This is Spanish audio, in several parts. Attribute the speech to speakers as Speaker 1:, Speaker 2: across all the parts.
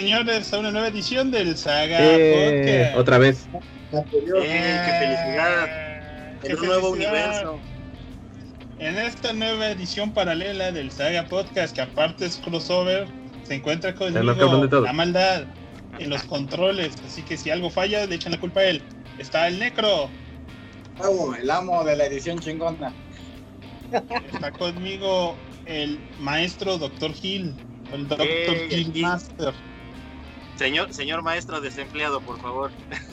Speaker 1: señores, a una nueva edición del Saga
Speaker 2: Eh,
Speaker 1: Podcast.
Speaker 2: otra vez.
Speaker 3: ¡Eh, qué felicidad!
Speaker 1: Eh,
Speaker 3: En
Speaker 1: qué
Speaker 3: un nuevo universo.
Speaker 1: En esta nueva edición paralela del Saga Podcast, que aparte es crossover, se encuentra
Speaker 2: todo.
Speaker 1: la maldad en los controles. Así que si algo falla, le echan la culpa a él. Está el Necro,
Speaker 4: Oh, el amo de la edición chingona.
Speaker 1: está conmigo el maestro Dr. Hill, el.
Speaker 3: Eh,
Speaker 1: Hill
Speaker 3: y-
Speaker 1: Master.
Speaker 3: Señor, señor maestro desempleado, por favor.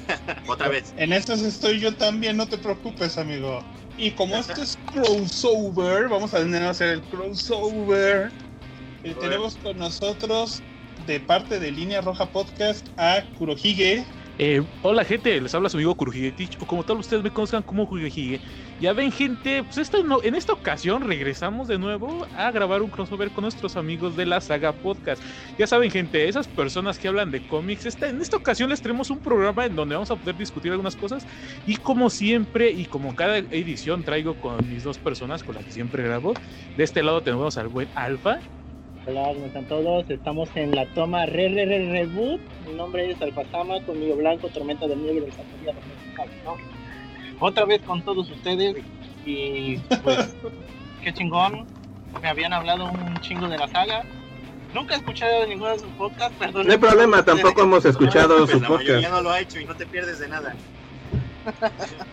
Speaker 3: Otra vez.
Speaker 1: En estas estoy yo también, no te preocupes, amigo. Y como esto es crossover, vamos a tener a hacer el crossover. Eh, tenemos con nosotros, de parte de Línea Roja Podcast, a Kurohige.
Speaker 5: Eh, hola gente, les habla su amigo Kurujigetich, o como tal ustedes me conozcan como Kurohige. Ya ven gente, pues esta en esta ocasión regresamos de nuevo a grabar un crossover con nuestros amigos de la saga podcast. Ya saben gente, esas personas que hablan de cómics, en esta ocasión les tenemos un programa en donde vamos a poder discutir algunas cosas y como siempre y como cada edición traigo con mis dos personas con las que siempre grabo. De este lado tenemos al buen Alfa.
Speaker 6: Hola, ¿cómo están todos? Estamos en la toma re, re, re, reboot. Mi nombre es Alfazama, conmigo Blanco, Tormenta del Negro, el Zapatillas, ¿no? Otra vez con todos ustedes y pues, qué chingón. Me habían hablado un chingo de la saga. Nunca he escuchado ninguno de sus podcasts, perdón.
Speaker 2: No hay problema, tampoco hemos escuchado
Speaker 3: Pues
Speaker 2: su
Speaker 3: la mayoría
Speaker 2: podcast.
Speaker 3: no lo ha hecho y no te pierdes de nada.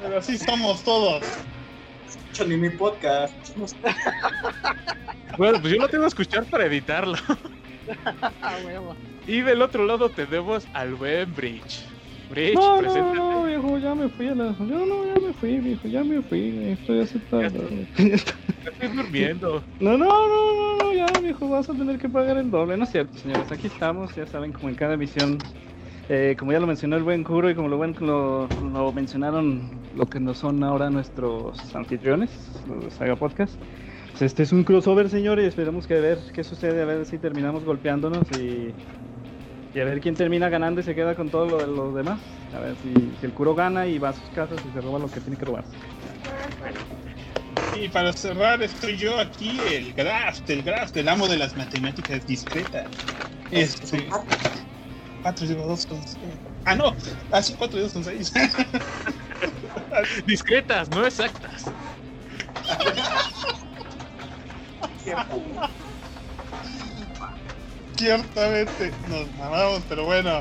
Speaker 1: Pero así somos todos.
Speaker 4: Escucho ni mi podcast.
Speaker 5: Bueno, pues yo lo tengo que escuchar para editarlo. Y del otro lado tenemos al buen Bridge. Bridge,
Speaker 7: No, no,
Speaker 5: preséntate.
Speaker 7: no, viejo, ya me fui a la... Yo no, ya me fui, viejo, ya me fui, estoy aceptando.
Speaker 5: Estoy durmiendo.
Speaker 7: No, no, no, no, no, ya, viejo, vas a tener que pagar el doble. No es cierto, señores, aquí estamos, ya saben, como en cada emisión, eh, como ya lo mencionó el buen Kuro y como lo, buen, lo, mencionaron lo que nos son ahora nuestros anfitriones, los Saga Podcast. Pues este es un crossover, señores, esperemos que ver qué sucede, a ver si terminamos golpeándonos y, y a ver quién termina ganando y se queda con todo lo de los demás. A ver si, si el Kuro gana y va a sus casas y se roba lo que tiene que robar.
Speaker 1: Y para cerrar, estoy yo aquí, el Graft, el Graft, el amo de las matemáticas discretas. Este. 4 y 2 son 6. Ah, no. Ah, sí, 4 y 2 son 6.
Speaker 5: Discretas, no exactas.
Speaker 1: Ciertamente nos mamamos, pero bueno.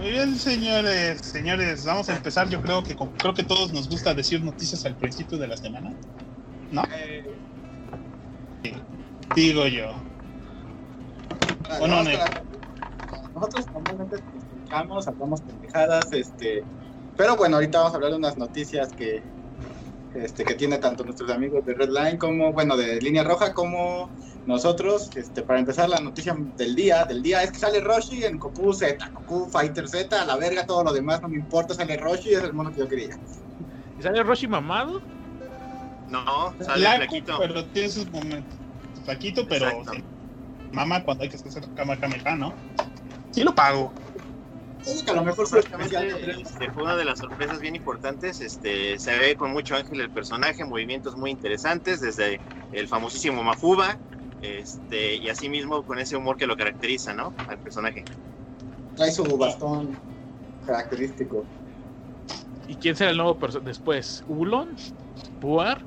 Speaker 1: Muy bien, señores. Señores, vamos a empezar. Yo creo que creo que todos nos gusta decir noticias al principio de la semana. ¿No?
Speaker 4: Eh,
Speaker 1: Digo yo. ¿O no,
Speaker 4: vamos
Speaker 1: Ned?
Speaker 4: con la- Nosotros normalmente escuchamos, hablamos pendejadas, este. Pero bueno, ahorita vamos a hablar de unas noticias que, este, que tiene tanto nuestros amigos de Redline como, bueno, de Línea Roja como nosotros. Este, para empezar, la noticia del día, del día es que sale Roshi en Goku Z, Goku Fighter Z, a la verga, todo lo demás no me importa, sale Roshi, es el mono que yo quería.
Speaker 5: ¿Y sale Roshi mamado?
Speaker 3: No, sale flaquito.
Speaker 1: pero tiene sus momentos. Flaquito, pero sí. Mamá cuando hay que hacer cama Kamehameha, ¿no? Sí lo pago.
Speaker 4: Sí, que a lo mejor.
Speaker 3: Este, fue una de las sorpresas bien importantes. Este, se ve con mucho ángel el personaje, movimientos muy interesantes, desde el famosísimo Mafuba, este, y así mismo con ese humor que lo caracteriza, ¿no? Al personaje.
Speaker 4: Trae su bastón característico.
Speaker 5: ¿Y quién será el nuevo personaje después? ¿Ulon? ¿Puar?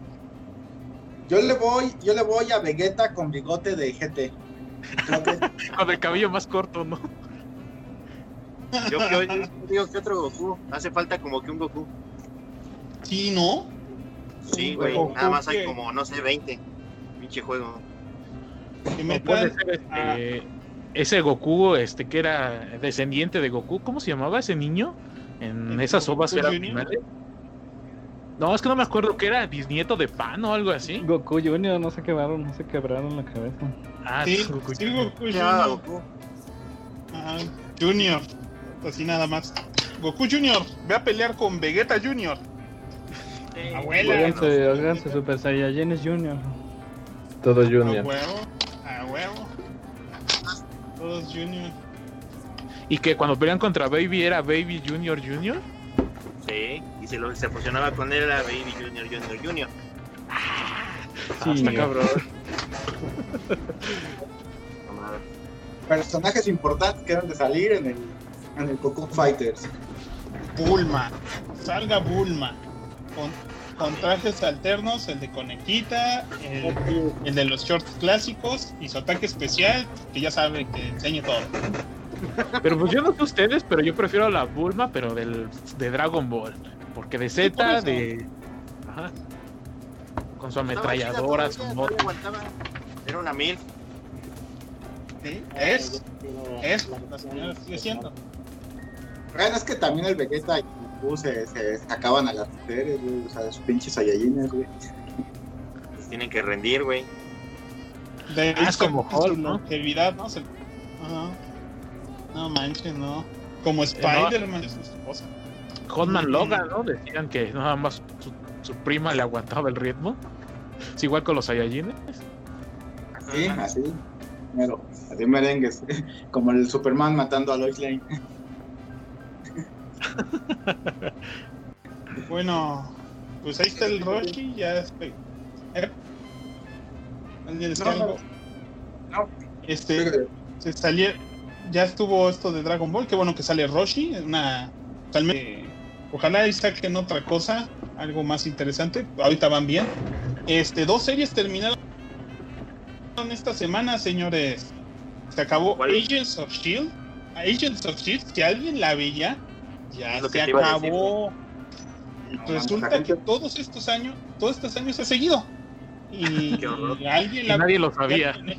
Speaker 4: Yo le voy, yo le voy a Vegeta con bigote de GT. Creo que
Speaker 5: Con el cabello más corto, ¿no?
Speaker 3: Yo, yo- yo digo que otro Goku. Hace falta como que un Goku.
Speaker 1: Sí, ¿no?
Speaker 3: Sí, güey. Nada más hay como, no sé, 20. Pinche juego.
Speaker 5: O
Speaker 1: metan-
Speaker 5: puede ser este, ese Goku, este que era descendiente de Goku, ¿cómo se llamaba ese niño? En
Speaker 1: ¿El
Speaker 5: esas ovas era. No, es que no me acuerdo que era bisnieto de Pan o algo así.
Speaker 7: Goku Junior no se quebraron, no se quebraron la cabeza.
Speaker 5: Ah,
Speaker 1: Sí,
Speaker 5: Goku
Speaker 1: sí,
Speaker 5: Junior.
Speaker 1: Goku Junior.
Speaker 3: Goku.
Speaker 1: Ajá, Junior. Así nada más. Goku Junior, ve a pelear con Vegeta Junior. Abuela.
Speaker 7: Háganse, háganse Super Saiyajines Junior.
Speaker 2: Todo
Speaker 1: A
Speaker 2: Junior.
Speaker 1: huevo, a huevo. Todos Junior.
Speaker 5: Y que cuando pelean contra Baby era Baby Junior Junior.
Speaker 3: Sí, y se, lo, se fusionaba con él era Baby Junior Junior Junior.
Speaker 5: Ah,
Speaker 7: Sí,
Speaker 5: está cabrón.
Speaker 4: Personajes importantes que deben de salir en el, en el Goku Fighters.
Speaker 1: Bulma. Salga Bulma. Con, con trajes alternos, el de Conejita, el, el de los shorts clásicos y su ataque especial, que ya sabe que enseñe todo.
Speaker 5: Pero pues yo no sé ustedes, pero yo prefiero la Bulma, pero del, de Dragon Ball. Porque de Z, de. Ajá. Con su ametralladora, su moto.
Speaker 3: Era una mil.
Speaker 1: ¿Sí? Es, es, la señora sigue siendo.
Speaker 4: Bueno, es que también el Vegeta y Goku se, se sacaban a las mujeres, güey, o sea, los pinches Saiyajines, güey.
Speaker 3: Pues tienen que rendir, güey.
Speaker 1: De
Speaker 5: Ah, es como Hulk, ¿no?
Speaker 1: longevidad, ¿no? Se- Ajá. No manches, no. Como Spider-Man es su esposa.
Speaker 5: Hotman
Speaker 1: Ujú.
Speaker 5: Logan, ¿no? Decían que nada más su, su prima le aguantaba el ritmo. Es igual con los Saiyajines.
Speaker 4: Sí, así. Pero, así merengues. Como el Superman matando a Lois Lane.
Speaker 1: Bueno, pues ahí está el Roshi, ya espe- ¿Eh? ¿Alguien
Speaker 4: No,
Speaker 1: algo? Este, se salió, ya estuvo esto de Dragon Ball, qué bueno que sale Roshi, una, totalmente, ojalá y saquen otra cosa, algo más interesante, ahorita van bien. Este, dos series terminaron esta semana, señores. Se acabó. Agents of Shield. Agents of Shield, si alguien la veía, ya
Speaker 3: Es lo que
Speaker 1: se
Speaker 3: decir,
Speaker 1: acabó.
Speaker 4: No,
Speaker 1: Resulta que
Speaker 4: gente-
Speaker 1: todos estos años, todos estos años ha seguido. Y, alguien la-
Speaker 5: nadie lo sabía.
Speaker 1: y alguien-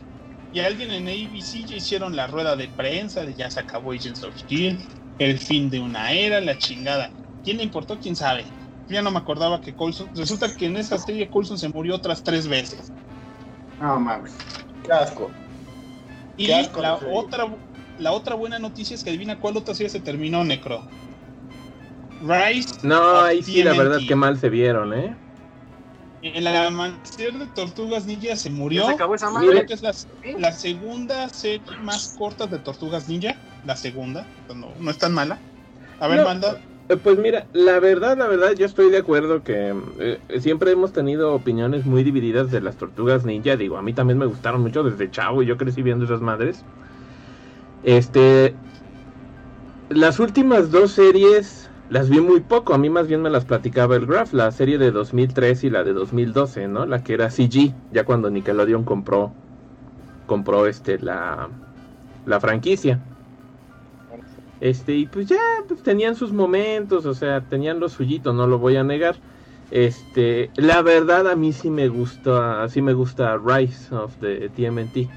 Speaker 1: Y alguien en ABC ya hicieron la rueda de prensa de ya se acabó Agents of Shield, el fin de una era, la chingada. ¿Quién le importó? ¿Quién sabe? Ya no me acordaba que Coulson. Resulta que en esa serie Coulson se murió otras tres veces.
Speaker 4: No mames. Qué asco.
Speaker 1: Y
Speaker 4: Qué asco
Speaker 1: la otra, la otra buena noticia es que adivina cuál otra serie se terminó, Necro. Rise.
Speaker 2: No, ahí sí, la verdad que mal se vieron, ¿eh?
Speaker 1: El amanecer de Tortugas Ninja se murió.
Speaker 3: ¿Ya se acabó esa
Speaker 1: Creo
Speaker 3: madre?
Speaker 1: que es la, la segunda serie más corta de Tortugas Ninja. La segunda. No, no es tan mala. A ver,
Speaker 2: No.
Speaker 1: manda.
Speaker 2: Eh, Pues mira, la verdad, la verdad, yo estoy de acuerdo que eh, siempre hemos tenido opiniones muy divididas de las tortugas ninja. Digo, a mí también me gustaron mucho desde chavo y yo crecí viendo esas madres. Este, las últimas dos series las vi muy poco. A mí más bien me las platicaba el Graph, la serie de 2003 y la de 2012, ¿no? La que era CG, ya cuando Nickelodeon compró, compró este la, la franquicia. Este, y pues ya, pues tenían sus momentos, o sea, tenían lo suyito, no lo voy a negar. Este, la verdad a mí sí me gusta, sí me gusta Rise of the TMNT.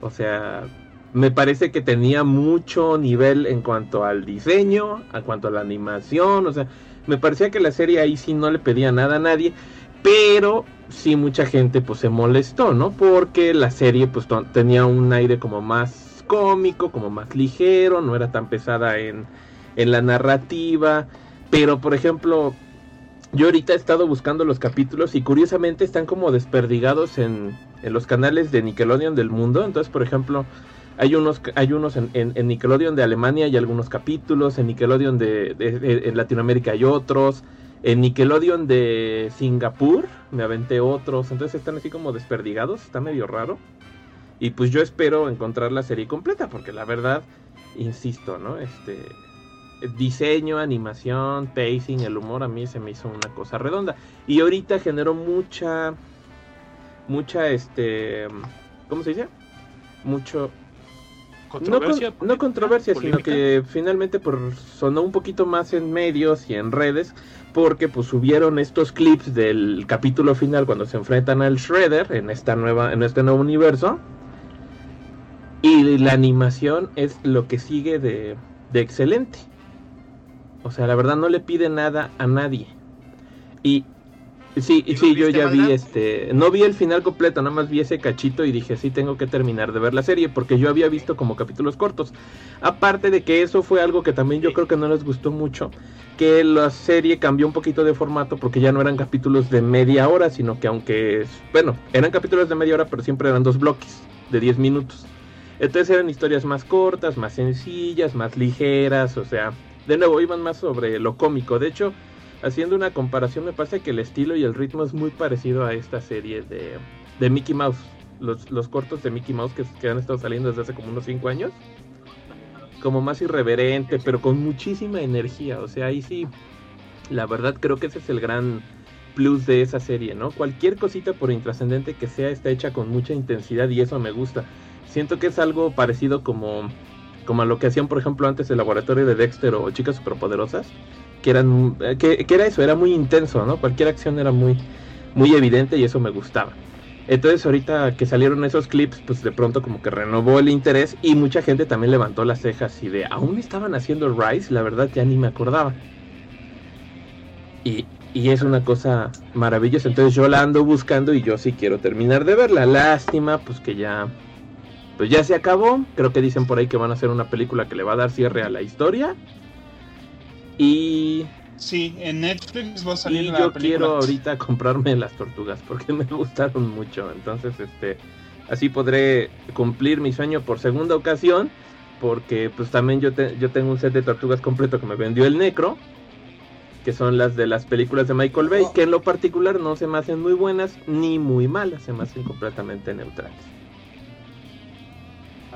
Speaker 2: O sea, me parece que tenía mucho nivel en cuanto al diseño, en cuanto a la animación, o sea, me parecía que la serie ahí sí no le pedía nada a nadie, pero sí mucha gente pues se molestó, ¿no? Porque la serie pues tenía un aire como más cómico, como más ligero, no era tan pesada en, en la narrativa, pero por ejemplo, yo ahorita he estado buscando los capítulos y curiosamente están como desperdigados en, en los canales de Nickelodeon del mundo, entonces por ejemplo, hay unos, hay unos en, Nickelodeon de Alemania hay algunos capítulos, en Nickelodeon de, de- de- en Latinoamérica hay otros, en Nickelodeon de Singapur me aventé otros, entonces están así como desperdigados, está medio raro. Y pues yo espero encontrar la serie completa, porque la verdad, insisto, ¿no? Este diseño, animación, pacing, el humor a mí se me hizo una cosa redonda. Y ahorita generó mucha mucha este ¿cómo se dice? Mucho no, con-
Speaker 5: Controversia.
Speaker 2: no sino que finalmente por, sonó un poquito más en medios y en redes, porque pues subieron estos clips del capítulo final cuando se enfrentan al Shredder en esta nueva, en este nuevo universo. Y la animación es lo que sigue de, de excelente. O sea, la verdad no le pide nada a nadie. Y sí,
Speaker 3: ¿Y lo
Speaker 2: sí, yo ya vi este, no vi el final completo, nada más vi ese cachito y dije, sí tengo que terminar de ver la serie porque yo había visto como capítulos cortos. Aparte de que eso fue algo que también yo creo que no les gustó mucho, que la serie cambió un poquito de formato porque ya no eran capítulos de media hora, sino que aunque, es- bueno, eran capítulos de media hora, pero siempre eran dos bloques de 10 minutos. Entonces eran historias más cortas, más sencillas, más ligeras, o sea, de nuevo iban más sobre lo cómico. De hecho, haciendo una comparación, me parece que el estilo y el ritmo es muy parecido a esta serie de, de Mickey Mouse, los, los cortos de Mickey Mouse que, han estado saliendo desde hace como unos 5 años. Como más irreverente, pero con muchísima energía. O sea, ahí sí, la verdad creo que ese es el gran plus de esa serie, ¿no? Cualquier cosita por intrascendente que sea está hecha con mucha intensidad y eso me gusta. Siento que es algo parecido como, como a lo que hacían, por ejemplo, antes el laboratorio de Dexter o Chicas Superpoderosas, que era eso, era muy intenso, ¿no? Cualquier acción era muy muy evidente y eso me gustaba. Entonces ahorita que salieron esos clips, pues de pronto como que renovó el interés y mucha gente también levantó las cejas y de, aún estaban haciendo Rise, la verdad ya ni me acordaba. Y, y es una cosa maravillosa. Entonces yo la ando buscando y yo sí quiero terminar de verla. Lástima, pues que ya. Pues ya se acabó. Creo que dicen por ahí que van a hacer una película que le va a dar cierre a la historia. Y.
Speaker 1: Sí, en Netflix va a salir
Speaker 2: y
Speaker 1: la
Speaker 2: yo
Speaker 1: película.
Speaker 2: quiero ahorita comprarme las tortugas porque me gustaron mucho. Entonces, este. Así podré cumplir mi sueño por segunda ocasión. Porque pues también yo, te- yo tengo un set de tortugas completo que me vendió el Necro que son las de las películas de Michael Bay, que en lo particular no se me hacen muy buenas ni muy malas, se me hacen completamente neutrales.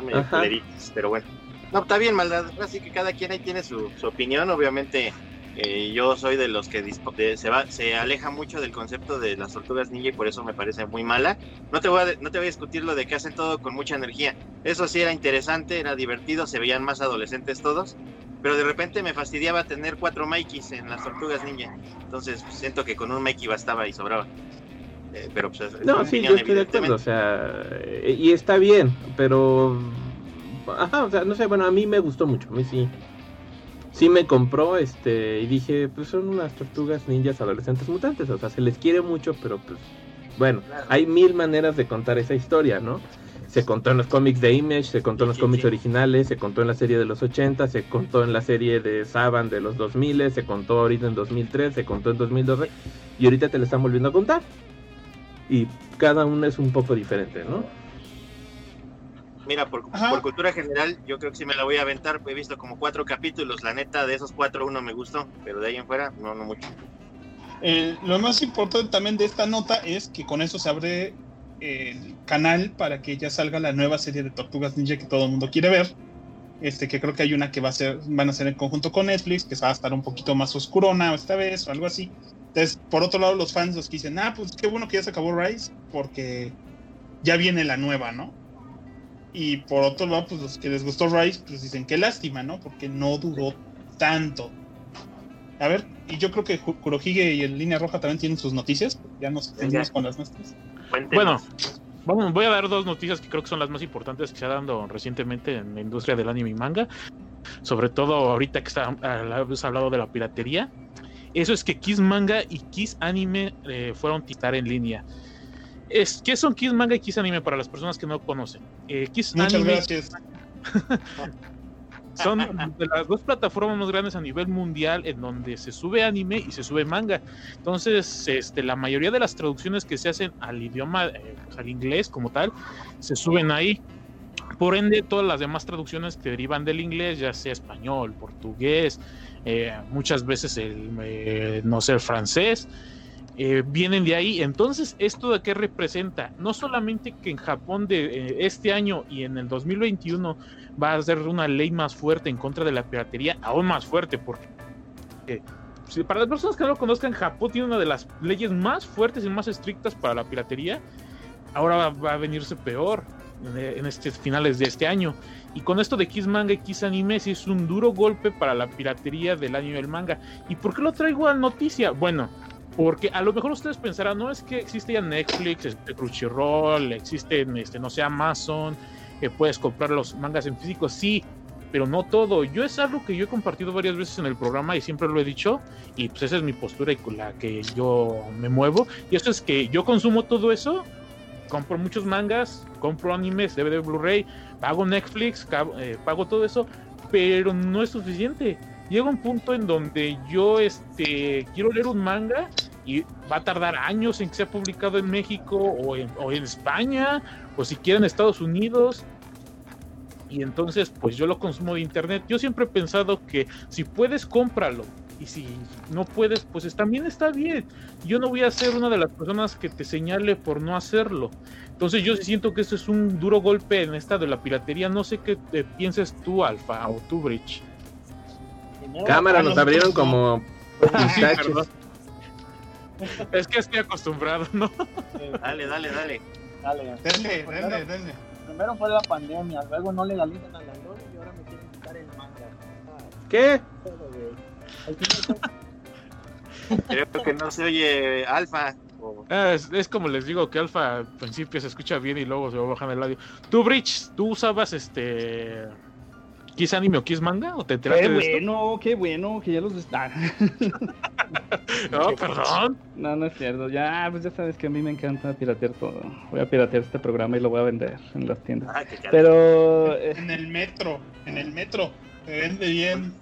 Speaker 3: Medio
Speaker 2: Ajá.
Speaker 3: pero bueno. No, está bien, maldad. Así que cada quien ahí tiene su, su opinión. Obviamente, eh, yo soy de los que de- se, va, se aleja mucho del concepto de las tortugas ninja y por eso me parece muy mala. No te, voy a, no te voy a discutir lo de que hacen todo con mucha energía. Eso sí era interesante, era divertido, se veían más adolescentes todos. Pero de repente me fastidiaba tener cuatro Mikeys en las tortugas ninja. Entonces pues, siento que con un Mikey bastaba y sobraba. Eh, pero pues, es
Speaker 2: No, sí, yo estoy de acuerdo, o sea, eh, y está bien, pero... Ajá, o sea, no sé, bueno, a mí me gustó mucho, a mí sí. Sí me compró, este, y dije, pues son unas tortugas ninjas adolescentes mutantes, o sea, se les quiere mucho, pero pues, bueno,
Speaker 3: Claro.
Speaker 2: hay mil maneras de contar esa historia, ¿no? Se contó en los cómics de Image, se contó en los
Speaker 3: Sí,
Speaker 2: cómics
Speaker 3: sí.
Speaker 2: originales, se contó en la serie de los 80, se contó en la serie de Saban de los 2000, se contó ahorita en 2003, se contó en 2012 y ahorita te la están volviendo a contar. Y cada una es un poco diferente, ¿no?
Speaker 3: Mira, por, cultura general, yo creo que sí me la voy a aventar. He visto como cuatro capítulos. La neta, de esos cuatro, uno me gustó, pero de ahí en fuera, no, no mucho.
Speaker 1: Eh, lo más importante también de esta nota es que con eso se abre el canal para que ya salga la nueva serie de Tortugas Ninja que todo el mundo quiere ver. Este, que creo que hay una que va a ser, van a ser en conjunto con Netflix, que va a estar un poquito más oscurona esta vez o algo así. Entonces, por otro lado, los fans los que dicen, ah, pues qué bueno que ya se acabó Rise, porque ya viene la nueva, ¿no? Y por otro lado, pues los que les gustó Rise, pues dicen, qué lástima, ¿no? Porque no duró tanto. A ver, y yo creo que Kurohige y el Línea Roja también tienen sus noticias, ya nos extendimos con las nuestras.
Speaker 5: Bueno, vamos, voy a dar dos noticias que creo que son las más importantes que se ha dado recientemente en la industria del anime y manga. Sobre todo ahorita que está, hablado de la piratería. Eso es que Kiss Manga y Kiss Anime eh, fueron titar en línea. Es, ¿Qué son Kiss Manga y Kiss Anime para las personas que no conocen? Eh, Kiss
Speaker 1: Muchas
Speaker 5: Anime
Speaker 1: gracias.
Speaker 5: son de las dos plataformas más grandes a nivel mundial en donde se sube anime y se sube manga. Entonces, este, la mayoría de las traducciones que se hacen al idioma, eh, pues, al inglés como tal, se suben ahí. Por ende, todas las demás traducciones que derivan del inglés, ya sea español, portugués, eh, muchas veces el, eh, no sé, el francés, eh, vienen de ahí. Entonces, ¿esto de qué representa? No solamente que en Japón de eh, este año y en el 2021 va a ser una ley más fuerte en contra de la piratería, aún más fuerte, porque eh, para las personas que no lo conozcan, Japón tiene una de las leyes más fuertes y más estrictas para la piratería. Ahora va, va a venirse peor en, estos finales de este año. Y con esto de Kiss Manga y Kiss Anime, sí es un duro golpe para la piratería del anime y el manga. ¿Y por qué lo traigo a noticia? Bueno, porque a lo mejor ustedes pensarán, no es que existe ya Netflix, este, Crunchyroll, existen, este, no sé, Amazon, que puedes comprar los mangas en físico, sí, pero no todo. Yo es algo que yo he compartido varias veces en el programa y siempre lo he dicho, y pues esa es mi postura y con la que yo me muevo. Y esto es que yo consumo todo eso, compro muchos mangas, compro animes, DVD, Blu-ray, pago Netflix, eh, pago todo eso, pero no es suficiente. Llega un punto en donde yo este, quiero leer un manga y va a tardar años en que sea publicado en México o en, o en España o siquiera en Estados Unidos. Y entonces, pues yo lo consumo de internet. Yo siempre he pensado que si puedes, cómpralo. Y si no puedes, pues también está bien. Yo no voy a ser una de las personas que te señale por no hacerlo. Entonces yo sí siento que esto es un duro golpe en esta de la piratería. No sé qué te pienses tú, Alfa, o tú, Bridge.
Speaker 2: Cámara, nos abrieron como
Speaker 5: Ah, sí. Es que estoy acostumbrado, ¿no?
Speaker 3: Dale, dale, dale.
Speaker 6: Dale.
Speaker 1: Denle,
Speaker 6: Primero-
Speaker 1: denle, denle.
Speaker 6: Primero fue la pandemia, luego no legalizan a la LOL y ahora me quieren quitar el manga.
Speaker 2: ¿Qué?
Speaker 3: Creo que no se oye Alfa. o-
Speaker 5: Ah, Es, es como les digo que Alfa al principio se escucha bien y luego se va bajando el audio. Tú, Bridge, ¿tú usabas este. Kiss anime o Kiss manga? ¿O te enteraste
Speaker 7: Qué
Speaker 5: de
Speaker 7: bueno, qué bueno que ya los está.
Speaker 5: No, perdón.
Speaker 7: No, no es cierto. Ya, pues ya sabes que a mí me encanta piratear todo. Voy a piratear este programa y lo voy a vender en las tiendas.
Speaker 3: Ah, qué cara.
Speaker 7: Pero
Speaker 1: En el metro, en el metro. Se vende bien.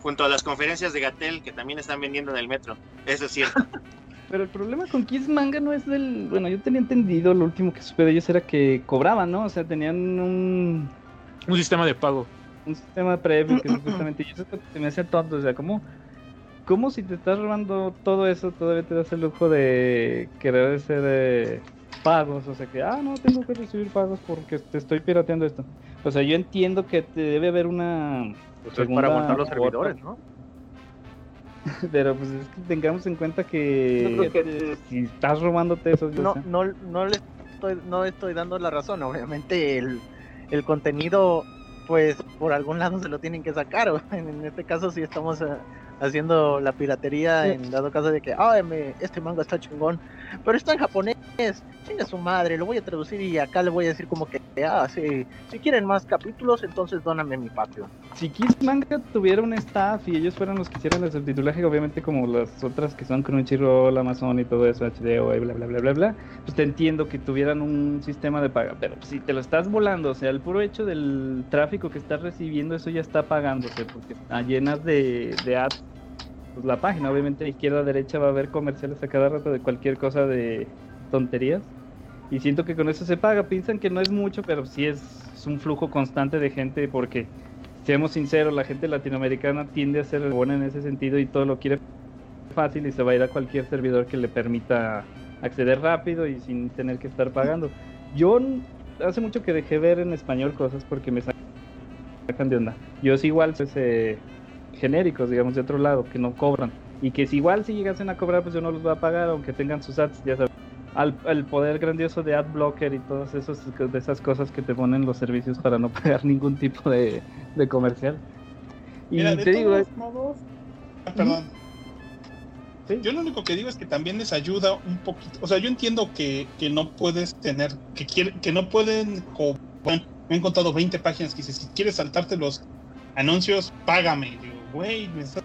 Speaker 3: Junto a las conferencias de Gatel que también están vendiendo en el metro. Eso es cierto.
Speaker 7: Pero el problema con Kiss Manga no es del. Bueno, yo tenía entendido, lo último que supe de ellos era que cobraban, ¿no? O sea, tenían un,
Speaker 5: Un sistema de pago.
Speaker 7: Un sistema previo que supuestamente. Y eso es lo que se me hace tonto. O sea, ¿cómo, ¿cómo si te estás robando todo eso, todavía te das el lujo de querer hacer eh, pagos? O sea, que, ah, no, tengo que recibir pagos porque te estoy pirateando esto. O sea, yo entiendo que te debe haber una.
Speaker 8: Pues es para aguantar los servidores, ¿no?
Speaker 7: Pero pues es que tengamos en cuenta que,
Speaker 8: Yo creo que-
Speaker 7: si estás robándote eso,
Speaker 8: No, no, no le estoy, no estoy dando la razón. Obviamente el, el contenido, pues por algún lado se lo tienen que sacar. En, este caso sí estamos eh, haciendo la piratería en dado caso de que, ah, este manga está chingón, pero está en japonés. Chinga su madre, lo voy a traducir y acá le voy a decir como que, ah, si quieren más capítulos, entonces dóname mi patio.
Speaker 7: si Kiss Manga tuviera un staff y ellos fueran los que hicieran el subtitulaje, obviamente como las otras que son Crunchyroll, Amazon y todo eso, HBO y bla bla bla bla bla, pues te entiendo que tuvieran un sistema de paga, pero si te lo estás volando, o sea, el puro hecho del tráfico que estás recibiendo, eso ya está pagándose, porque está llenas de, de ads pues, la página, obviamente izquierda derecha va a haber comerciales a cada rato de cualquier cosa de tonterías. Y siento que con eso se paga. Piensan que no es mucho, pero sí es, es un flujo constante de gente porque, seamos sinceros, la gente latinoamericana tiende a ser buena en ese sentido y todo lo quiere fácil y se va a ir a cualquier servidor que le permita acceder rápido y sin tener que estar pagando. Yo hace mucho que dejé ver en español cosas porque me sacan de onda. Yo es igual, pues, eh, genéricos, digamos, de otro lado, que no cobran. Y que si igual si llegasen a cobrar, pues yo no los voy a pagar, aunque tengan sus ads, ya sabes. Al, al poder grandioso de AdBlocker y todas esos, de esas cosas que te ponen los servicios para no pagar ningún tipo de, de comercial. Y
Speaker 1: Mira, de
Speaker 7: te digo,
Speaker 1: modos. Ah, perdón.
Speaker 7: Sí.
Speaker 1: Yo lo único que digo es que también les ayuda un poquito. O sea, yo entiendo que, que no puedes tener, que quiere, que no pueden cobrar. Me he encontrado 20 páginas que dice, si quieres saltarte los anuncios, págame. Güey, me estás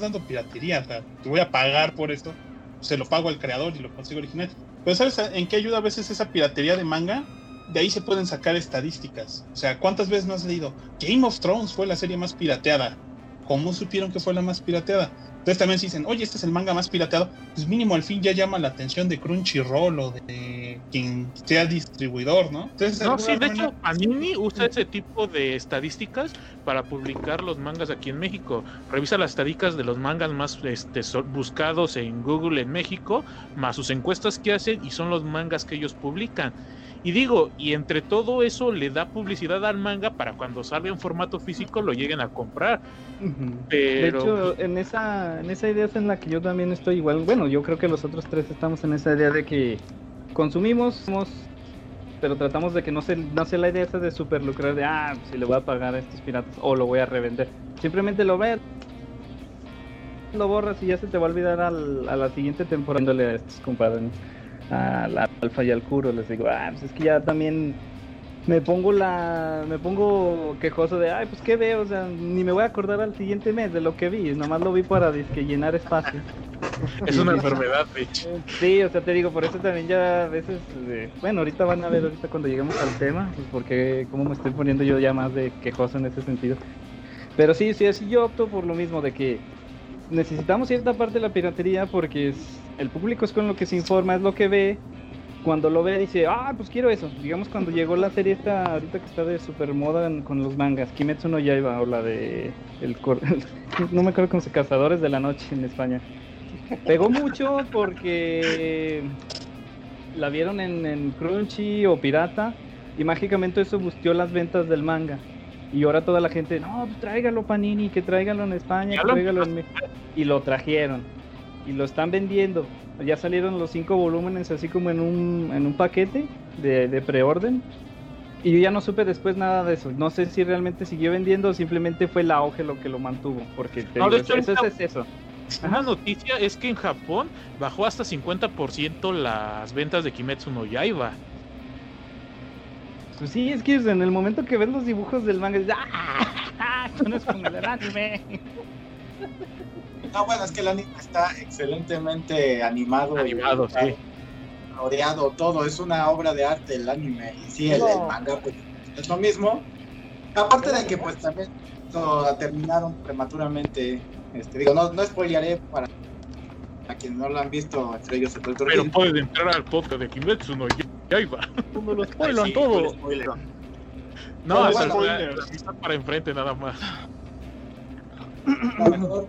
Speaker 1: dando piratería, te voy a pagar por esto. Se lo pago al creador y lo consigo original. Pero ¿sabes en qué ayuda a veces esa piratería de manga? De ahí se pueden sacar estadísticas. O sea, ¿cuántas veces no has leído? Game of Thrones fue la serie más pirateada. ¿Cómo supieron que fue la más pirateada? Entonces también se dicen, oye, este es el manga más pirateado, pues mínimo al fin ya llama la atención de Crunchyroll o de quien sea distribuidor, ¿no? Entonces,
Speaker 5: No, sí, de
Speaker 1: manera-
Speaker 5: hecho, Panini usa ese tipo de estadísticas para publicar los mangas aquí en México. Revisa las estadísticas de los mangas más este, buscados en Google en México, más sus encuestas que hacen y son los mangas que ellos publican. Y digo, y entre todo eso le da publicidad al manga para cuando salga en formato físico lo lleguen a comprar. Pero
Speaker 7: De hecho, en esa, en esa idea es en la que yo también estoy igual. Bueno, yo creo que los otros tres estamos en esa idea de que consumimos, pero tratamos de que no se, no sea la idea esa de super lucrar de, ah, si le voy a pagar a estos piratas o lo voy a revender. Simplemente lo ves, lo borras y ya se te va a olvidar al- a la siguiente temporada. a estos compadres, ¿no? Al Alfa y al Kuro, les digo, ah, pues es que ya también me pongo la me pongo quejoso de ay pues qué veo o sea ni me voy a acordar al siguiente mes de lo que vi nomás lo vi para disque llenar espacio.
Speaker 5: Es una enfermedad, de hecho.
Speaker 7: sí o sea te digo por eso también ya a veces eh, bueno ahorita van a ver ahorita cuando lleguemos al tema pues porque como me estoy poniendo yo ya más de quejoso en ese sentido. Pero sí sí así yo opto por lo mismo de que necesitamos cierta parte de la piratería porque es, el público es con lo que se informa es lo que ve cuando lo ve dice, ah, pues quiero eso. Digamos cuando llegó la serie esta, ahorita que está de super moda con los mangas, Kimetsu no Yaiba o la de el cor- no me acuerdo cómo se Cazadores de la Noche en España. Pegó mucho porque la vieron en, en Crunchy o Pirata y mágicamente eso busteó las ventas del manga. Y ahora toda la gente, no, pues tráigalo Panini, que tráigalo en España, que tráigalo en México. Y lo trajeron. Y lo están vendiendo. Ya salieron los cinco volúmenes así como en un, en un paquete de, de preorden. Y yo ya no supe después nada de eso. No sé si realmente siguió vendiendo o simplemente fue el auge lo que lo mantuvo. Porque
Speaker 5: No,
Speaker 7: digo, eso, es eso.
Speaker 5: Una noticia es que en Japón bajó hasta 50% las ventas de Kimetsu no Yaiba.
Speaker 7: Pues sí, es que en el momento que ves los dibujos del manga, dices, ¡ah! Esto no es como el anime.
Speaker 4: No, bueno, es que el anime está excelentemente animado.
Speaker 5: Animado,
Speaker 4: y-
Speaker 5: sí.
Speaker 4: Coloreado, todo. Es una obra de arte el anime. Y sí, el, el manga, pues, es lo mismo. Aparte de que, pues, también lo terminaron prematuramente. Este, digo, no, no spoilearé para a quienes no lo han visto, entre ellos el Dr.
Speaker 5: Pero pueden entrar al podcast de Kimetsu no Yaiba.
Speaker 7: Como lo
Speaker 3: Ay,
Speaker 7: spoilan
Speaker 3: sí,
Speaker 7: todo.
Speaker 3: spoiler.
Speaker 5: No, es
Speaker 4: bueno,
Speaker 5: mitad para enfrente nada más.
Speaker 4: A lo mejor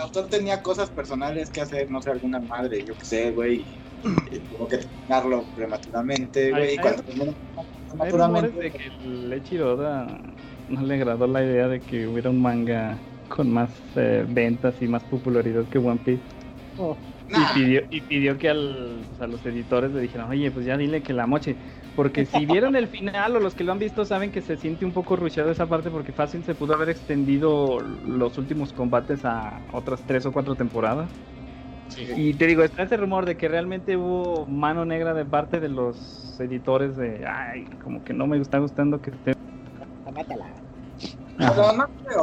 Speaker 4: el autor tenía cosas personales que hacer, no sé, alguna madre, yo qué sé, güey. Tuvo que terminarlo prematuramente, güey. Cuando terminó
Speaker 7: Hay
Speaker 4: prematuramente,
Speaker 7: de que el Eiichiro Oda no le agradó la idea de que hubiera un manga con más eh, ventas y más popularidad que One Piece.
Speaker 4: nah,
Speaker 7: Y, pidió, y pidió que al- a los editores le dijeran, oye, pues ya dile que la moche. Porque si vieron el final o los que lo han visto saben que se siente un poco rushado esa parte porque fácil se pudo haber extendido los últimos combates a otras tres o cuatro temporadas.
Speaker 5: Sí.
Speaker 7: Y te digo, está ese rumor de que realmente hubo mano negra de parte de los editores de, ay, como que no me está gustando que esté...
Speaker 8: Mátala.
Speaker 4: pero no creo.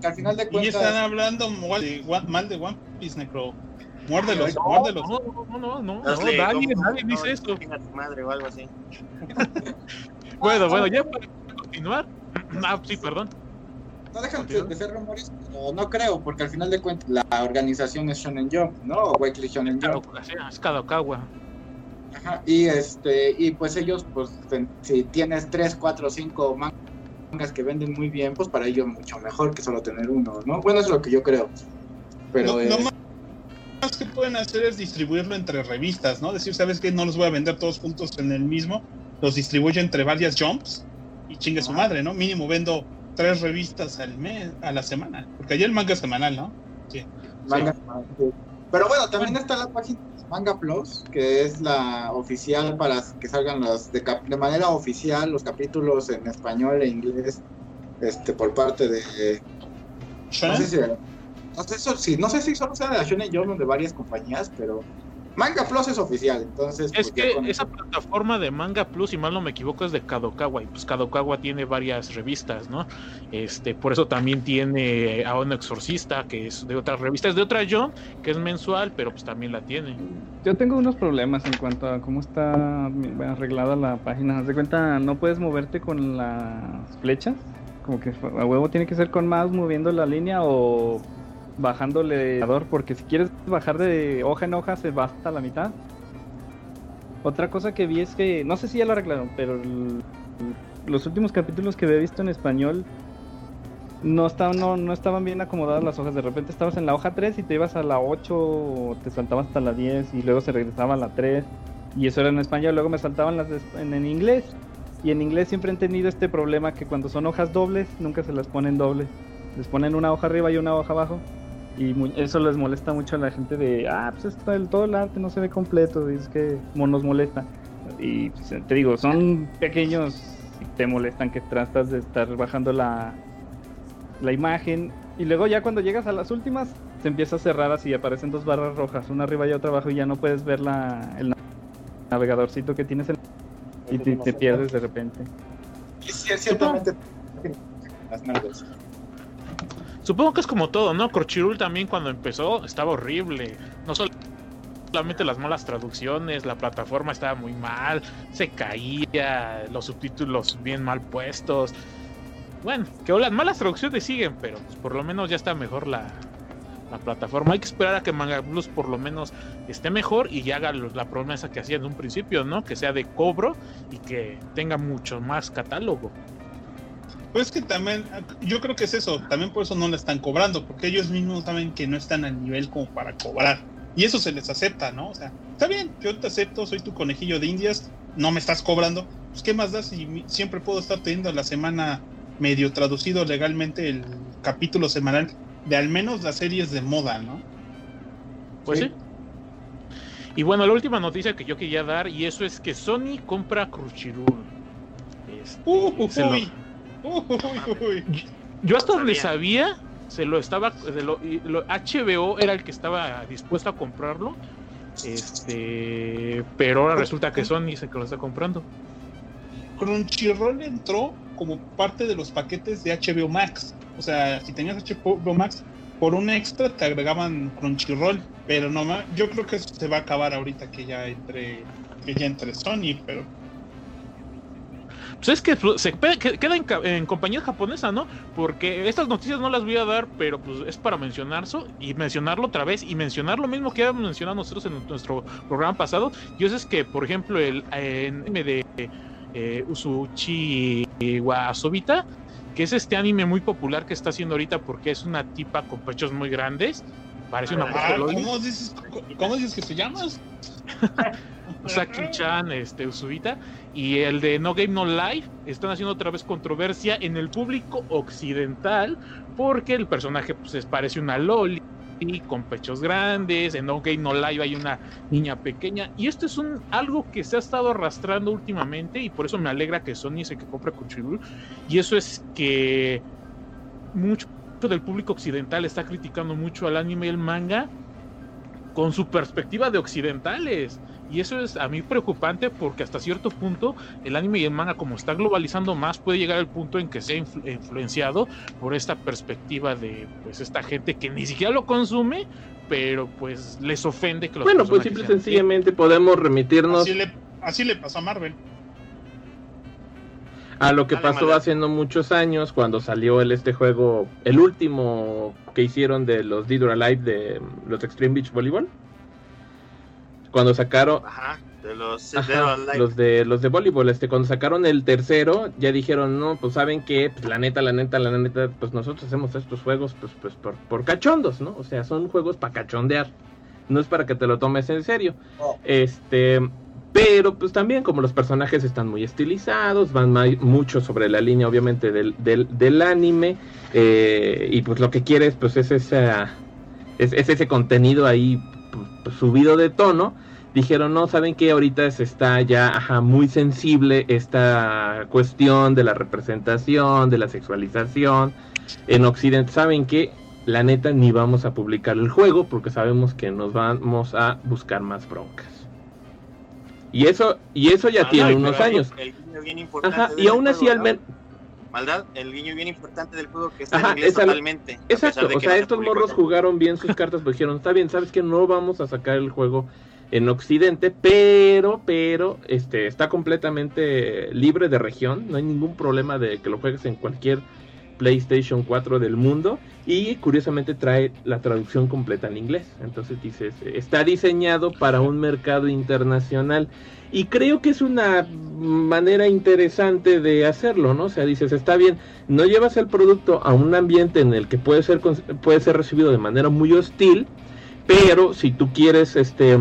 Speaker 4: Que al final de
Speaker 1: Y
Speaker 4: cuentas.
Speaker 1: están hablando mal de, One- mal de One Piece, Necro. Muérdelos,
Speaker 5: No,
Speaker 1: muérdelos.
Speaker 5: no, no, no, no, no,
Speaker 3: Hazle
Speaker 5: nadie,
Speaker 3: como-
Speaker 5: nadie
Speaker 3: no,
Speaker 5: dice eso.
Speaker 3: madre o algo así.
Speaker 5: Bueno, bueno, ya para continuar. Ah, sí, perdón.
Speaker 4: No dejan de, ser rumores, pero no creo, porque al final de cuentas la organización es Shonen Jump, ¿no? O Weekly Shonen
Speaker 5: Claro,
Speaker 4: Jump.
Speaker 5: es Kadokawa.
Speaker 4: Ajá. Y este, y pues ellos, pues, si tienes 3, 4, 5 mangas que venden muy bien, pues para ellos mucho mejor que solo tener uno, ¿no? Bueno, es lo que yo creo. Pero
Speaker 1: Lo,
Speaker 4: eh,
Speaker 1: que pueden hacer es distribuirlo entre revistas, ¿no? Decir, ¿sabes qué? No los voy a vender todos juntos en el mismo. Los distribuyo entre varias jumps y chingue su madre, ¿no? Mínimo vendo tres revistas al mes, a la semana. Porque allá el manga es semanal, ¿no?
Speaker 4: manga- Pero bueno, también está la página Manga Plus, que es la oficial para que salgan los de, cap- de manera oficial los capítulos en español e inglés este por parte de no sé si no sé, sí, no sé si solo sea de la Shonen Jump de varias compañías, pero Manga Plus es oficial, entonces
Speaker 5: Es
Speaker 4: pues, ya
Speaker 5: que esa
Speaker 4: eso-
Speaker 5: plataforma de Manga Plus, si mal no me equivoco, es de Kadokawa. Y pues Kadokawa tiene varias revistas, ¿no? Este, por eso también tiene a un exorcista, que es de otra revista, es de otra John, que es mensual, pero pues también la tiene.
Speaker 7: Yo tengo unos problemas en cuanto a cómo está arreglada la página. Haz de cuenta, no puedes moverte con las flechas. Como que a huevo tiene que ser con mouse moviendo la línea o bajándole porque si quieres bajar de hoja en hoja se va hasta la mitad. Otra cosa que vi es que, no sé si ya lo arreglaron, pero los últimos capítulos que había visto en español no estaban, no, no estaban bien acomodadas las hojas. De repente estabas en la hoja 3 y te ibas a la 8 o te saltabas hasta la 10 y luego se regresaba a la 3. Y eso era en español. Luego me saltaban las en inglés. Y en inglés siempre han tenido este problema que cuando son hojas dobles, nunca se las ponen dobles. Les ponen una hoja arriba y una hoja abajo. Y mu- eso les molesta mucho a la gente de, ah, pues esto, el, todo el arte no se ve completo. Y es que nos molesta. Y pues, te digo, son pequeños y te molestan que tratas de estar bajando la, la imagen. Y luego ya cuando llegas a las últimas, se empieza a cerrar así, aparecen dos barras rojas, una arriba y otra abajo, y ya no puedes ver la, el navegadorcito que tienes en- y te, te pierdes de repente.
Speaker 4: Y sí, es ciertamente las nalgas.
Speaker 5: Supongo que es como todo, ¿no? Crunchyroll también cuando empezó estaba horrible. No sol- solamente las malas traducciones, la plataforma estaba muy mal, se caía, los subtítulos bien mal puestos. Bueno, que las malas traducciones siguen, pero pues, por lo menos ya está mejor la, la plataforma. Hay que esperar a que Manga Plus por lo menos esté mejor y haga la promesa que hacía en un principio, ¿no? Que sea de cobro y que tenga mucho más catálogo.
Speaker 1: Pues que también, yo creo que es eso, también por eso no le están cobrando, porque ellos mismos saben que no están al nivel como para cobrar. Y eso se les acepta, ¿no? O sea, está bien, yo te acepto, soy tu conejillo de indias, no me estás cobrando. Pues, ¿qué más da si siempre puedo estar teniendo la semana medio traducido legalmente el capítulo semanal de al menos las series de moda, ¿no?
Speaker 5: Pues sí. Y bueno, la última noticia que yo quería dar, y eso es que Sony compra Crunchyroll. Este,
Speaker 1: Uh,
Speaker 5: se lo-
Speaker 1: uy. Uy.
Speaker 5: Yo hasta donde
Speaker 3: sabía.
Speaker 5: se lo estaba, lo- lo- HBO era el que estaba dispuesto a comprarlo, este, pero ahora resulta que Sony es el que lo está comprando.
Speaker 1: Crunchyroll entró como parte de los paquetes de HBO Max. O sea, si tenías HBO Max, por un extra te agregaban Crunchyroll. Pero no yo creo que eso se va a acabar ahorita que ya entre, que ya entre Sony, pero
Speaker 5: Pues es que se pe- que- queda en, en compañía japonesa, ¿no? Porque estas noticias no las voy a dar, pero pues es para mencionarlo y mencionarlo otra vez y mencionar lo mismo que habíamos mencionado nosotros en nuestro programa pasado. Y eso es que, por ejemplo, el en anime de eh, Usuchi Wasobita, que es este anime muy popular que está haciendo ahorita porque es una tipa con pechos muy grandes, parece una
Speaker 3: Ah,
Speaker 1: ¿cómo, dices, ¿cómo dices que se llamas?
Speaker 5: Usaki-chan, este, Usubita, y el de No Game No Life están haciendo otra vez controversia en el público occidental porque el personaje pues es- parece una loli con pechos grandes, en No Game No Life hay una niña pequeña. Y esto es un algo que se ha estado arrastrando últimamente y por eso me alegra que Sony es el que compra Crunchyroll. Y eso es que mucho del público occidental está criticando mucho al anime y el manga con su perspectiva de occidentales. Y eso es a mí preocupante porque hasta cierto punto el anime y el manga como está globalizando más puede llegar al punto en que sea influ- influenciado por esta perspectiva de pues esta gente que ni siquiera lo consume, pero pues les ofende que los
Speaker 2: Bueno, pues simple sencillamente podemos remitirnos
Speaker 1: Así le, así le pasó a Marvel.
Speaker 2: A lo que pasó no muchos años cuando salió el este juego, el último que hicieron de los Dead or Alive de mm, los Extreme Beach Volleyball. Cuando sacaron
Speaker 3: Ajá, de los
Speaker 2: Ajá, de los de voleibol, este cuando sacaron el tercero, ya dijeron, "No, pues saben que pues la neta, la neta, la neta, pues nosotros hacemos estos juegos pues pues por, por cachondos, ¿no? O sea, son juegos para cachondear. No es para que te lo tomes en serio.
Speaker 4: Oh.
Speaker 2: Este, pero pues también como los personajes están muy estilizados, van mucho sobre la línea obviamente del, anime eh, y pues lo que quieres pues es esa es, es ese contenido ahí pues, subido de tono. Dijeron, no, saben que ahorita se está ya muy sensible esta cuestión de la representación, de la sexualización en Occidente. Saben que la neta ni vamos a publicar el juego porque sabemos que nos vamos a buscar más broncas. Y eso, y eso ya
Speaker 3: Ah,
Speaker 2: tiene
Speaker 3: no,
Speaker 2: unos años.
Speaker 3: El guiño bien importante
Speaker 2: Ajá, y
Speaker 3: del
Speaker 2: aún así
Speaker 3: juego,
Speaker 2: al
Speaker 3: ¿no?
Speaker 2: menos...
Speaker 3: Maldad, el guiño bien importante del juego que está
Speaker 2: Ajá,
Speaker 3: en inglés totalmente.
Speaker 2: Exacto, o sea,
Speaker 3: no
Speaker 2: estos morros jugaron bien sus cartas, pues dijeron, está bien, sabes que no vamos a sacar el juego en Occidente, pero, pero, este, está completamente libre de región, no hay ningún problema de que lo juegues en cualquier PlayStation 4 del mundo y curiosamente trae la traducción completa en inglés. Entonces dices, está diseñado para un mercado internacional y creo que es una manera interesante de hacerlo, ¿no? O sea, dices, está bien, no llevas el producto a un ambiente en el que puede ser puede ser recibido de manera muy hostil, pero si tú quieres este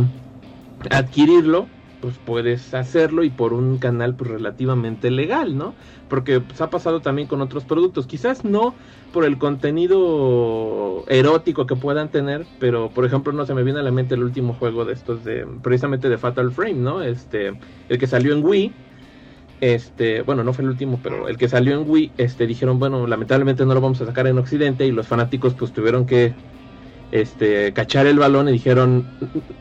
Speaker 2: adquirirlo, pues puedes hacerlo y por un canal pues relativamente legal, ¿no? Porque pues, ha pasado también con otros productos, quizás no por el contenido erótico que puedan tener, pero por ejemplo no se me viene a la mente el último juego de estos de precisamente de Fatal Frame, ¿no? Este, el que salió en Wii, este, bueno, no fue el último, pero el que salió en Wii, este, dijeron, bueno, lamentablemente no lo vamos a sacar en Occidente y los fanáticos pues tuvieron que, este, cachar el balón y dijeron,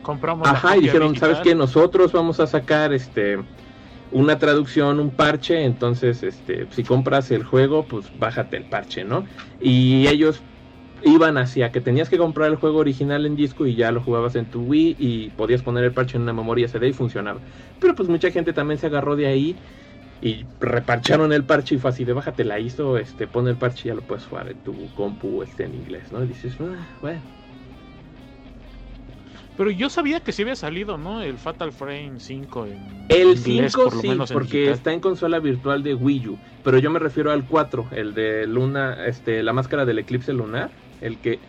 Speaker 5: Compramos
Speaker 2: ajá, y dijeron,
Speaker 5: digital.
Speaker 2: ¿sabes qué? Nosotros vamos a sacar, este, una traducción, un parche, entonces, este, si compras el juego, pues bájate el parche, ¿no? Y ellos iban hacia que tenías que comprar el juego original en disco y ya lo jugabas en tu Wii y podías poner el parche en una memoria CD y funcionaba. Pero pues mucha gente también se agarró de ahí y reparcharon el parche y fue así de bájate la ISO, este, pon el parche y ya lo puedes jugar en tu compu este, en inglés, ¿no? Y dices, "Ah, bueno.
Speaker 5: Pero yo sabía que sí había salido, ¿no? El Fatal Frame 5 en
Speaker 2: El
Speaker 5: inglés,
Speaker 2: 5
Speaker 5: por lo
Speaker 2: sí,
Speaker 5: menos
Speaker 2: porque
Speaker 5: digital.
Speaker 2: está en consola virtual de Wii U, pero yo me refiero al 4, el de Luna, este, la máscara del eclipse lunar, el que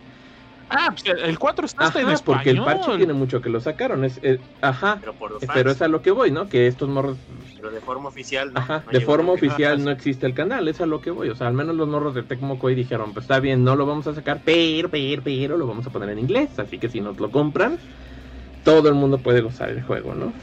Speaker 5: Ah, pues el- el 4 está hasta en
Speaker 2: Ajá,
Speaker 5: español.
Speaker 2: porque el parche tiene mucho que lo sacaron. Es, eh, ajá,
Speaker 3: Pero por los fans,
Speaker 2: pero es a lo que voy, ¿no? Que estos morros,
Speaker 3: pero de forma oficial no.
Speaker 2: ajá,
Speaker 3: no
Speaker 2: de forma oficial
Speaker 5: Ajá,
Speaker 2: no existe el canal, es a lo que voy. O sea, al menos los morros de Tecmo Koei dijeron, pues está bien, no lo vamos a sacar, pero, pero, pero lo vamos a poner en inglés. Así que si nos lo compran, todo el mundo puede gozar el juego, ¿no?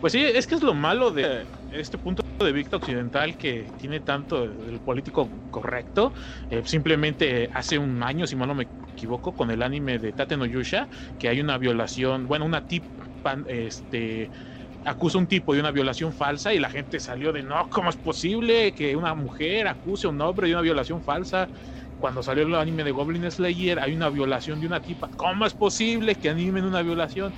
Speaker 5: Pues sí, es que es lo malo de este punto de vista occidental que tiene tanto el político correcto. Eh, simplemente hace un año, si mal no me equivoco, con el anime de Tate no que hay una violación, bueno, una tipa, este acusa a un tipo de una violación falsa y la gente salió de no, ¿cómo es posible que una mujer acuse a un hombre de una violación falsa? Cuando salió el anime de Goblin Slayer hay una violación de una tipa. ¿Cómo es posible que animen una violación?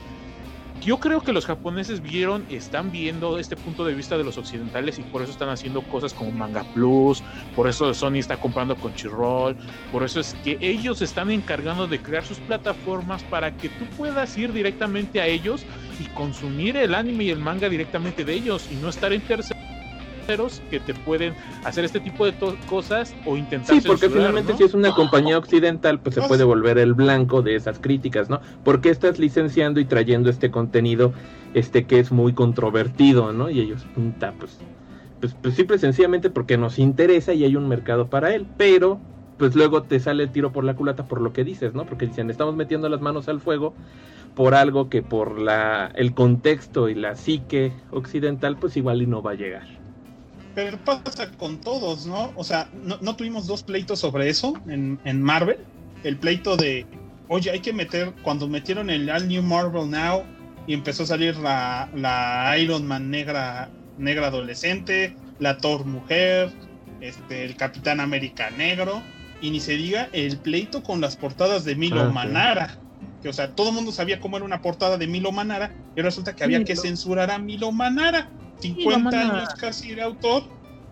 Speaker 5: Yo creo que los japoneses vieron, están viendo este punto de vista de los occidentales y por eso están haciendo cosas como Manga Plus, por eso Sony está comprando Crunchyroll, por eso es que ellos están encargando de crear sus plataformas para que tú puedas ir directamente a ellos y consumir el anime y el manga directamente de ellos y no estar en terceros que te pueden hacer este tipo de cosas o intentar
Speaker 2: Sí, porque finalmente
Speaker 5: ¿no?
Speaker 2: si es una compañía occidental, pues se puede volver el blanco de esas críticas, ¿no? ¿Por qué estás licenciando y trayendo este contenido este que es muy controvertido, ¿no? Y ellos, puta, pues, pues, pues simple y sencillamente porque nos interesa y hay un mercado para él, pero pues luego te sale el tiro por la culata por lo que dices, ¿no? Porque dicen, estamos metiendo las manos al fuego por algo que por la el contexto y la psique occidental, pues igual y no va a llegar.
Speaker 1: Pero pasa con todos, ¿no? O sea, ¿no, no tuvimos dos pleitos sobre eso en, en Marvel? El pleito de, oye, hay que meter, cuando metieron el All New Marvel Now y empezó a salir la, la Iron Man negra, negra adolescente, la Thor mujer, este, el Capitán América negro, y ni se diga el pleito con las portadas de Milo
Speaker 2: Ah, sí.
Speaker 1: Manara. Que, o sea, todo el mundo sabía cómo era una portada de Milo Manara, y resulta que había que censurar a Milo Manara. 50
Speaker 5: Manara.
Speaker 1: años casi de autor,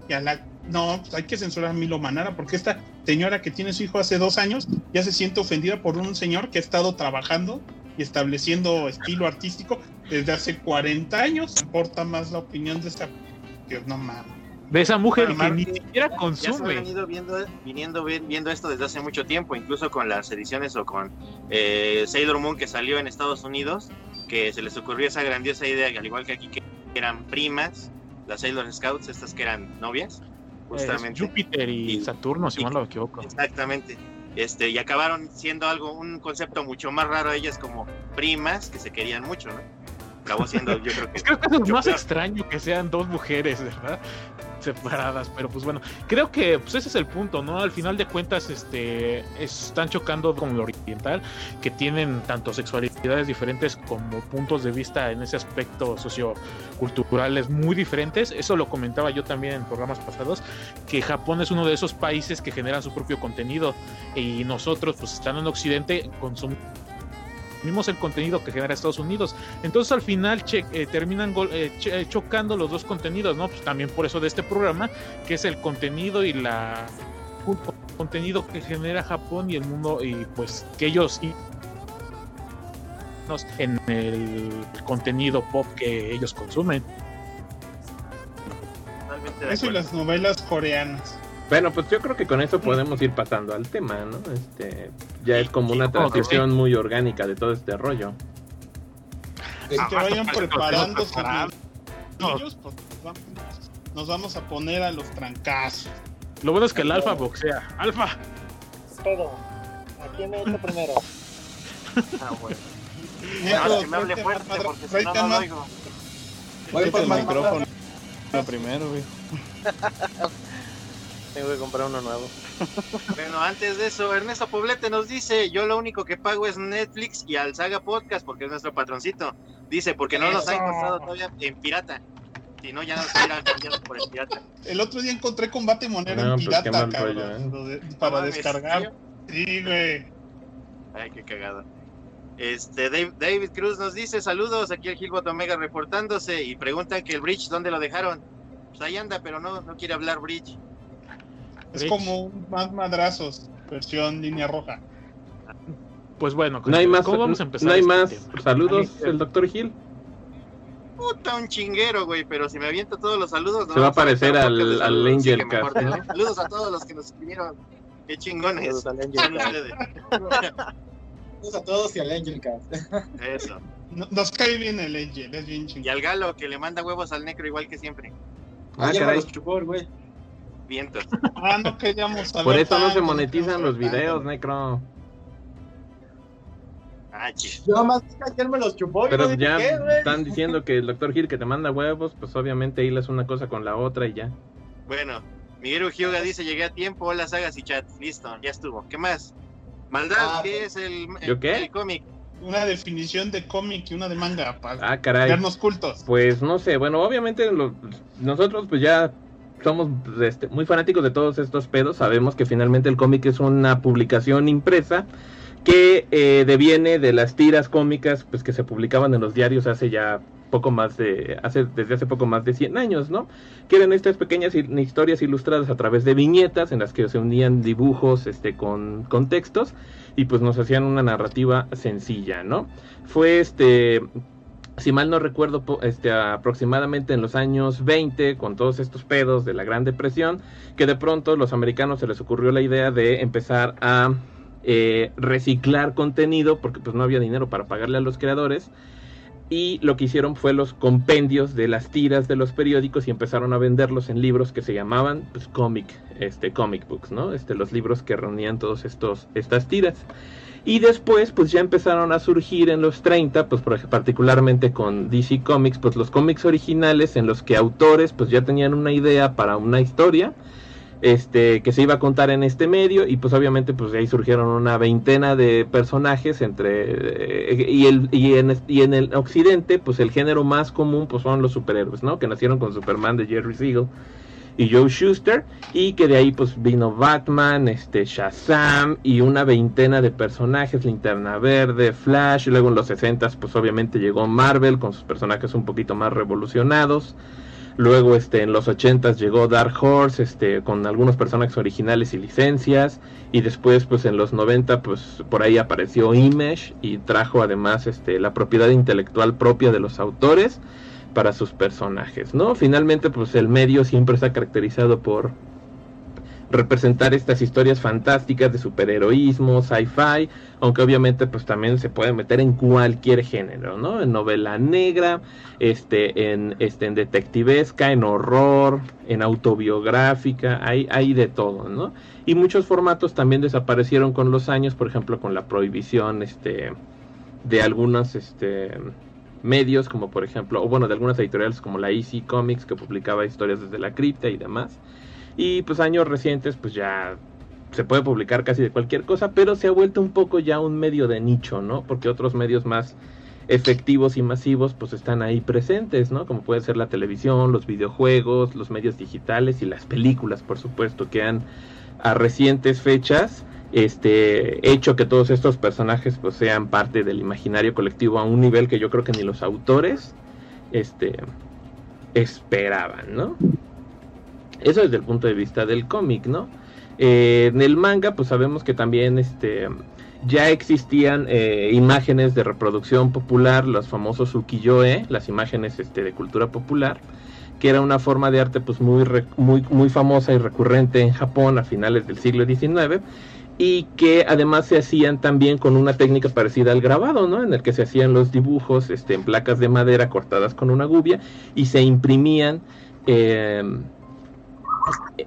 Speaker 1: y a la. No, pues hay que censurar a Milo Manara, porque esta señora que tiene su hijo hace dos años ya se siente ofendida por un señor que ha estado trabajando y estableciendo estilo artístico desde hace 40 años. Importa más la opinión de esta. Que no mames.
Speaker 5: De esa mujer que ni siquiera
Speaker 3: Ya se
Speaker 5: consume.
Speaker 3: han venido viendo, viniendo vi- viendo esto desde hace mucho tiempo, incluso con las ediciones o con eh, Sailor Moon que salió en Estados Unidos, que se les ocurrió esa grandiosa idea, que al igual que aquí, que eran primas, las Sailor Scouts, estas que eran novias, justamente.
Speaker 5: Es Júpiter y
Speaker 3: Y-
Speaker 5: Saturno, si
Speaker 3: y-
Speaker 5: mal no me equivoco.
Speaker 3: Exactamente. Este, y acabaron siendo algo, un concepto mucho más raro ellas como primas que se querían mucho, ¿no? Acabó siendo, yo creo que.
Speaker 5: Creo que es más
Speaker 3: peor.
Speaker 5: extraño que sean dos mujeres, ¿verdad? Separadas, pero pues bueno, creo que pues ese es el punto, ¿no? Al final de cuentas, este, están chocando con lo oriental, que tienen tanto sexualidades diferentes como puntos de vista en ese aspecto socioculturales muy diferentes. Eso lo comentaba yo también en programas pasados, que Japón es uno de esos países que generan su propio contenido y nosotros, pues estando en Occidente, consumimos mismos el contenido que genera Estados Unidos. Entonces al final che- eh, terminan gol- eh, che- eh, chocando los dos contenidos, ¿no? Pues también por eso de este programa, que es el contenido y la contenido que genera Japón y el mundo y pues que ellos y- nos- en el contenido pop que ellos consumen.
Speaker 1: Eso y las novelas coreanas.
Speaker 2: Bueno, pues yo creo que con eso podemos ir pasando al tema, ¿no? Este, ya es como una transición muy orgánica de todo este rollo.
Speaker 1: que
Speaker 5: Ah,
Speaker 1: vayan
Speaker 5: pues,
Speaker 1: preparando
Speaker 5: pues,
Speaker 1: pues, nos vamos a poner a los trancazos.
Speaker 5: Lo bueno es que el alfa boxea. ¡Alfa!
Speaker 6: Todo. ¿A quién me echo primero?
Speaker 3: Ah, bueno. Ahora que me hable fuerte porque si no, no lo
Speaker 1: más-
Speaker 3: oigo.
Speaker 4: Voy
Speaker 7: Quita
Speaker 4: por
Speaker 7: el micrófono primero, güey.
Speaker 8: Tengo que comprar uno nuevo.
Speaker 3: Bueno, antes de eso, Ernesto Poblete nos dice, yo lo único que pago es Netflix y al Saga Podcast porque es nuestro patroncito. Dice, porque no nos han
Speaker 1: Eso.
Speaker 3: encontrado todavía en pirata. Si no, ya nos hubieran cambiado por el pirata.
Speaker 1: El otro día encontré combate monero
Speaker 2: No,
Speaker 1: en
Speaker 2: pues,
Speaker 1: pirata,
Speaker 2: mal
Speaker 1: cabrón,
Speaker 2: rollo, ¿eh?
Speaker 1: para descargar. Sí, güey.
Speaker 3: Ay, qué cagado. Este, Dave- David Cruz nos dice, saludos, aquí el Gilbot Omega reportándose y preguntan que el Bridge, ¿dónde lo dejaron? Pues ahí anda, pero no, no quiere hablar Bridge.
Speaker 1: Es
Speaker 5: Rich.
Speaker 1: como un más madrazos, versión línea roja.
Speaker 5: Pues bueno,
Speaker 2: No hay más,
Speaker 5: ¿cómo vamos a empezar
Speaker 2: no hay
Speaker 5: este
Speaker 2: más
Speaker 5: tema?
Speaker 2: saludos, el doctor Gil.
Speaker 3: Puta, un chinguero, güey, pero si me aviento todos los saludos... no
Speaker 2: Se va a parecer al- al
Speaker 3: saludos,
Speaker 2: Angel.
Speaker 3: Saludos a todos los que nos escribieron. Qué chingones.
Speaker 8: Saludos al.
Speaker 4: Saludos a todos y al Angel Cast.
Speaker 3: Eso.
Speaker 1: No- Nos cae bien el Angel, es bien
Speaker 3: Y
Speaker 1: chingón.
Speaker 3: al galo que le manda huevos al necro igual que siempre.
Speaker 2: Ah, caray.
Speaker 4: los chupó, güey.
Speaker 3: Vientos.
Speaker 1: Ah, no queríamos
Speaker 2: Por eso no se monetizan los videos,
Speaker 1: tanto.
Speaker 2: Necro.
Speaker 3: Ah.
Speaker 4: Yo más que ayer me los chupó. no
Speaker 2: Pero ya
Speaker 4: qué,
Speaker 2: están diciendo que el doctor Gil que te manda huevos, pues obviamente hilas una cosa con la otra y ya.
Speaker 3: Bueno, Miguel Hyuga dice: Llegué a tiempo. Hola, sagas y chat. Listo, ya estuvo. ¿Qué más? Maldad,
Speaker 4: Ah,
Speaker 3: ¿qué
Speaker 4: pues,
Speaker 3: es el,
Speaker 2: ¿Yo
Speaker 3: el-
Speaker 2: qué?
Speaker 3: el cómic?
Speaker 1: Una definición de cómic y una de manga para
Speaker 2: Ah, caray.
Speaker 1: cultos.
Speaker 2: Pues no sé, bueno, obviamente lo- nosotros pues ya somos este, muy fanáticos de todos estos pedos, sabemos que finalmente el cómic es una publicación impresa que eh, deviene de las tiras cómicas pues que se publicaban en los diarios hace ya poco más de hace desde hace poco más de 100 años, ¿no? Que eran estas pequeñas historias ilustradas a través de viñetas en las que se unían dibujos este con, con textos y pues nos hacían una narrativa sencilla, ¿no? Fue este si mal no recuerdo, este, aproximadamente en los años 20, con todos estos pedos de la Gran Depresión, que de pronto los americanos se les ocurrió la idea de empezar a eh, reciclar contenido, porque pues no había dinero para pagarle a los creadores, y lo que hicieron fue los compendios de las tiras de los periódicos y empezaron a venderlos en libros que se llamaban pues comic, este comic books, ¿no? Este los libros que reunían todos estos estas tiras. Y después, pues ya empezaron a surgir en los 30, pues particularmente con DC Comics, pues los cómics originales en los que autores pues ya tenían una idea para una historia, este, que se iba a contar en este medio, y pues obviamente pues ahí surgieron una veintena de personajes entre, eh, y, el, y, en, y en el occidente, pues el género más común pues son los superhéroes, ¿no? Que nacieron con Superman de Jerry Siegel y Joe Schuster y que de ahí pues vino Batman, este Shazam y una veintena de personajes, Linterna Verde, Flash, y luego en los 60 pues obviamente llegó Marvel con sus personajes un poquito más revolucionados. Luego este en los 80 llegó Dark Horse este con algunos personajes originales y licencias y después pues en los 90 pues por ahí apareció Image y trajo además este la propiedad intelectual propia de los autores para sus personajes, ¿no? Finalmente, pues el medio siempre está caracterizado por representar estas historias fantásticas de superheroísmo, sci-fi, aunque obviamente pues también se puede meter en cualquier género, ¿no? En novela negra, este, en, este, en detectivesca, en horror, en autobiográfica, hay, hay de todo, ¿no? Y muchos formatos también desaparecieron con los años, por ejemplo, con la prohibición, este, de algunos, este, medios como por ejemplo, o bueno, de algunas editoriales como la Easy Comics que publicaba historias desde la cripta y demás. Y pues años recientes pues ya se puede publicar casi de cualquier cosa, pero se ha vuelto un poco ya un medio de nicho, ¿no? Porque otros medios más efectivos y masivos pues están ahí presentes, ¿no? Como puede ser la televisión, los videojuegos, los medios digitales y las películas, por supuesto, que han a recientes fechas este hecho que todos estos personajes pues sean parte del imaginario colectivo a un nivel que yo creo que ni los autores este esperaban, ¿no? Eso desde el punto de vista del cómic, ¿no? Eh, en el manga, pues sabemos que también este ya existían eh, imágenes de reproducción popular, los famosos ukiyo-e, las imágenes este, de cultura popular, que era una forma de arte pues muy, muy, muy famosa y recurrente en Japón a finales del siglo XIX y que además se hacían también con una técnica parecida al grabado, ¿no? En el que se hacían los dibujos este, en placas de madera cortadas con una gubia y se imprimían eh,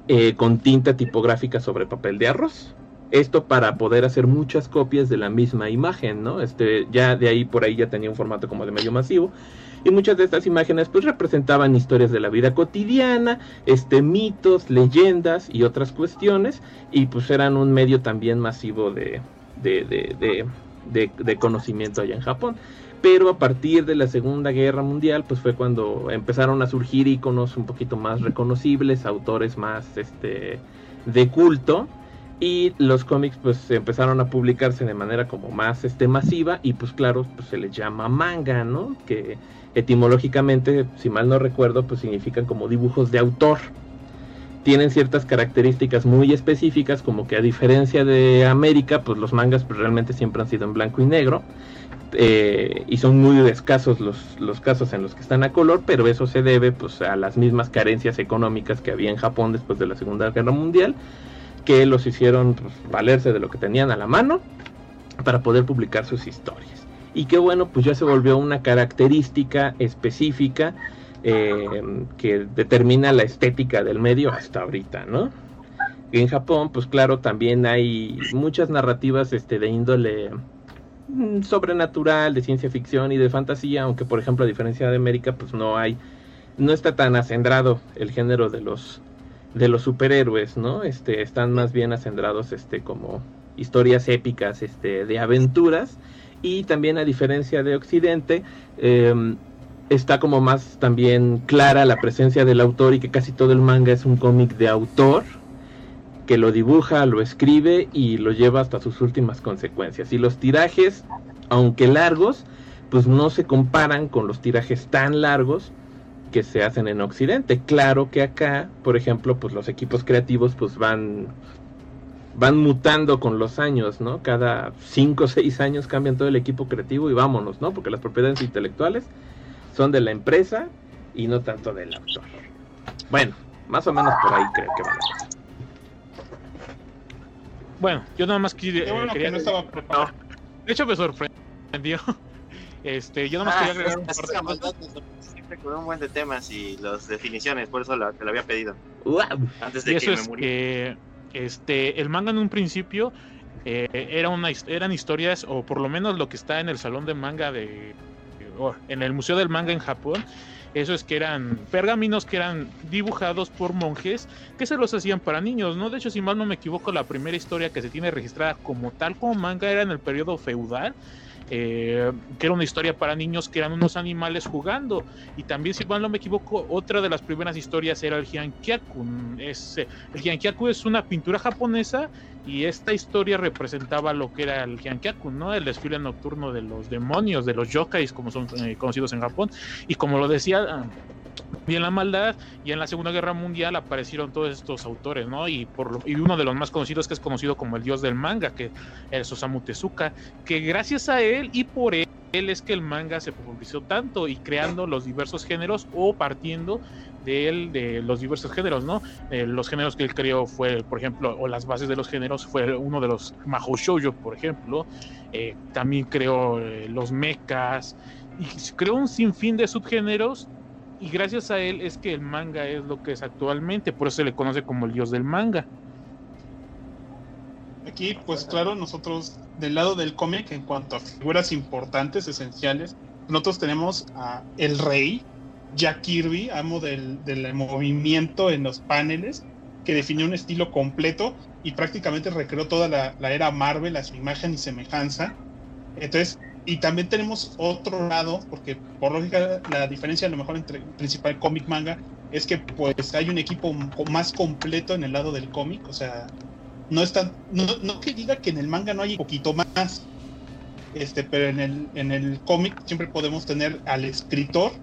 Speaker 2: eh, con tinta tipográfica sobre papel de arroz. Esto para poder hacer muchas copias de la misma imagen, ¿no? Este, ya de ahí por ahí ya tenía un formato como de medio masivo. Y muchas de estas imágenes pues representaban historias de la vida cotidiana, este mitos, leyendas y otras cuestiones. Y pues eran un medio también masivo de, de, de, de, de- conocimiento allá en Japón. Pero a partir de la Segunda Guerra Mundial, pues fue cuando empezaron a surgir iconos un poquito más reconocibles, autores más este de culto y los cómics pues empezaron a publicarse de manera como más este masiva y pues claro pues se les llama manga no que etimológicamente si mal no recuerdo pues significan como dibujos de autor tienen ciertas características muy específicas como que a diferencia de América pues los mangas pues realmente siempre han sido en blanco y negro eh, y son muy escasos los, los casos en los que están a color, pero eso se debe pues a las mismas carencias económicas que había en Japón después de la Segunda Guerra Mundial, que los hicieron pues, valerse de lo que tenían a la mano para poder publicar sus historias. Y que bueno, pues ya se volvió una característica específica eh, que determina la estética del medio hasta ahorita, ¿no? En Japón, pues claro, también hay muchas narrativas este, de índole mm, sobrenatural, de ciencia ficción y de fantasía, aunque por ejemplo a diferencia de América, pues no hay, no está tan acendrado el género de los de los superhéroes, ¿no? Este, están más bien acendrados este como historias épicas, este, de aventuras y también a diferencia de Occidente em, está como más también clara la presencia del autor y que casi todo el manga es un cómic de autor que lo dibuja, lo escribe y lo lleva hasta sus últimas consecuencias. Y los tirajes, aunque largos, pues no se comparan con los tirajes tan largos que se hacen en Occidente. Claro que acá, por ejemplo, pues los equipos creativos pues van van mutando con los años, ¿no? Cada 5 o 6 años cambian todo el equipo creativo y vámonos, ¿no? Porque las propiedades intelectuales son de la empresa y no tanto del autor. Bueno, más o menos por ahí creo que van.
Speaker 5: Bueno, yo nada más quería,
Speaker 1: Qué bueno
Speaker 5: quería-
Speaker 1: que no estaba preparado.
Speaker 5: De hecho me sorprendió. Este, yo nada más
Speaker 3: Ah,
Speaker 5: quería agregar un par de cosas.
Speaker 3: siempre con un buen de temas y las definiciones, por eso la- te lo había pedido. Antes
Speaker 5: Y
Speaker 3: de
Speaker 5: eso
Speaker 3: que me
Speaker 5: es
Speaker 3: muriera.
Speaker 5: que este, el manga en un principio eh, era una, eran historias, o por lo menos lo que está en el salón de manga de. en el Museo del Manga en Japón. Eso es que eran pergaminos que eran dibujados por monjes que se los hacían para niños, ¿no? De hecho, si mal no me equivoco, la primera historia que se tiene registrada como tal como manga era en el periodo feudal. Eh, que era una historia para niños que eran unos animales jugando y también si mal no me equivoco otra de las primeras historias era el Hyankyaku es, el Hyankyaku es una pintura japonesa y esta historia representaba lo que era el Hyankyaku, ¿no? El desfile nocturno de los demonios, de los yokais, como son eh, conocidos en Japón. Y como lo decía ah, bien la maldad, y en la Segunda Guerra Mundial aparecieron todos estos autores, ¿no? Y, por lo- y uno de los más conocidos que es conocido como el dios del manga, que es Osamu Tezuka, que gracias a él y por él él es que el manga se popularizó tanto y creando los diversos géneros o partiendo de él de los diversos géneros, ¿no? Eh, los géneros que él creó fue, por ejemplo, o las bases de los géneros fue uno de los Mahou por ejemplo. Eh, también creó eh, los mechas y creó un sinfín de subgéneros y gracias a él es que el manga es lo que es actualmente, por eso se le conoce como el dios del manga.
Speaker 1: Aquí, pues claro, nosotros del lado del cómic, en cuanto a figuras importantes, esenciales, nosotros tenemos a el rey, Jack Kirby, amo del, del movimiento en los paneles, que definió un estilo completo y prácticamente recreó toda la, la era Marvel a su imagen y semejanza. Entonces, y también tenemos otro lado, porque por lógica la diferencia a lo mejor entre principal cómic manga es que pues hay un equipo más completo en el lado del cómic, o sea, no es tan, no, no que diga que en el manga no hay poquito más, este, pero en el, en el cómic siempre podemos tener al escritor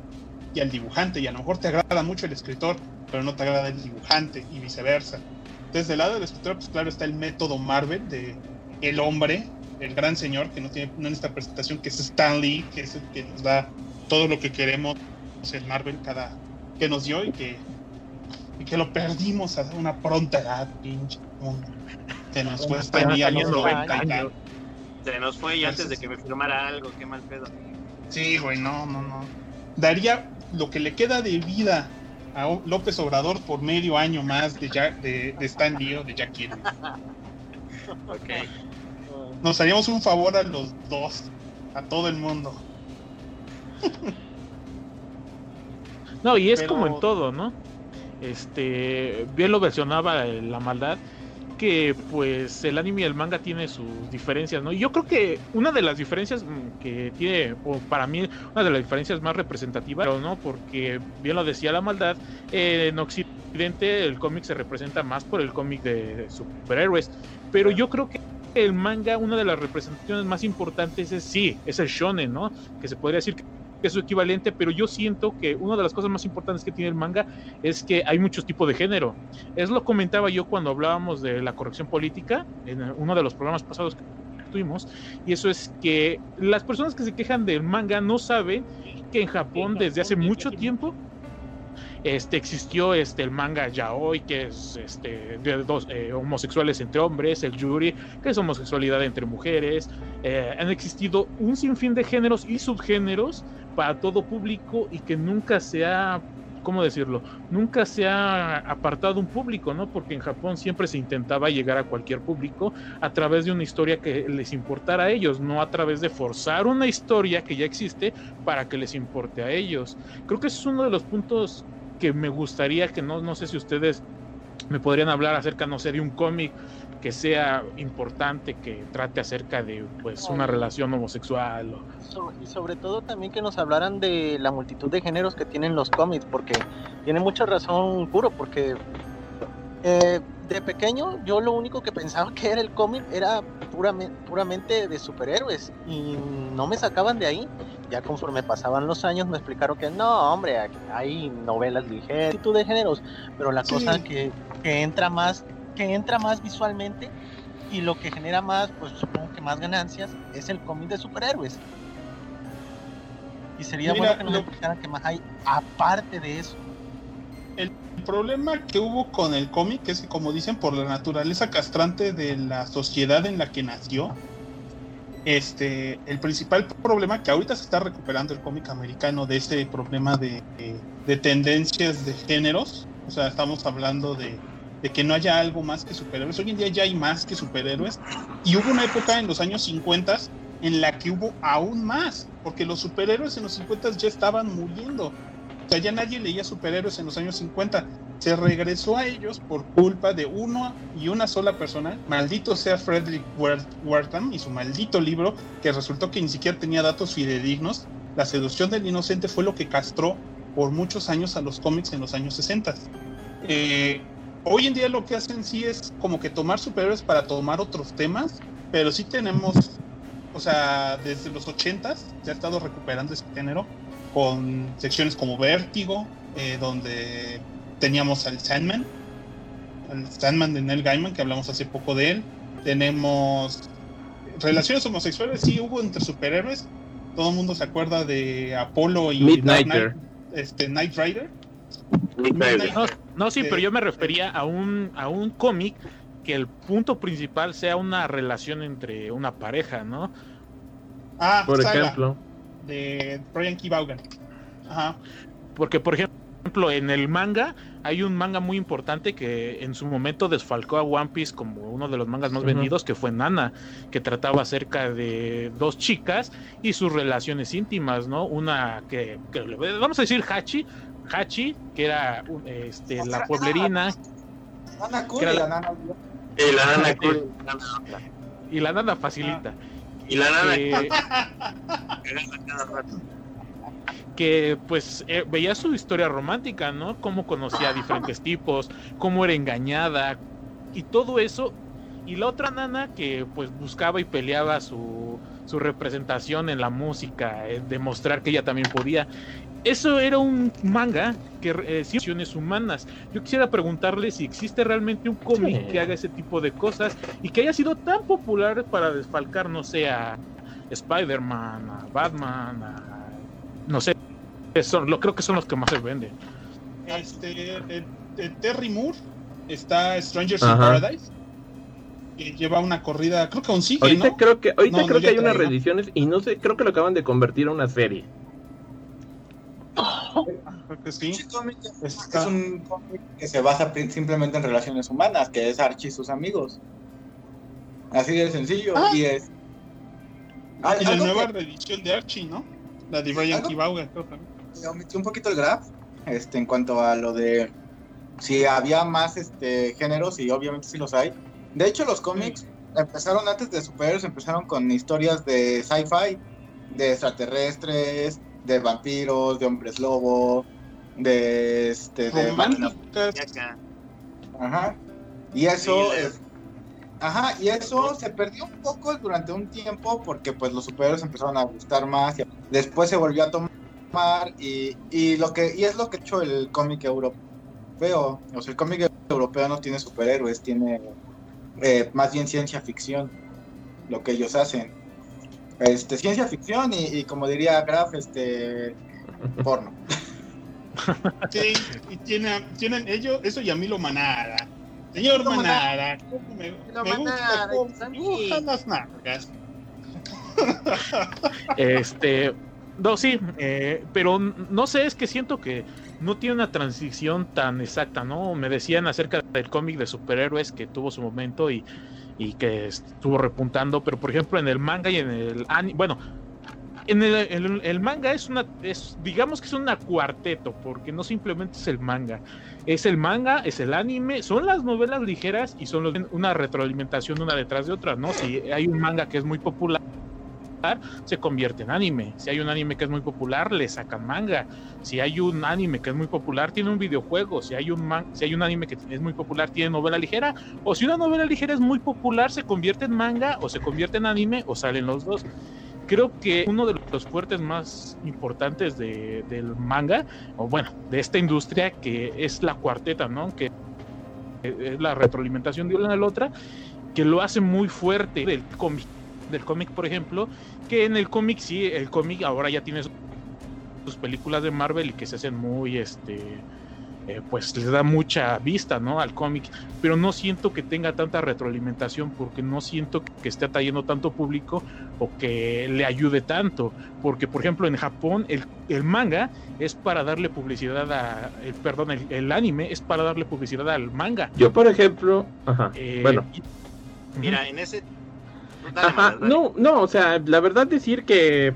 Speaker 1: y al dibujante, y a lo mejor te agrada mucho el escritor, pero no te agrada el dibujante, y viceversa. Entonces, del lado del escritor, pues claro, está el método Marvel de el hombre, el gran señor, que no tiene no en esta presentación, que es Stan Lee, que es el que nos da todo lo que queremos en Marvel cada que nos dio y que, y que lo perdimos a una pronta edad, pinche mundo. Se nos fue Stan Lee a los
Speaker 5: Años
Speaker 1: 90 y
Speaker 5: 90
Speaker 1: tal.
Speaker 3: Se nos fue y antes de que me firmara algo, qué mal pedo.
Speaker 1: Sí, güey, no, no, no. Daría lo que le queda de vida a López Obrador por medio año más de, Jack- de, de Stan Lee o de Jack Kirby.
Speaker 3: Ok.
Speaker 1: Nos haríamos un favor a los dos, a todo el mundo.
Speaker 5: No, y es
Speaker 1: Pero-
Speaker 5: como en todo, ¿no? Este, bien lo mencionaba eh, la maldad, que pues el anime y el manga tiene sus diferencias, ¿no? Y yo creo que una de las diferencias mm, que tiene, o para mí, una de las diferencias más representativas, no, porque bien lo decía la maldad, eh, en Occidente el cómic se representa más por el cómic de superhéroes, pero yo creo que el manga, una de las representaciones más importantes es sí, es el shonen, ¿no? Que se podría decir que es su equivalente, pero yo siento que una de las cosas más importantes que tiene el manga es que hay muchos tipos de género. Es lo comentaba yo cuando hablábamos de la corrección política en uno de los programas pasados que tuvimos, y eso es que las personas que se quejan del manga no saben que en Japón desde hace mucho tiempo Este existió este el manga yaoi que es este de dos eh, homosexuales entre hombres, el yuri que es homosexualidad entre mujeres. Eh, han existido un sinfín de géneros y subgéneros para todo público y que nunca se ha ¿cómo decirlo? Nunca se ha apartado un público, ¿no? Porque en Japón siempre se intentaba llegar a cualquier público a través de una historia que les importara a ellos, no a través de forzar una historia que ya existe para que les importe a ellos. Creo que ese es uno de los puntos que me gustaría que no, no sé si ustedes me podrían hablar acerca, no sé, de un cómic que sea importante, que trate acerca de pues una relación homosexual.
Speaker 8: Y sobre todo también que nos hablaran de la multitud de géneros que tienen los cómics, porque tiene mucha razón puro, porque eh, de pequeño yo lo único que pensaba que era el cómic era puramente, puramente de superhéroes y no me sacaban de ahí. Ya conforme pasaban los años me explicaron que no, hombre, hay novelas ligeras, multitud de géneros, pero la cosa que, que entra más que entra más visualmente y lo que genera más, pues supongo que más ganancias, es el cómic de superhéroes. Y sería bueno que nos explicaran qué más hay aparte de eso.
Speaker 1: El problema que hubo con el cómic es que, como dicen, por la naturaleza castrante de la sociedad en la que nació, este, el principal problema que ahorita se está recuperando el cómic americano de este problema de, de tendencias de géneros, o sea, estamos hablando de de que no haya algo más que superhéroes. Hoy en día ya hay más que superhéroes. Y hubo una época en los años 50 en la que hubo aún más, porque los superhéroes en los 50 ya estaban muriendo. Sea, ya nadie leía superhéroes en los años 50. Se regresó a ellos por culpa de uno y una sola persona. Maldito sea Frederick Wertham y su maldito libro, que resultó que ni siquiera tenía datos fidedignos. La seducción del inocente fue lo que castró por muchos años a los cómics en los años 60. Eh, hoy en día lo que hacen sí es como que tomar superhéroes para tomar otros temas, pero sí tenemos, o sea, desde los 80 se ha estado recuperando ese género con secciones como Vértigo, eh, donde teníamos al Sandman, al Sandman de Neil Gaiman, que hablamos hace poco de él. Tenemos relaciones homosexuales, sí hubo entre superhéroes. Todo el mundo se acuerda de Apolo y
Speaker 2: Midnighter.
Speaker 1: este, Night Rider
Speaker 5: no, sí, pero yo me refería a un, a un cómic que el punto principal sea una relación entre una pareja, ¿no?
Speaker 1: Ah, por ejemplo. De Brian K. Ajá.
Speaker 5: Porque, por ejemplo, en el manga hay un manga muy importante que en su momento desfalcó a One Piece como uno de los mangas más vendidos, que fue Nana, que trataba acerca de dos chicas y sus relaciones íntimas, ¿no? Una que, que vamos a decir Hachi, Hachi, que era este, la pueblerina.
Speaker 4: Nana y la nana.
Speaker 3: Y la nana
Speaker 5: Y la nana facilita.
Speaker 3: Y la nana.
Speaker 5: que pues eh, veía su historia romántica, ¿no? Cómo conocía a diferentes tipos, cómo era engañada y todo eso. Y la otra nana que pues buscaba y peleaba su, su representación en la música, eh, demostrar que ella también podía eso era un manga que eh, humanas. Yo quisiera preguntarle si existe realmente un cómic que haga ese tipo de cosas y que haya sido tan popular para desfalcar, no sé, a Spider-Man, a Batman, a, no sé, son, lo creo que son los que más se venden.
Speaker 1: Este, Terry Moore está Strangers in Paradise. Que lleva una corrida, creo que aún sigue,
Speaker 2: ahorita creo que ahorita creo que hay unas reediciones y no sé, creo que lo acaban de convertir a una serie.
Speaker 4: sí. Es, un cómic que se basa simplemente en relaciones humanas, que es Archie y sus amigos. Así de sencillo. Ah. Y es.
Speaker 1: Ah, y la nueva reedición de Archie, ¿no? La de Brian Kibauga, creo
Speaker 4: omití un poquito el graph este, en cuanto a lo de si había más este, géneros, y obviamente sí los hay. De hecho, los cómics empezaron antes de superhéroes, empezaron con historias de sci-fi, de extraterrestres, de vampiros, de hombres lobo, de este de Ajá. Y eso es, Ajá, y eso se perdió un poco durante un tiempo porque pues los superhéroes empezaron a gustar más y después se volvió a tomar y, y lo que y es lo que ha hecho el cómic europeo. O sea, el cómic europeo no tiene superhéroes, tiene eh, más bien ciencia ficción, lo que ellos hacen este, ciencia ficción y, como diría Graf, este, porno.
Speaker 1: Sí, y tiene, tienen ellos, eso y a mí lo manada. Señor Manada, ¿cómo me,
Speaker 3: Lo
Speaker 1: me gusta
Speaker 3: Manada,
Speaker 1: cómo las nalgas?
Speaker 5: Este, no, sí, eh, pero no sé, es que siento que no tiene una transición tan exacta, ¿no? Me decían acerca del cómic de superhéroes que tuvo su momento y, y que estuvo repuntando, pero por ejemplo en el manga y en el anime, bueno, en el, el- manga es una, es, digamos que es una cuarteto, porque no simplemente es el manga, es el manga, es el anime, son las novelas ligeras y son los- una retroalimentación una detrás de otra, ¿no? Si hay un manga que es muy popular, se convierte en anime. Si hay un anime que es muy popular, le sacan manga. Si hay un anime que es muy popular, tiene un videojuego. Si hay un, man- si hay un anime que es muy popular, tiene novela ligera. O si una novela ligera es muy popular, se convierte en manga o se convierte en anime o salen los dos. Creo que uno de los fuertes más importantes de- del manga, o bueno, de esta industria, que es la cuarteta, ¿no? Que es la retroalimentación de una a la otra, que lo hace muy fuerte del cómic del cómic, por ejemplo, que en el cómic sí, el cómic ahora ya tiene sus- películas de Marvel y que se hacen muy, este, eh, pues les da mucha vista, ¿no? Al cómic, pero no siento que tenga tanta retroalimentación porque no siento que esté atrayendo tanto público o que le ayude tanto, porque por ejemplo en Japón el, el manga es para darle publicidad a, el, perdón, el, el anime es para darle publicidad al manga.
Speaker 2: Yo, por ejemplo, ajá,
Speaker 5: Eh,
Speaker 2: bueno,
Speaker 5: y-
Speaker 3: Mira, en ese. Dale,
Speaker 2: Ajá,
Speaker 3: Manuel, dale.
Speaker 2: no, no, o sea, la verdad decir que,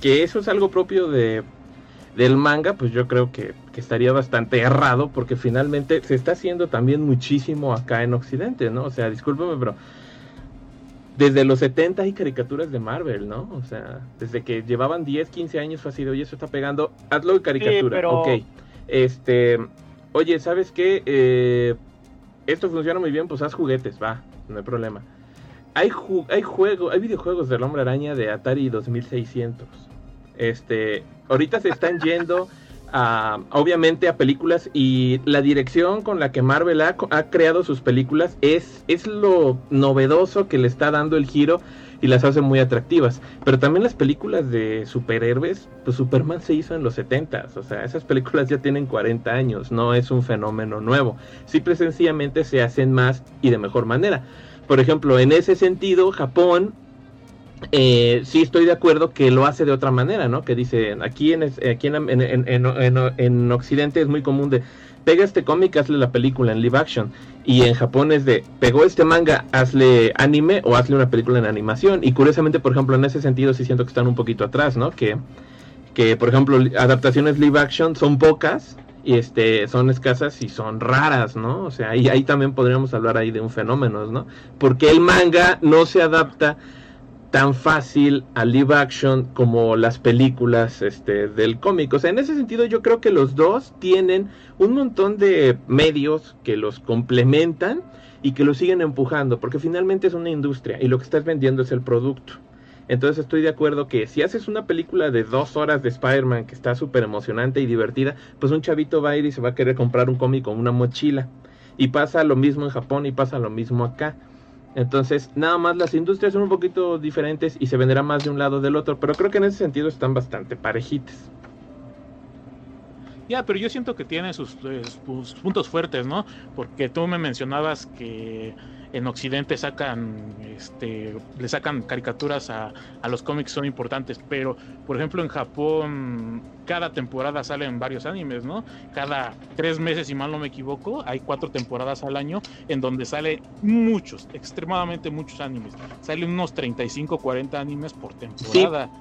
Speaker 2: que eso es algo propio de del manga, pues yo creo que, que estaría bastante errado porque finalmente se está haciendo también muchísimo acá en Occidente, ¿no? O sea, discúlpeme, pero desde los 70 hay caricaturas de Marvel, ¿no? O sea, desde que llevaban 10, 15 años fue así de, oye, eso está pegando, hazlo de caricatura,
Speaker 6: pero-
Speaker 2: ok. Este, oye, ¿sabes qué? Eh, esto funciona muy bien, pues haz juguetes, va, no hay problema. Hay, ju- hay juegos, hay videojuegos del Hombre Araña de Atari 2600. Este, ahorita se están yendo a, obviamente a películas y la dirección con la que Marvel ha, ha creado sus películas es, es lo novedoso que le está dando el giro y las hace muy atractivas. Pero también las películas de superhéroes, pues Superman se hizo en los 70s, o sea, esas películas ya tienen 40 años, no es un fenómeno nuevo. Simple y sencillamente se hacen más y de mejor manera. Por ejemplo, en ese sentido, Japón eh, sí estoy de acuerdo que lo hace de otra manera, ¿no? Que dice, aquí en, aquí en, en, en- en- en- en Occidente es muy común de, pega este cómic, hazle la película en live action. Y en Japón es de, pegó este manga, hazle anime o hazle una película en animación. Y curiosamente, por ejemplo, en ese sentido sí siento que están un poquito atrás, ¿no? Que, que por ejemplo, adaptaciones live action son pocas y este son escasas y son raras, ¿no? O sea, ahí, también podríamos hablar ahí de un fenómeno, ¿no? Porque el manga no se adapta tan fácil a live action como las películas este, del cómic. O sea, en ese sentido yo creo que los dos tienen un montón de medios que los complementan y que los siguen empujando, porque finalmente es una industria y lo que estás vendiendo es el producto. Entonces estoy de acuerdo que si haces una película de dos horas de Spider-Man que está súper emocionante y divertida, pues un chavito va a ir y se va a querer comprar un cómic o una mochila. Y pasa lo mismo en Japón y pasa lo mismo acá. Entonces, nada más las industrias son un poquito diferentes y se venderá más de un lado del otro, pero creo que en ese sentido están bastante parejitas.
Speaker 5: Ya, pero yo siento que tiene sus, eh, sus puntos fuertes, ¿no? Porque tú me mencionabas que en Occidente sacan, este, le sacan caricaturas a, a los cómics, son importantes, pero por ejemplo en Japón cada temporada salen varios animes, ¿no? Cada tres meses, si mal no me equivoco, hay cuatro temporadas al año en donde sale muchos, extremadamente muchos animes. Salen unos 35, 40 animes por temporada.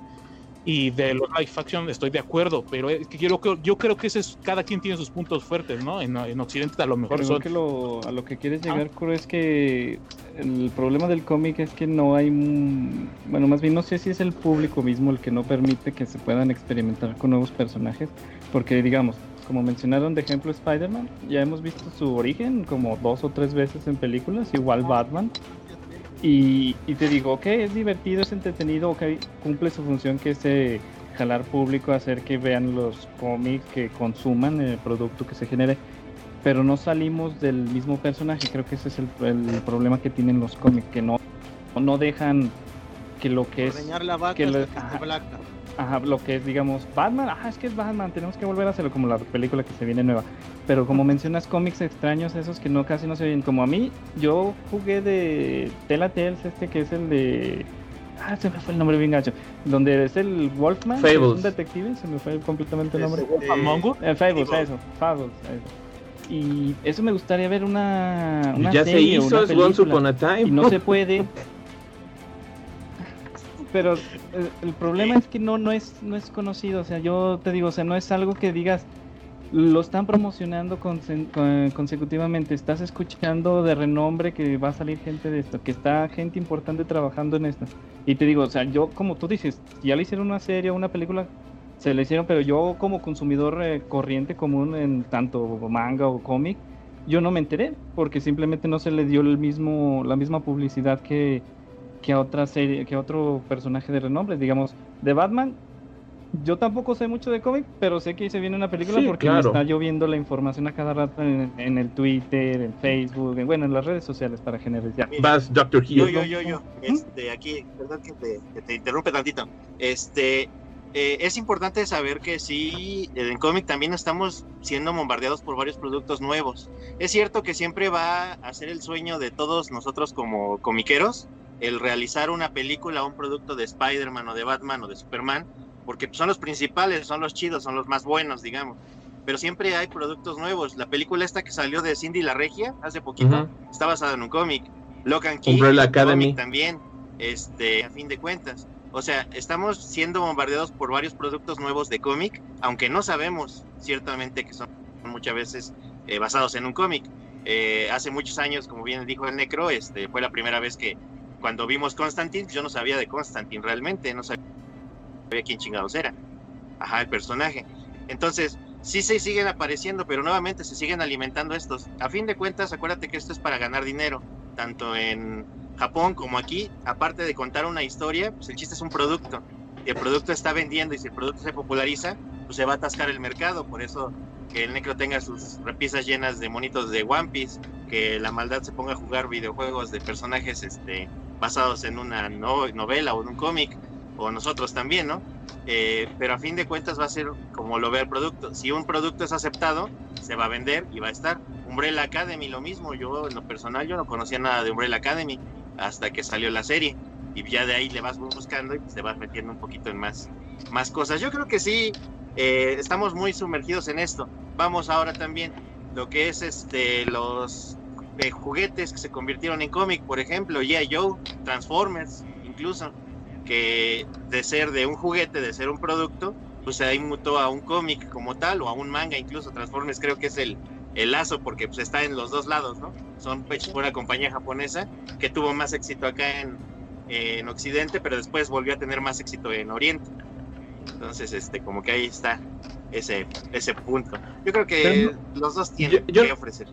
Speaker 5: Y de los live action estoy de acuerdo, pero es que yo, creo- yo creo que ese es, cada quien tiene sus puntos fuertes, ¿no? En, en Occidente a lo mejor
Speaker 7: Pero
Speaker 5: son...
Speaker 7: creo que lo, a lo que quieres llegar, Kuro, es que el problema del cómic es que no hay. un- Bueno, más bien no sé si es el público mismo el que no permite que se puedan experimentar con nuevos personajes. Porque, digamos, como mencionaron de ejemplo Spider-Man, ya hemos visto su origen como dos o tres veces en películas, igual Batman. Y, y te digo, ok, es divertido, es entretenido, ok, cumple su función que es eh, jalar público, hacer que vean los cómics, que consuman el producto que se genere, pero no salimos del mismo personaje. Creo que ese es el, el problema que tienen los cómics, que no, no dejan que lo que es
Speaker 8: la vaca
Speaker 7: que ajá. Ajá, lo que es, digamos, Batman, ah, es que es Batman, tenemos que volver a hacerlo como la película que se viene nueva. Pero como mencionas cómics extraños, esos que no casi no se oyen, como a mí, yo jugué de Telltales, este que es el de... Ah, se me fue el nombre bien gacho. Donde es el Wolfman, es
Speaker 2: Fables.
Speaker 7: un detective, se me fue completamente el nombre.
Speaker 4: Este.
Speaker 7: Eh, Fables, eso, Fables, eso. Y eso me gustaría ver una, una
Speaker 2: ya se
Speaker 7: serie o
Speaker 2: hizo,
Speaker 7: una
Speaker 2: es Once
Speaker 7: película
Speaker 2: Upon a Time.
Speaker 7: y no se puede. Pero el, el problema es que no, no es, no es conocido, o sea, yo te digo, o sea, no es algo que digas, lo están promocionando conse- con- consecutivamente, estás escuchando de renombre que va a salir gente de esto, que está gente importante trabajando en esto. Y te digo, o sea, yo como tú dices, ya le hicieron una serie una película, se le hicieron, pero yo como consumidor eh, corriente común en tanto manga o cómic, yo no me enteré porque simplemente no se le dio el mismo la misma publicidad que, que a otra serie que otro personaje de renombre digamos de Batman yo tampoco sé mucho de cómic pero sé que se viene una película
Speaker 2: Sí,
Speaker 7: porque
Speaker 2: claro.
Speaker 7: me está lloviendo la información a cada rato en, en el Twitter en Facebook en, bueno en las redes sociales para generalizar
Speaker 2: Vas Doctor
Speaker 3: Yo,
Speaker 2: Hill.
Speaker 3: yo, yo, yo, este, aquí, perdón que te, que te interrumpe tantito. Este, eh, es importante saber que sí, en cómic también estamos siendo bombardeados por varios productos nuevos. Es cierto que siempre va a ser el sueño de todos nosotros como comiqueros el realizar una película o un producto de Spider-Man o de Batman o de Superman, porque son los principales, son los chidos, son los más buenos, digamos. Pero siempre hay productos nuevos. La película esta que salió de Cindy la Regia hace poquito está basada en un cómic. Locan
Speaker 2: Umbrella
Speaker 3: un
Speaker 2: Academy.
Speaker 3: también, este, a fin de cuentas. O sea, estamos siendo bombardeados por varios productos nuevos de cómic, aunque no sabemos ciertamente que son muchas veces eh, basados en un cómic. Eh, hace muchos años, como bien dijo el Necro, este, fue la primera vez que cuando vimos Constantine, yo no sabía de Constantine realmente, no sabía quién chingados era. Ajá, el personaje. Entonces, sí se siguen apareciendo, pero nuevamente se siguen alimentando estos. A fin de cuentas, acuérdate que esto es para ganar dinero, tanto en Japón como aquí. Aparte de contar una historia, pues el chiste es un producto. Y el producto está vendiendo y si el producto se populariza, pues se va a atascar el mercado. Por eso que el necro tenga sus repisas llenas de monitos de One Piece, que la maldad se ponga a jugar videojuegos de personajes este, basados en una no- novela o en un cómic, o nosotros también, ¿no? Eh, pero a fin de cuentas va a ser como lo ve el producto. Si un producto es aceptado, se va a vender y va a estar. Umbrella Academy, lo mismo. Yo, en lo personal, yo no conocía nada de Umbrella Academy hasta que salió la serie. Y ya de ahí le vas buscando y te vas metiendo un poquito en más, más cosas. Yo creo que sí, eh, estamos muy sumergidos en esto. Vamos ahora también lo que es este los eh, juguetes que se convirtieron en cómic, por ejemplo, G.I. Joe, Transformers, incluso que de ser de un juguete, de ser un producto, pues ahí mutó a un cómic como tal o a un manga, incluso Transformers creo que es el, el lazo porque pues está en los dos lados, ¿no? Son hechos por una compañía japonesa que tuvo más éxito acá en, en Occidente, pero después volvió a tener más éxito en Oriente. Entonces, este, como que ahí está ese, ese punto. Yo creo que
Speaker 5: Pero
Speaker 3: los dos tienen
Speaker 2: Yo- yo-
Speaker 3: que ofrecer.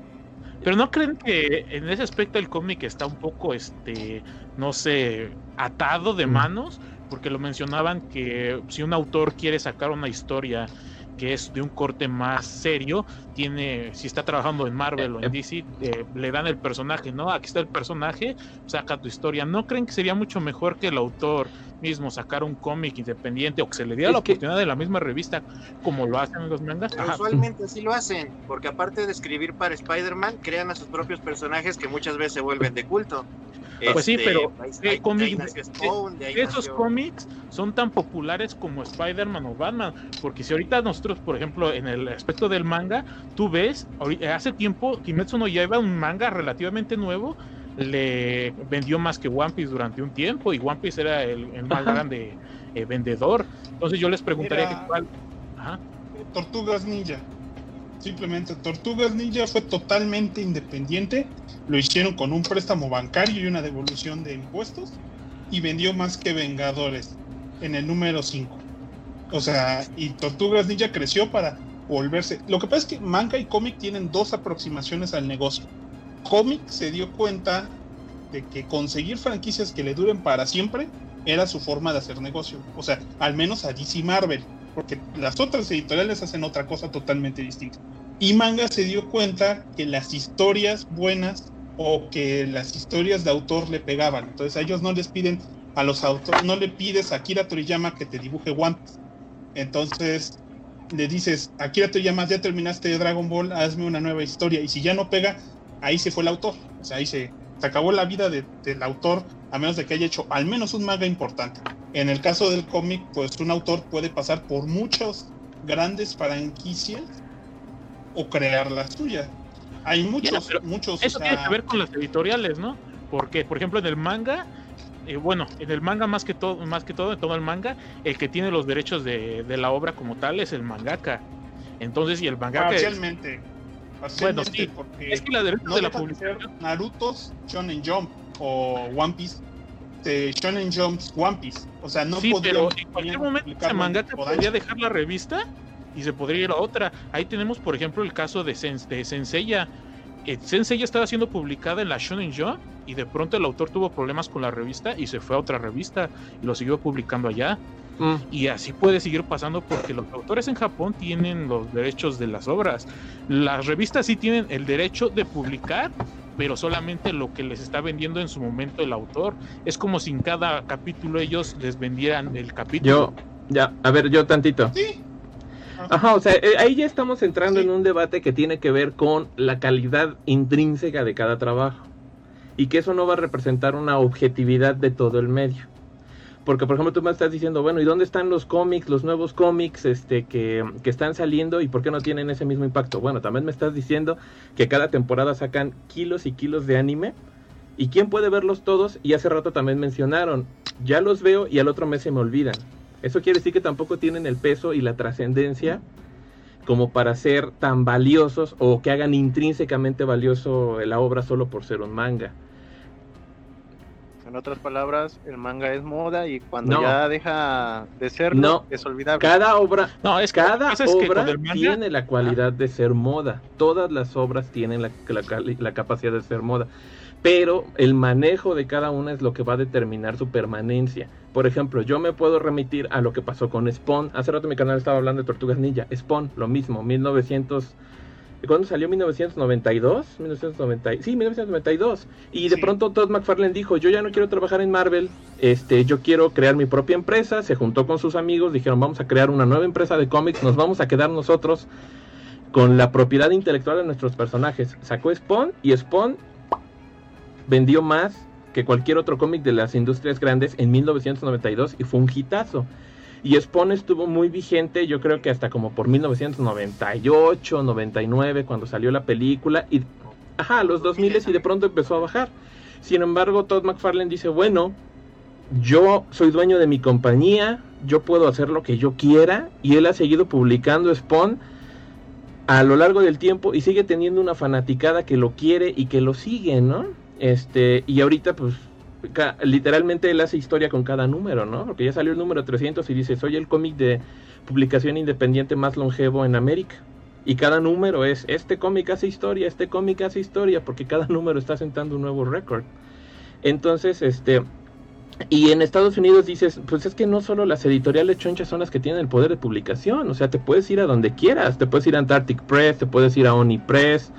Speaker 5: Pero no creen que en ese aspecto el cómic está un poco, este, no sé, atado de
Speaker 2: Mm.
Speaker 5: manos, porque lo mencionaban que si un autor quiere sacar una historia que es de un corte más serio, tiene, si está trabajando en Marvel o
Speaker 2: Eh,
Speaker 5: en DC, eh, le dan el personaje, ¿no? Aquí está el personaje, saca tu historia. ¿No creen que sería mucho mejor que el autor mismo sacara un cómic independiente o que se le diera
Speaker 2: Es
Speaker 5: la
Speaker 2: que-
Speaker 5: oportunidad de la misma revista como lo hacen en los mangas? Ajá.
Speaker 3: usualmente así lo hacen, porque aparte de escribir para Spider-Man, crean a sus propios personajes que muchas veces se vuelven de culto.
Speaker 5: Pues sí,
Speaker 3: Este,
Speaker 5: pero,
Speaker 3: ahí-
Speaker 5: eh, cómic-
Speaker 3: Spawn,
Speaker 5: esos
Speaker 3: nació-
Speaker 5: cómics son tan populares como Spider-Man o Batman, porque si ahorita nosotros, por ejemplo, en el aspecto del manga, tú ves, ahori- hace tiempo Kimetsu no Yaiba, un manga relativamente nuevo, le vendió más que One Piece durante un tiempo y One Piece era el, el más grande eh, vendedor. Entonces yo les preguntaría
Speaker 1: Era-
Speaker 5: cuál... Ajá.
Speaker 1: Tortugas Ninja. Simplemente Tortugas Ninja fue totalmente independiente. Lo hicieron con un préstamo bancario y una devolución de impuestos. Y vendió más que Vengadores en el número 5. O sea, y Tortugas Ninja creció para volverse. Lo que pasa es que manga y cómic tienen dos aproximaciones al negocio. Cómic se dio cuenta de que conseguir franquicias que le duren para siempre era su forma de hacer negocio. O sea, al menos a DC Marvel porque las otras editoriales hacen otra cosa totalmente distinta. Y manga se dio cuenta que las historias buenas o que las historias de autor le pegaban. Entonces a ellos no les piden a los autores, no le pides a Akira Toriyama que te dibuje Piece. Entonces le dices, Akira Toriyama, ya terminaste Dragon Ball, hazme una nueva historia. Y si ya no pega, ahí se fue el autor. O sea, ahí se, se acabó la vida de- del autor, a menos de que haya hecho al menos un manga importante. En el caso del cómic, pues un autor puede pasar por muchas grandes franquicias o crear la suya. Hay muchos, muchos.
Speaker 5: Eso
Speaker 1: o sea,
Speaker 5: tiene que ver con las editoriales, ¿no? Porque, por ejemplo, en el manga, eh, bueno, en el manga más que todo, más que todo, en todo el manga, el que tiene los derechos de, de la obra como tal es el mangaka. Entonces, y el mangaka
Speaker 1: Parcialmente. Parcialmente,
Speaker 5: sí.
Speaker 1: porque
Speaker 5: es que la derechos
Speaker 1: no
Speaker 5: de la publicación.
Speaker 1: Naruto's Shonen Jump o One Piece de Shonen Jump's One Piece. O sea, no
Speaker 5: sí, pero en cualquier momento ese mangaka podría dejar la revista y se podría ir a otra. Ahí tenemos, por ejemplo, el caso de, Sens de Senseiya. Eh, Senseiya estaba siendo publicada en la Shonen Jump y de pronto el autor tuvo problemas con la revista y se fue a otra revista y lo siguió publicando allá.
Speaker 2: Mm.
Speaker 5: Y así puede seguir pasando porque los autores en Japón tienen los derechos de las obras. Las revistas sí tienen el derecho de publicar, pero solamente lo que les está vendiendo en su momento el autor. Es como si en cada capítulo ellos les vendieran el capítulo.
Speaker 2: Yo, ya, a ver, yo tantito.
Speaker 1: Sí.
Speaker 2: Ajá, o sea, eh, ahí ya estamos entrando
Speaker 1: Sí.
Speaker 2: en un debate que tiene que ver con la calidad intrínseca de cada trabajo y que eso no va a representar una objetividad de todo el medio. Porque, por ejemplo, tú me estás diciendo, bueno, ¿y dónde están los cómics, los nuevos cómics este, que, que están saliendo y por qué no tienen ese mismo impacto? Bueno, también me estás diciendo que cada temporada sacan kilos y kilos de anime. ¿Y quién puede verlos todos? Y hace rato también mencionaron, ya los veo y al otro mes se me olvidan. Eso quiere decir que tampoco tienen el peso y la trascendencia como para ser tan valiosos o que hagan intrínsecamente valioso la obra solo por ser un manga.
Speaker 8: En otras palabras, el manga es moda y cuando
Speaker 2: No.
Speaker 8: ya deja de serlo,
Speaker 2: No.
Speaker 8: es olvidable.
Speaker 2: Cada obra,
Speaker 5: No, es que
Speaker 2: cada
Speaker 5: es
Speaker 2: obra
Speaker 5: manga-
Speaker 2: tiene la cualidad de ser moda. Todas las obras tienen la, la cali- la capacidad de ser moda. Pero el manejo de cada una es lo que va a determinar su permanencia. Por ejemplo, yo me puedo remitir a lo que pasó con Spawn. Hace rato mi canal estaba hablando de Tortugas Ninja. Spawn, lo mismo, 1900... ¿Cuándo salió? 1992, 1990, sí, 1992. Y de
Speaker 1: Sí.
Speaker 2: pronto Todd McFarlane dijo, yo ya no quiero trabajar en Marvel, este, yo quiero crear mi propia empresa. Se juntó con sus amigos, dijeron, vamos a crear una nueva empresa de cómics, nos vamos a quedar nosotros con la propiedad intelectual de nuestros personajes. Sacó Spawn y Spawn vendió más que cualquier otro cómic de las industrias grandes en 1992 y fue un hitazo. Y Spawn estuvo muy vigente, yo creo que hasta como por 1998, 99, cuando salió la película. Y, ajá, los 2000 y de pronto empezó a bajar. Sin embargo, Todd McFarlane dice, bueno, yo soy dueño de mi compañía, yo puedo hacer lo que yo quiera. Y él ha seguido publicando Spawn a lo largo del tiempo y sigue teniendo una fanaticada que lo quiere y que lo sigue, ¿no? Este, y ahorita pues literalmente él hace historia con cada número, ¿no? Porque ya salió el número 300 y dice, soy el cómic de publicación independiente más longevo en América. Y cada número es, este cómic hace historia, este cómic hace historia, porque cada número está sentando un nuevo récord. Entonces, este, y en Estados Unidos dices, pues es que no solo las editoriales chonchas son las que tienen el poder de publicación, o sea, te puedes ir a donde quieras, te puedes ir a Antarctic Press, te puedes ir a Oni Press,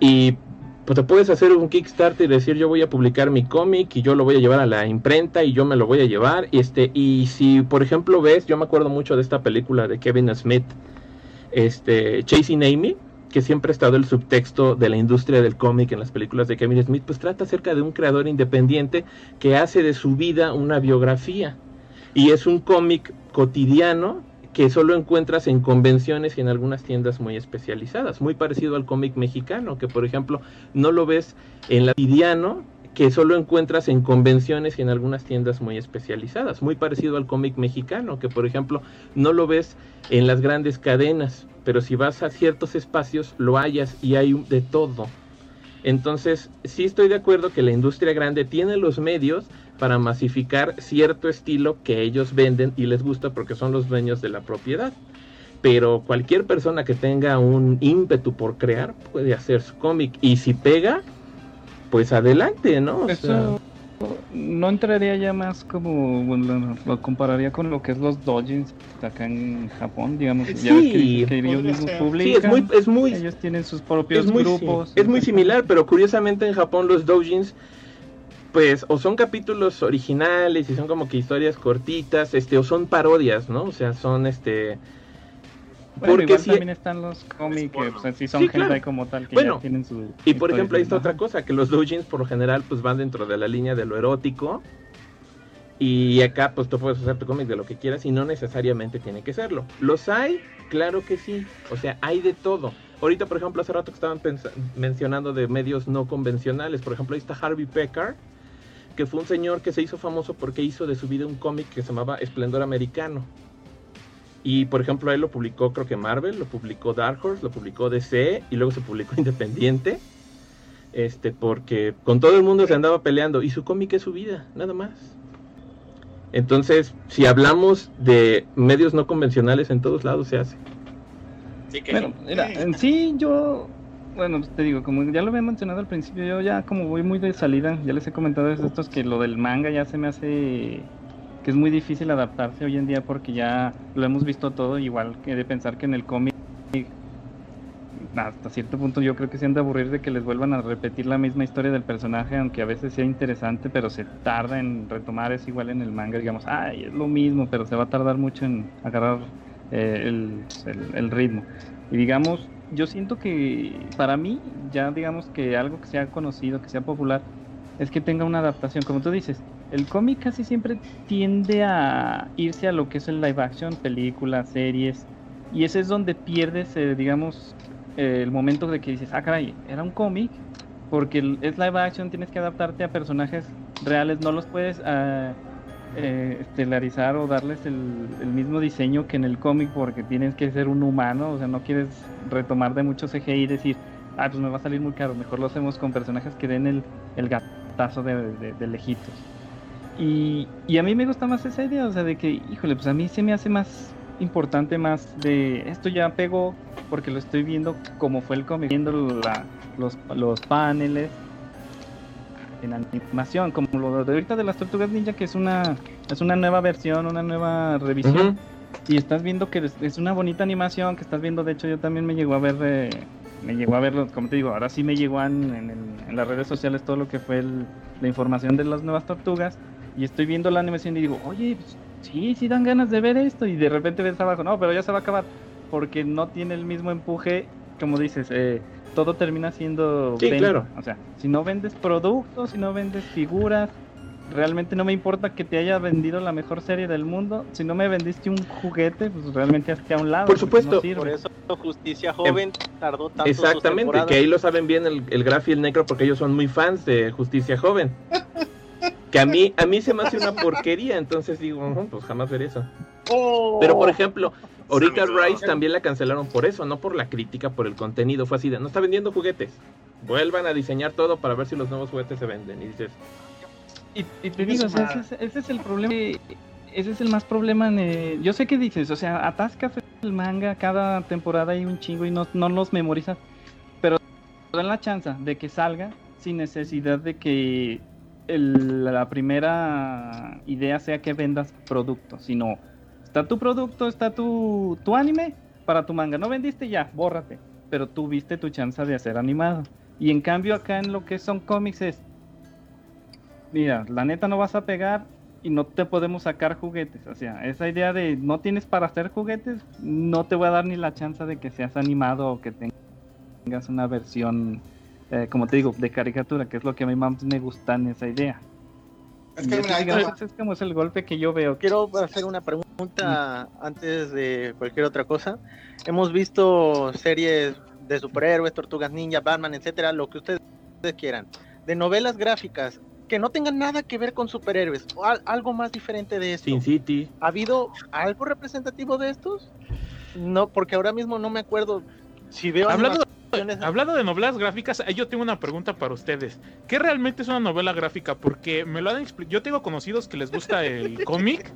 Speaker 2: y pues te puedes hacer un Kickstarter y decir yo voy a publicar mi cómic y yo lo voy a llevar a la imprenta y yo me lo voy a llevar, este, y si por ejemplo ves, yo me acuerdo mucho de esta película de Kevin Smith, este, Chasing Amy, que siempre ha estado el subtexto de la industria del cómic en las películas de Kevin Smith, pues trata acerca de un creador independiente que hace de su vida una biografía. Y es un cómic cotidiano que solo encuentras en convenciones y en algunas tiendas muy especializadas, muy parecido al cómic mexicano, que por ejemplo no lo ves en la cotidiano, que solo encuentras en convenciones y en algunas tiendas muy especializadas, muy parecido al cómic mexicano, que por ejemplo no lo ves en las grandes cadenas, pero si vas a ciertos espacios lo hallas y hay de todo. Entonces, sí estoy de acuerdo que la industria grande tiene los medios para masificar cierto estilo que ellos venden y les gusta porque son los dueños de la propiedad. Pero cualquier persona que tenga un ímpetu por crear puede hacer su cómic y si pega, pues adelante, ¿no? O sea,
Speaker 7: Eso no entraría ya más como, bueno, lo, lo compararía con lo que es los doujins acá en Japón, digamos. ya ves que,
Speaker 2: Sí,
Speaker 7: que ellos mismos
Speaker 1: ser.
Speaker 2: sí,
Speaker 7: publican,
Speaker 2: es muy, es muy,
Speaker 7: ellos tienen sus propios
Speaker 2: es muy,
Speaker 7: grupos.
Speaker 2: es muy similar, pero curiosamente en Japón los doujins pues o son capítulos originales y son como que historias cortitas, este o son parodias, ¿no? O sea, son este
Speaker 7: Bueno,
Speaker 2: porque
Speaker 7: igual
Speaker 2: si-
Speaker 7: también están los cómics que pues, sí son
Speaker 2: Sí, claro.
Speaker 7: como tal, que
Speaker 2: Bueno,
Speaker 7: ya tienen su...
Speaker 2: Y por ejemplo, ahí está otra cosa, que los doujins por lo general pues van dentro de la línea de lo erótico. Y acá pues tú puedes hacer tu cómic de lo que quieras y no necesariamente tiene que serlo. ¿Los hay? Claro que sí. O sea, hay de todo. Ahorita, por ejemplo, hace rato que estaban mencionando de medios no convencionales. Por ejemplo, ahí está Harvey Pekar, que fue un señor que se hizo famoso porque hizo de su vida un cómic que se llamaba Esplendor Americano. Y por ejemplo, él lo publicó, creo que Marvel, lo publicó Dark Horse, lo publicó DC y luego se publicó Independiente. Este, porque con todo el mundo se andaba peleando y su cómic es su vida, nada más. Entonces, si hablamos de medios no convencionales, en todos lados se hace.
Speaker 3: Sí, que
Speaker 7: Bueno, mira, en sí yo, bueno, pues, te digo, como ya lo había mencionado al principio, yo ya como voy muy de salida, ya les he comentado estos que lo del manga ya se me hace que es muy difícil adaptarse hoy en día porque ya lo hemos visto todo, igual que de pensar que en el cómic hasta cierto punto yo creo que se han de aburrir de que les vuelvan a repetir la misma historia del personaje, aunque a veces sea interesante, pero se tarda en retomar, es igual en el manga, digamos, ay, es lo mismo, pero se va a tardar mucho en agarrar eh, el ritmo. Y digamos, yo siento que para mí, ya digamos que algo que sea conocido, que sea popular, es que tenga una adaptación, como tú dices, el cómic casi siempre tiende a irse a lo que es el live action, películas, series, y ese es donde pierdes, eh, digamos, el momento de que dices, ah, caray, era un cómic, porque es live action, tienes que adaptarte a personajes reales, no los puedes ah, eh, estelarizar o darles el, mismo diseño que en el cómic, porque tienes que ser un humano, o sea, no quieres retomar de mucho CGI y decir, ah, pues me va a salir muy caro, mejor lo hacemos con personajes que den el, el gatazo de, de- lejitos. Y, y a mí me gusta más esa idea, o sea, de que, híjole, pues a mí se me hace más importante, más de esto ya pegó, porque lo estoy viendo como fue el cómic, viendo la- los, los paneles en animación, como lo de ahorita de las Tortugas Ninja, que es una, es una nueva versión, una nueva revisión. Y estás viendo que es, es una bonita animación, que estás viendo, de hecho yo también me llegó a ver, eh, me llegó a verlo, como te digo, ahora sí me llegó en, en el- en las redes sociales todo lo que fue el- la información de las nuevas tortugas, y estoy viendo la animación y digo, oye, pues, sí, sí dan ganas de ver esto, y de repente ves abajo, no, pero ya se va a acabar, porque no tiene el mismo empuje, como dices, eh, todo termina siendo
Speaker 2: Sí,
Speaker 7: venta.
Speaker 2: claro.
Speaker 7: o sea, si no vendes productos, si no vendes figuras, realmente no me importa que te haya vendido la mejor serie del mundo. Si no me vendiste un juguete, pues realmente hazte a un lado.
Speaker 2: Por
Speaker 7: no
Speaker 2: supuesto.
Speaker 7: sirve.
Speaker 8: Por eso Justicia Joven tardó tanto.
Speaker 2: Exactamente, que ahí lo saben bien el, el Graf y el Necro porque ellos son muy fans de Justicia Joven. Que a mí, a mí se me hace una porquería, entonces digo, "Ujú, pues jamás ver eso.
Speaker 8: Oh.
Speaker 2: Pero por ejemplo, ahorita. Rise también la cancelaron por eso, no por la crítica, por el contenido. Fue así de, no está vendiendo juguetes. Vuelvan a diseñar todo para ver si los nuevos juguetes se venden. Y dices,
Speaker 7: Y, y te digo, o sea, ese, es, ese es el problema. Ese es el más problema. en, eh, yo sé que dices, o sea, atascas el manga cada temporada hay un chingo y no, no los memorizas. Pero dan la chance de que salga sin necesidad de que el- la primera idea sea que vendas productos, sino está tu producto, está tu, tu anime para tu manga. No vendiste ya, bórrate. Pero tuviste tu chance de hacer animado. Y en cambio acá en lo que son cómics es, mira, la neta no vas a pegar y no te podemos sacar juguetes. O sea, esa idea de no tienes para hacer juguetes, no te voy a dar ni la chance de que seas animado o que tengas una versión, eh, como te digo, de caricatura, que es lo que a mí más me gusta en esa idea.
Speaker 4: Es que mira,
Speaker 7: digamos, es como es el golpe que yo veo.
Speaker 8: Quiero hacer una pregunta antes de cualquier otra cosa. Hemos visto series de superhéroes, tortugas ninja, Batman, etcétera, lo que ustedes quieran, de novelas gráficas que no tengan nada que ver con superhéroes o al- algo más diferente de esto.
Speaker 2: Sin City.
Speaker 8: ¿Ha habido algo representativo de estos? No, porque ahora mismo no me acuerdo si veo
Speaker 5: Hablando,
Speaker 8: animaciones-
Speaker 5: hablando de novelas gráficas, yo tengo una pregunta para ustedes. ¿Qué realmente es una novela gráfica? Porque me lo han explicado. Yo tengo conocidos que les gusta el cómic,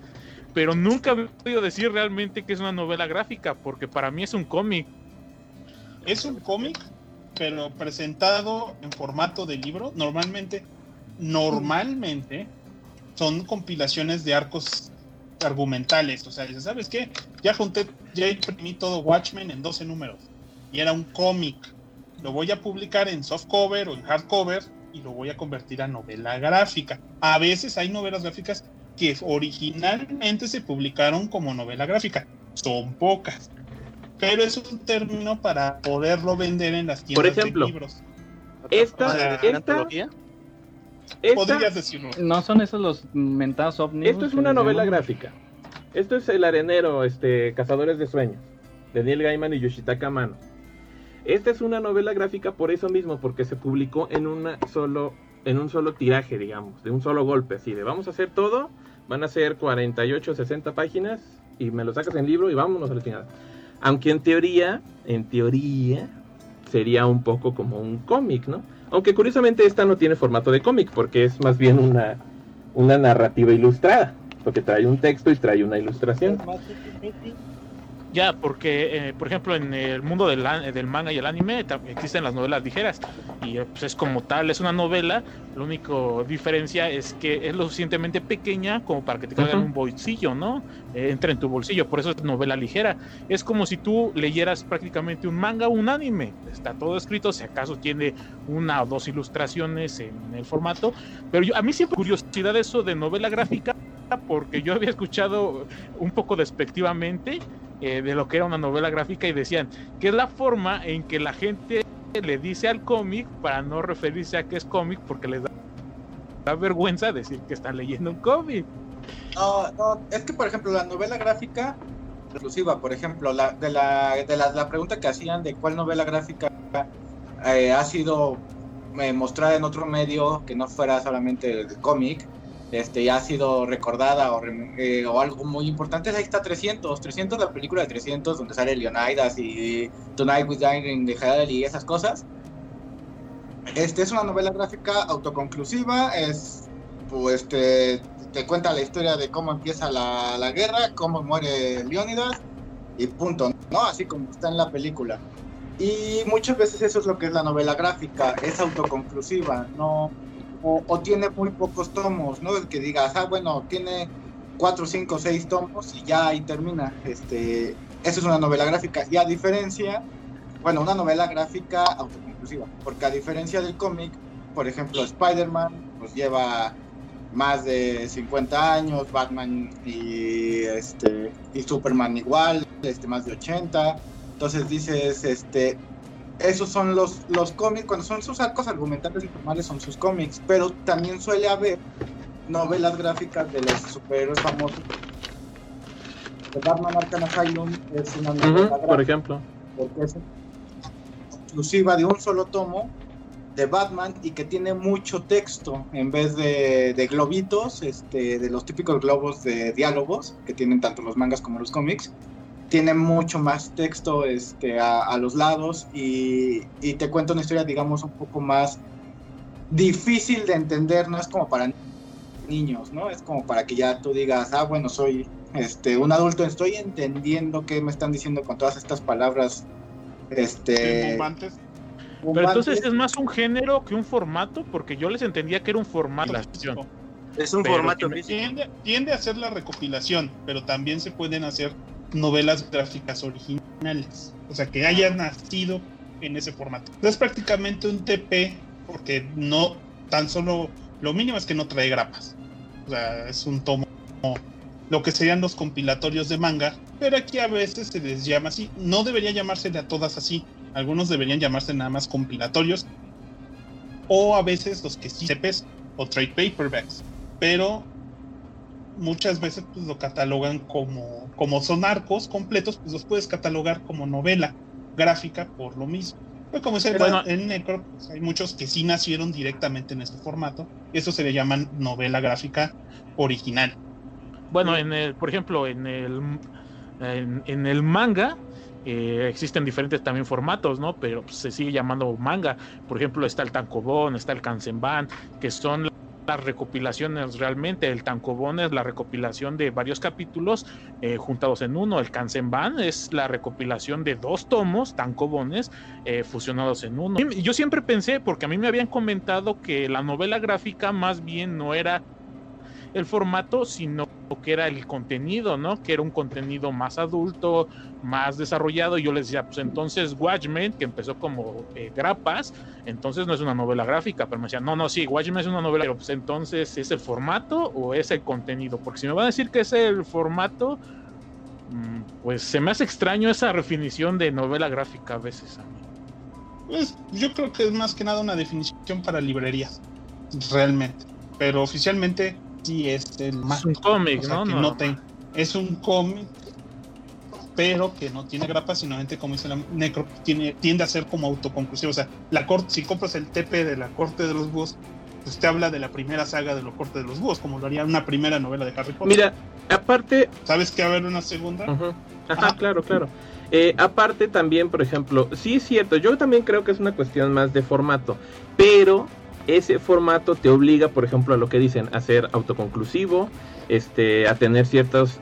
Speaker 5: pero nunca he podido decir realmente que es una novela gráfica, porque para mí es un cómic.
Speaker 1: Es un cómic, pero presentado en formato de libro. Normalmente, normalmente son compilaciones de arcos argumentales. O sea, ¿sabes qué? Ya junté, ya imprimí todo Watchmen en 12 números. Y era un cómic. Lo voy a publicar en softcover o en hardcover y lo voy a convertir a novela gráfica. A veces hay novelas gráficas que originalmente se publicaron como novela gráfica. Son pocas. Pero es un término para poderlo vender en las tiendas
Speaker 2: Por ejemplo,
Speaker 1: de libros.
Speaker 2: Esta,
Speaker 1: O sea,
Speaker 2: esta,
Speaker 8: antología?
Speaker 2: esta-
Speaker 1: Podrías decirlo.
Speaker 7: No son esos los mentados ovnis.
Speaker 2: esto es una novela gráfica. Esto es El Arenero, este, Cazadores de Sueños, de Neil Gaiman y Yoshitaka Amano. Esta es una novela gráfica por eso mismo, porque se publicó en una solo, en un solo tiraje, digamos, de un solo golpe, así de vamos a hacer todo, van a ser 48, 60 páginas y me lo sacas en libro y vámonos al final. Aunque en teoría, en teoría, sería un poco como un cómic, ¿no? Aunque curiosamente esta no tiene formato de cómic, porque es más bien una, una narrativa ilustrada, porque trae un texto y trae una ilustración.
Speaker 5: Ya, porque, eh, por ejemplo, en el mundo del, an- del manga y el anime existen las novelas ligeras. Y eh, pues, es como tal, es una novela. La única diferencia es que es lo suficientemente pequeña como para que te caiga en un bolsillo, ¿no? Eh, entre en tu bolsillo. Por eso es novela ligera. Es como si tú leyeras prácticamente un manga o un anime. Está todo escrito, si acaso tiene una o dos ilustraciones en el formato. Pero yo, a mí siempre curiosidad eso de novela gráfica. Porque yo había escuchado un poco despectivamente eh, de lo que era una novela gráfica y decían que es la forma en que la gente le dice al cómic para no referirse a que es cómic porque les da, vergüenza decir que están leyendo un cómic.
Speaker 4: No, no, es que por ejemplo la novela gráfica exclusiva, por ejemplo, la, de, la, de la, la pregunta que hacían de cuál novela gráfica eh, ha sido eh, mostrada en otro medio que no fuera solamente el cómic, este, ya ha sido recordada o, eh, o algo muy importante, ahí está 300, 300 la película de 300 donde sale Leonidas y Tonight with Irene de Hell y esas cosas. Este es una novela gráfica autoconclusiva, es pues te, te cuenta la historia de cómo empieza la, la guerra, cómo muere Leónidas y punto, ¿no? Así como está en la película. Y muchas veces eso es lo que es la novela gráfica, es autoconclusiva, no o, tiene muy pocos tomos, ¿no? Que digas, ah, bueno, tiene cuatro, cinco, seis tomos y ya ahí termina. Este, eso es una novela gráfica. Y a diferencia, bueno, una novela gráfica autoconclusiva, porque a diferencia del cómic, por ejemplo, Spider-Man pues lleva más de 50 años, Batman y este y Superman igual, este más de 80. Entonces dices, este esos son los los cómics, cuando son sus arcos argumentales informales son sus cómics, pero también suele haber novelas gráficas de los superhéroes famosos. The Batman Arkham Asylum es una novela gráfica
Speaker 2: por ejemplo.
Speaker 4: porque es exclusiva de un solo tomo de Batman y que tiene mucho texto en vez de, de globitos, este, de los típicos globos de diálogos que tienen tanto los mangas como los cómics. Tiene mucho más texto este, a, a los lados y, y te cuenta una historia, digamos, un poco más difícil de entender, no es como para niños, ¿no? Es como para que ya tú digas, ah, bueno, soy este, un adulto, estoy entendiendo qué me están diciendo con todas estas palabras este,
Speaker 1: bombantes.
Speaker 5: Pero entonces es más un género que un formato, porque yo les entendía que era un formato.
Speaker 3: Es un
Speaker 5: Pero
Speaker 3: formato
Speaker 1: tiende a ser la recopilación, pero también se pueden hacer novelas gráficas originales. O sea, que hayan nacido en ese formato. Es prácticamente un TP, porque no tan solo. Lo mínimo es que no trae grapas. O sea, es un tomo. Lo que serían los compilatorios de manga, pero aquí a veces se les llama así. No debería llamársele a todas así. Algunos deberían llamarse nada más compilatorios. O a veces los que sí TPs o trade paperbacks. Pero muchas veces pues, lo catalogan como, como son arcos completos, pues los puedes catalogar como novela gráfica por lo mismo. Pero como es el, el Necro, pues, hay muchos que sí nacieron directamente en este formato. Eso se le llaman novela gráfica original.
Speaker 5: Bueno, en el, por ejemplo, en el en, en el manga eh, existen diferentes también formatos, ¿no? Pero pues, se sigue llamando manga. Por ejemplo, está el tankobon, está el kansenban, que son las recopilaciones realmente. El tankobon es la recopilación de varios capítulos eh, juntados en uno. El kansenban es la recopilación de dos tomos tankobones eh, fusionados en uno. Yo siempre pensé, porque a mí me habían comentado que la novela gráfica más bien no era el formato, sino que era el contenido, ¿no? Que era un contenido más adulto, más desarrollado. Y yo les decía, pues entonces Watchmen, que empezó como eh, grapas, entonces no es una novela gráfica. Pero me decían, no, no, sí, Watchmen es una novela, pero pues entonces ¿es el formato o es el contenido? Porque si me van a decir que es el formato, mm, pues se me hace extraño esa definición de novela gráfica a veces a mí.
Speaker 1: Pues yo creo que es más que nada una definición para librerías, realmente. Pero oficialmente sí es el más.
Speaker 5: Es un cómic,
Speaker 1: o sea,
Speaker 5: ¿no?
Speaker 1: que
Speaker 5: No,
Speaker 1: no te- es un cómic, pero que no tiene grapas, sino como dice la Necro, tiene, tiende a ser como autoconclusivo. O sea, la corte, si compras el TP de la corte de los búhos, pues te habla de la primera saga de la corte de los búhos, como lo haría una primera novela de Harry Potter.
Speaker 2: Mira, aparte,
Speaker 1: ¿Sabes que va a haber una segunda?
Speaker 2: Ajá. claro, claro. Eh, aparte también, por ejemplo, sí es cierto, yo también creo que es una cuestión más de formato, pero ese formato te obliga, por ejemplo, a lo que dicen, a ser autoconclusivo, este, a tener ciertos,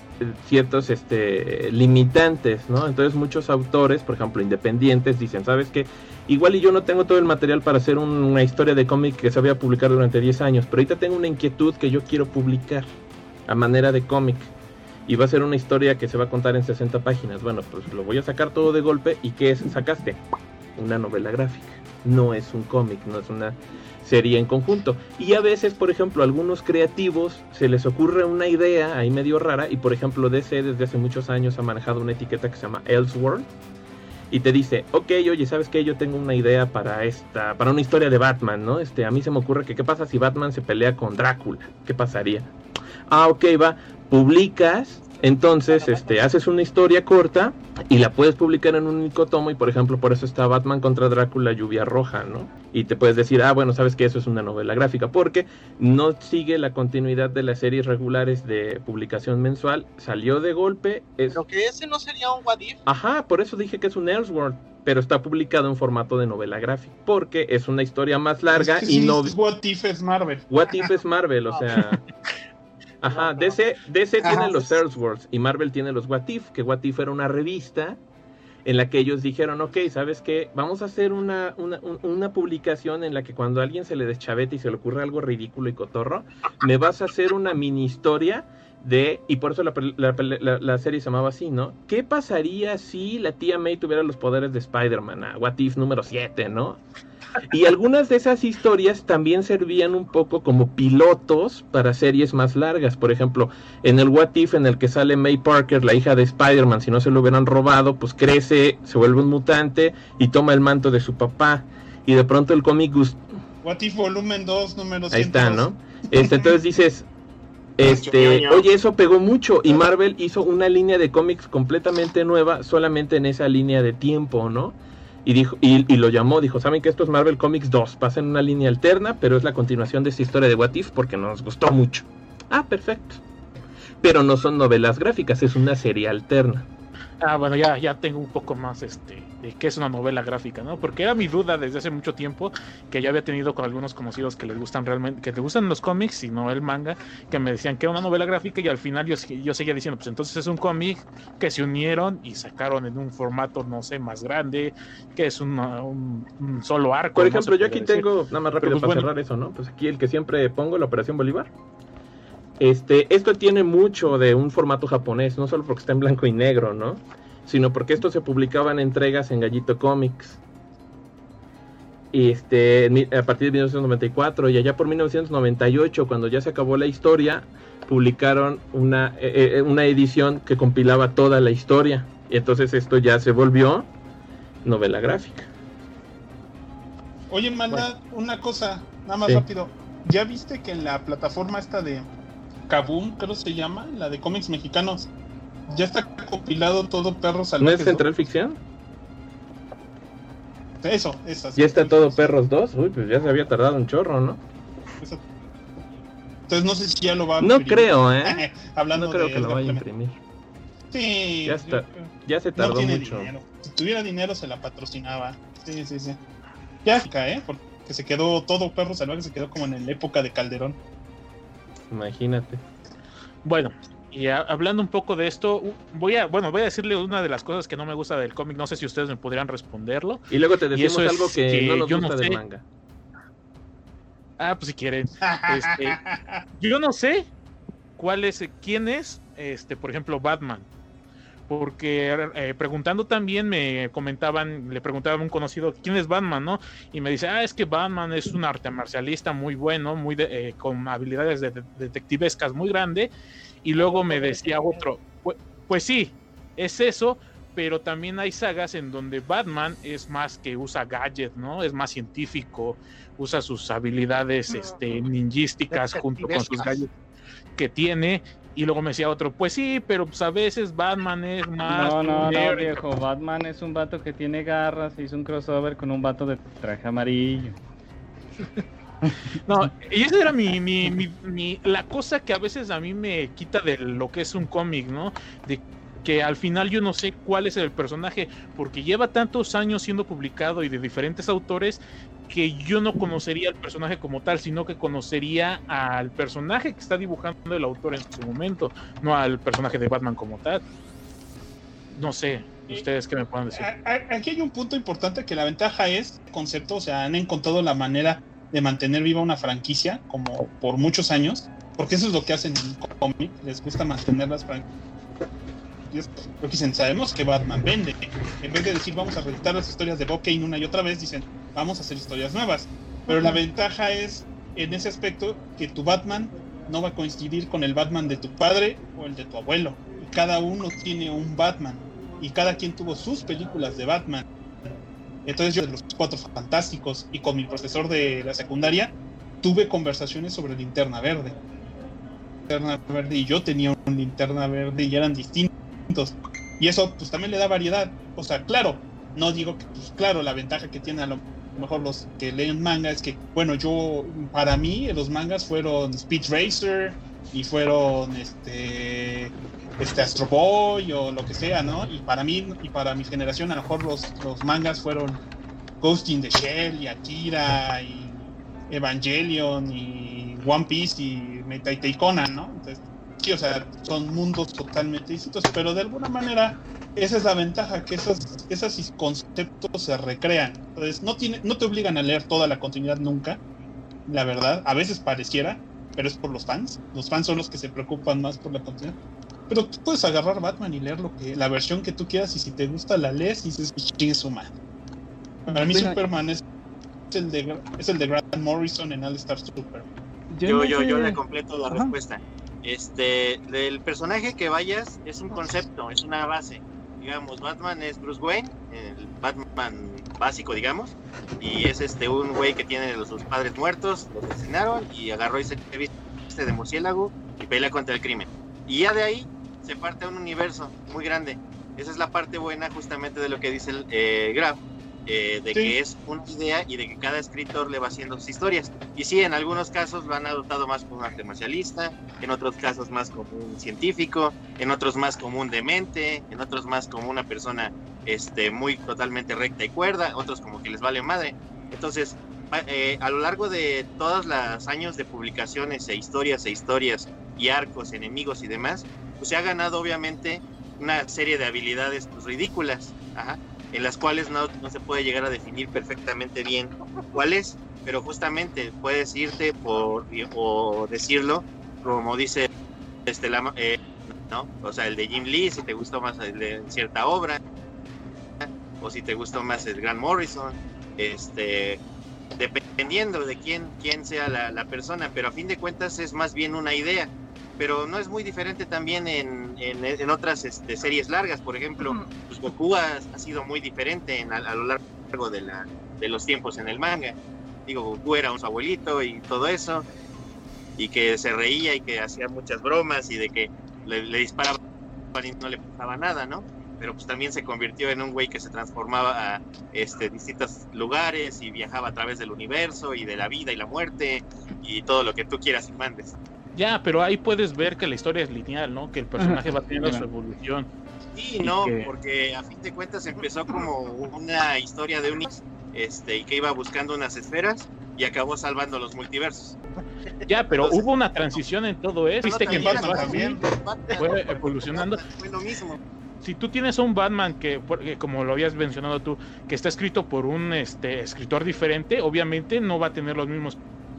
Speaker 2: ciertos este, limitantes, ¿no? Entonces muchos autores, por ejemplo, independientes, dicen, ¿sabes qué? Igual y yo no tengo todo el material para hacer un- una historia de cómic que se vaya a publicar durante 10 años, pero ahorita tengo una inquietud que yo quiero publicar a manera de cómic y va a ser una historia que se va a contar en 60 páginas. Bueno, pues lo voy a sacar todo de golpe. ¿Y qué es? sacaste? Una novela gráfica. No es un cómic, no es una serie en conjunto. Y a veces, por ejemplo, a algunos creativos se les ocurre una idea ahí medio rara. Y por ejemplo, DC desde hace muchos años ha manejado una etiqueta que se llama Elseworld. Y te dice, ok, oye, ¿sabes qué? Yo tengo una idea para esta, para una historia de Batman, ¿no? Este, a mí se me ocurre que qué pasa si Batman se pelea con Drácula. ¿Qué pasaría? Ah, ok, va. Publicas, entonces, este, haces una historia corta y la puedes publicar en un único tomo y, por ejemplo, por eso está Batman contra Drácula, Lluvia Roja, ¿no? Y te puedes decir, ah, bueno, sabes que eso es una novela gráfica, porque no sigue la continuidad de las series regulares de publicación mensual, salió de golpe, es...
Speaker 9: Pero que ese no sería un What If.
Speaker 2: Ajá, por eso dije que es un Elseworld, pero está publicado en formato de novela gráfica, porque es una historia más larga
Speaker 1: Es que
Speaker 2: y
Speaker 1: sí,
Speaker 2: no...
Speaker 1: es What If es Marvel.
Speaker 2: What If es Marvel, o sea... Ajá, DC, DC
Speaker 4: Ajá,
Speaker 2: tiene los. Elseworlds y Marvel tiene los What If, que What If era una revista en la que ellos dijeron, ok, ¿sabes qué? Vamos a hacer una, una, un- una publicación en la que cuando a alguien se le deschavete y se le ocurre algo ridículo y cotorro, me vas a hacer una mini historia de, y por eso la, la la- la serie se llamaba así, ¿no? ¿Qué pasaría si la tía May tuviera los poderes de Spider-Man? What If número 7, ¿no? Y algunas de esas historias también servían un poco como pilotos para series más largas. Por ejemplo, en el What If en el que sale May Parker, la hija de Spider-Man, si no se lo hubieran robado, pues crece, se vuelve un mutante y toma el manto de su papá. Y de pronto el cómic gust-
Speaker 1: What If Volumen 2, número
Speaker 2: Ahí está,
Speaker 1: 102.
Speaker 2: ¿no? Este, entonces dices, este, oye, eso pegó mucho y Marvel hizo una línea de cómics completamente nueva solamente en esa línea de tiempo, ¿no? Y dijo y, lo llamó, dijo, "¿Saben que esto es Marvel Comics 2? Pasa en una línea alterna, pero es la continuación de esta historia de What If porque nos gustó mucho." Ah, perfecto. Pero no son novelas gráficas, es una serie alterna.
Speaker 5: Ah, bueno, ya, ya tengo un poco más este de qué es una novela gráfica, ¿no? Porque era mi duda desde hace mucho tiempo que ya había tenido con algunos conocidos que les gustan realmente, que les gustan los cómics y no el manga, que me decían que era una novela gráfica y al final yo, yo seguía diciendo, pues entonces es un cómic que se unieron y sacaron en un formato, no sé, más grande, que es una- un, un solo arco.
Speaker 2: Por ejemplo, yo aquí
Speaker 5: decir.
Speaker 2: tengo, nada más rápido
Speaker 5: pues,
Speaker 2: para
Speaker 5: bueno.
Speaker 2: cerrar eso, ¿no? Pues aquí el que siempre pongo, la Operación Bolívar. Este, esto tiene mucho de un formato japonés, no solo porque está en blanco y negro, ¿no? Sino porque esto se publicaba en entregas en Gallito Comics. Y este, a partir de 1994 y allá por 1998, cuando ya se acabó la historia, publicaron una, eh, eh, una edición que compilaba toda la historia. Y entonces esto ya se volvió novela gráfica.
Speaker 1: Oye, manda una cosa, nada más
Speaker 2: Sí.
Speaker 1: rápido. ¿Ya viste que en la plataforma esta de Kaboom, creo se llama, la de cómics mexicanos, ya está compilado todo Perros
Speaker 2: ¿No
Speaker 1: Salvajes?
Speaker 2: es Central Ficción?
Speaker 1: Eso, esa.
Speaker 2: Ya está todo Perros 2. Uy, pues ya se había tardado un chorro, ¿no?
Speaker 1: Eso. Entonces no sé si ya lo va a
Speaker 2: No
Speaker 1: imprimir.
Speaker 2: creo, ¿eh?
Speaker 1: Hablando
Speaker 2: No creo
Speaker 1: de
Speaker 2: que lo vaya a imprimir.
Speaker 1: Sí.
Speaker 2: Ya está. Ya se
Speaker 1: No
Speaker 2: tardó
Speaker 1: tiene
Speaker 2: mucho.
Speaker 1: dinero. Si tuviera dinero se la patrocinaba. Sí, sí, sí. Ya, ¿eh? Porque se quedó todo Perro Salvaje, se quedó como en la época de Calderón.
Speaker 2: Imagínate.
Speaker 5: Bueno, y a- hablando un poco de esto, voy a, bueno, voy a decirle una de las cosas que no me gusta del cómic, no sé si ustedes me podrían responderlo.
Speaker 2: Y luego te
Speaker 5: Y
Speaker 2: decimos
Speaker 5: eso es
Speaker 2: algo que,
Speaker 5: que
Speaker 2: no nos
Speaker 5: yo no
Speaker 2: gusta del
Speaker 5: sé.
Speaker 2: manga.
Speaker 5: Ah, pues si quieren. Este, yo no sé cuál es, quién es, este, por ejemplo, Batman. Porque eh, preguntando también me comentaban, le preguntaba a un conocido quién es Batman, ¿no? Y me dice, ah, es que Batman es un arte marcialista muy bueno, muy de- eh, con habilidades de- de- detectivescas muy grande. Y luego me decía otro, pues, pues sí, es eso, pero también hay sagas en donde Batman es más que usa gadgets, ¿no? Es más científico, usa sus habilidades este, ninjísticas junto con sus gadgets que tiene. Y luego me decía otro, pues sí, pero pues a veces Batman es más.
Speaker 7: No, no, no,
Speaker 5: nerd".
Speaker 7: viejo. Batman es un vato que tiene garras. Hizo un crossover con un vato de traje amarillo.
Speaker 5: No, y esa era mi, mi, mi- mi- la cosa que a veces a mí me quita de lo que es un cómic, ¿no? De que al final yo no sé cuál es el personaje, porque lleva tantos años siendo publicado y de diferentes autores que yo no conocería al personaje como tal, sino que conocería al personaje que está dibujando el autor en su momento, no al personaje de Batman como tal. No sé, ustedes qué me pueden decir.
Speaker 1: Aquí hay un punto importante que la ventaja es el concepto, o sea, han encontrado la manera de mantener viva una franquicia como por muchos años, porque eso es lo que hacen en cómic, les gusta mantener las franquicias. Porque dicen, sabemos que Batman vende. En vez de decir vamos a reeditar las historias de Bob Kane una y otra vez, dicen vamos a hacer historias nuevas. Pero la ventaja es en ese aspecto que tu Batman no va a coincidir con el Batman de tu padre o el de tu abuelo. Y cada uno tiene un Batman y cada quien tuvo sus películas de Batman. Entonces yo de los cuatro fantásticos y con mi profesor de la secundaria tuve conversaciones sobre linterna verde. Linterna verde y yo tenía un linterna verde y eran distintos. Y eso pues también le da variedad. O sea, claro, no digo que pues claro, la ventaja que tiene a lo mejor los que leen manga es que, bueno, yo, para mí, los mangas fueron Speed Racer y fueron este este Astro Boy o lo que sea, ¿no? Y para mí y para mi generación a lo mejor los, los mangas fueron Ghost in the Shell y Akira y Evangelion y One Piece y Metai y Conan, ¿no? Entonces, sí, o sea, son mundos totalmente distintos, pero de alguna manera esa es la ventaja, que esos, esos conceptos se recrean. Entonces, no, tiene, no te obligan a leer toda la continuidad nunca, la verdad. A veces pareciera, pero es por los fans. Los fans son los que se preocupan más por la continuidad. Pero tú puedes agarrar Batman y leer lo que, la versión que tú quieras y si te gusta la lees y dices, chingue su madre. Para mí Superman es el de es el de Grant Morrison en All Star Super.
Speaker 3: Yo, yo, yo le completo la
Speaker 7: Ajá.
Speaker 3: respuesta. Este, del personaje que vayas es un concepto, es una base. Digamos, Batman es Bruce Wayne, el Batman básico, digamos, y es este un güey que tiene los, sus padres muertos, los asesinaron y agarró y se viste de murciélago y pelea contra el crimen. Y ya de ahí se parte a un universo muy grande. Esa es la parte buena justamente de lo que dice el eh, Graf, eh, de
Speaker 1: Sí.
Speaker 3: que es una idea y de que cada escritor le va haciendo sus historias. Y sí, en algunos casos lo han adoptado más como un arte marcialista, en otros casos más como un científico, en otros más como un demente, en otros más como una persona este, muy totalmente recta y cuerda, otros como que les vale madre. Entonces, a, eh, a lo largo de todos los años de publicaciones e historias e historias y arcos, enemigos y demás, pues se ha ganado obviamente una serie de habilidades pues, ridículas, ajá, en las cuales no, se puede llegar a definir perfectamente bien cuál es, pero justamente puedes irte por o decirlo como dice este la, eh, no o sea el de Jim Lee si te gustó más el de cierta obra o si te gustó más el Grant Morrison este dependiendo de quién quién sea la persona pero a fin de cuentas es más bien una idea pero no es muy diferente también en, en, en otras este, series largas por ejemplo pues Goku ha, ha sido muy diferente en, a, a lo largo de la de los tiempos en el manga digo, Goku era un su abuelito y todo eso, y que se reía y que hacía muchas bromas y de que le, le disparaban y no le pasaba nada, ¿no? Pero pues también se convirtió en un güey que se transformaba a este, distintos lugares y viajaba a través del universo y de la vida y la muerte y todo lo que tú quieras y mandes.
Speaker 5: Ya, pero ahí puedes ver que la historia es lineal, ¿no? Que el personaje va teniendo su evolución.
Speaker 3: Sí,
Speaker 5: Y
Speaker 3: no,
Speaker 5: que-
Speaker 3: porque a fin de cuentas empezó como una historia de un este, y que iba buscando unas esferas y acabó salvando los multiversos.
Speaker 5: Ya, pero
Speaker 3: Entonces-
Speaker 5: hubo una transición en todo eso. Viste que Batman
Speaker 1: también.
Speaker 5: Fue evolucionando.
Speaker 3: Fue lo mismo.
Speaker 5: Si tú tienes un Batman que, como lo habías mencionado tú, que está escrito por un este, escritor diferente, obviamente no va a tener los mismos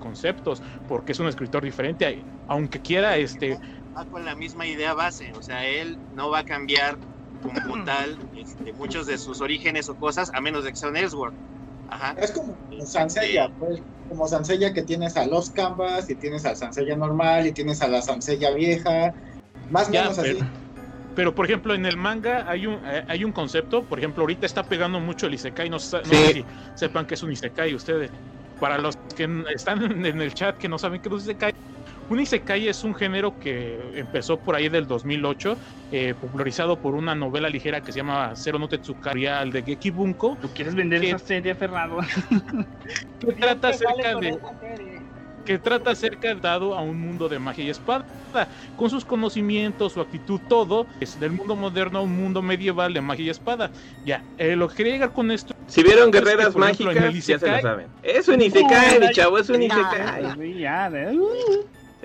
Speaker 5: conceptos, porque es un escritor diferente, aunque quiera este
Speaker 3: va con la misma idea base, o sea, él no va a cambiar como tal este, muchos de sus orígenes o cosas, a menos de que sea un Ellsworth. Ajá.
Speaker 4: Es como Sansella, pues, como Sansella que tienes a los Canvas, y tienes a Sansella normal, y tienes a la Sansella vieja, más o menos así.
Speaker 5: pero, por ejemplo, en el manga hay un, eh, hay un concepto, por ejemplo, ahorita está pegando mucho el Isekai, no, sa- no
Speaker 2: Sí.
Speaker 5: sé si sepan que es un Isekai ustedes. Para los que están en el chat que no saben qué es un Isekai, un Isekai es un género que empezó por ahí del 2008, eh, popularizado por una novela ligera que se llama Zero no Tetsukari al de Geki Bunko,
Speaker 7: ¿Tú quieres vender
Speaker 5: ¿Qué?
Speaker 7: esa serie, Ferrado?
Speaker 5: que trata acerca de... que trata acerca dado a un mundo de magia y espada, con sus conocimientos, su actitud, todo, es del mundo moderno a un mundo medieval de magia y espada. Ya, eh, lo que quería llegar con esto,
Speaker 2: Si vieron
Speaker 5: Es que,
Speaker 2: guerreras
Speaker 5: ejemplo,
Speaker 2: mágicas, ya se lo saben. Es un Isekai, mi chavo, es un
Speaker 8: Ya,
Speaker 2: Isekai.
Speaker 7: Sí, ya, ¿eh?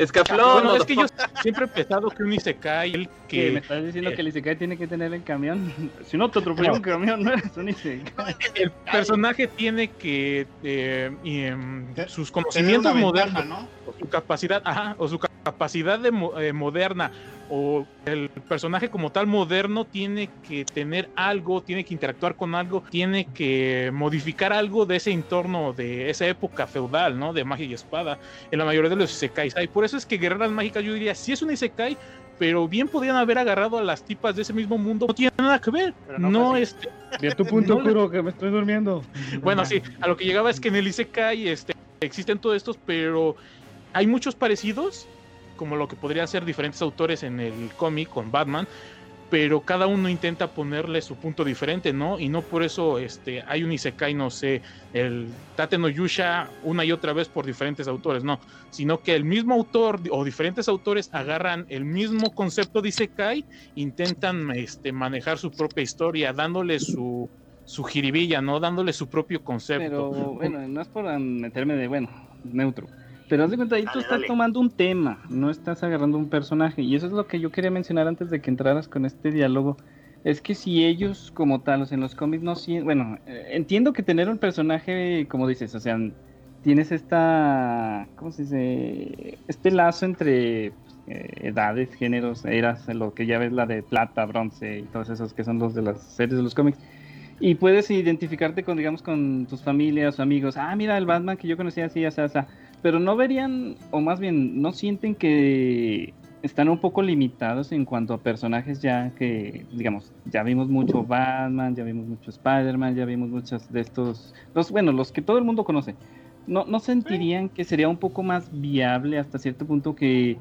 Speaker 2: Escaflón,
Speaker 5: bueno, es que yo siempre he pensado que un Isekai, el
Speaker 7: que me
Speaker 5: que
Speaker 7: estás diciendo
Speaker 5: eh,
Speaker 7: que el Isekai tiene que tener el camión. Si no te atropella un camión, no eres un Isekai.
Speaker 5: el personaje tiene que eh, y, em, sus conocimientos modernos
Speaker 1: ventaja, ¿no?
Speaker 5: o su capacidad, ajá, o su capacidad de mo- eh, moderna o el personaje como tal moderno tiene que tener algo, tiene que interactuar con algo, tiene que modificar algo de ese entorno de esa época feudal, ¿no? De magia y espada. En la mayoría de los isekais hay. Por eso es que Guerreras Mágicas yo diría, sí es un isekai, pero bien podrían haber agarrado a las tipas de ese mismo mundo. No tiene nada que ver.
Speaker 8: Pero no
Speaker 5: No, este,
Speaker 7: De tu punto,
Speaker 5: No
Speaker 7: Kuro, que me estoy durmiendo.
Speaker 5: bueno, sí, a lo que llegaba es que en el Isekai este, existen todos estos, pero hay muchos parecidos, como lo que podrían ser diferentes autores en el cómic con Batman, pero cada uno intenta ponerle su punto diferente, ¿no? Y no por eso este, hay un Isekai, no sé, el Tate no Yusha una y otra vez por diferentes autores, no, sino que el mismo autor o diferentes autores agarran el mismo concepto de Isekai, intentan este, manejar su propia historia, dándole su, su jiribilla, ¿no? Dándole su propio concepto.
Speaker 7: Pero bueno, no es por meterme de, bueno, neutro. Pero haz de cuenta, ahí tú
Speaker 3: Dale,
Speaker 7: estás
Speaker 3: dale.
Speaker 7: tomando un tema, no estás agarrando un personaje. Y eso es lo que yo quería mencionar antes de que entraras con este diálogo. Es que si ellos como tal, o sea, en los cómics no sienten... Bueno, eh, entiendo que tener un personaje, como dices, o sea, tienes esta... ¿Cómo se dice? Este lazo entre pues, eh, edades, géneros, eras, lo que ya ves la de plata, bronce y todos esos que son los de las series de los cómics. Y puedes identificarte con, digamos, con tus familias o amigos. Ah, mira, el Batman que yo conocía así, así, así. Pero no verían, o más bien, no sienten que están un poco limitados en cuanto a personajes ya que, digamos, ya vimos mucho Batman, ya vimos mucho Spider-Man, ya vimos muchos de estos, los, bueno, los que todo el mundo conoce. ¿No, ¿No sentirían que sería un poco más viable hasta cierto punto que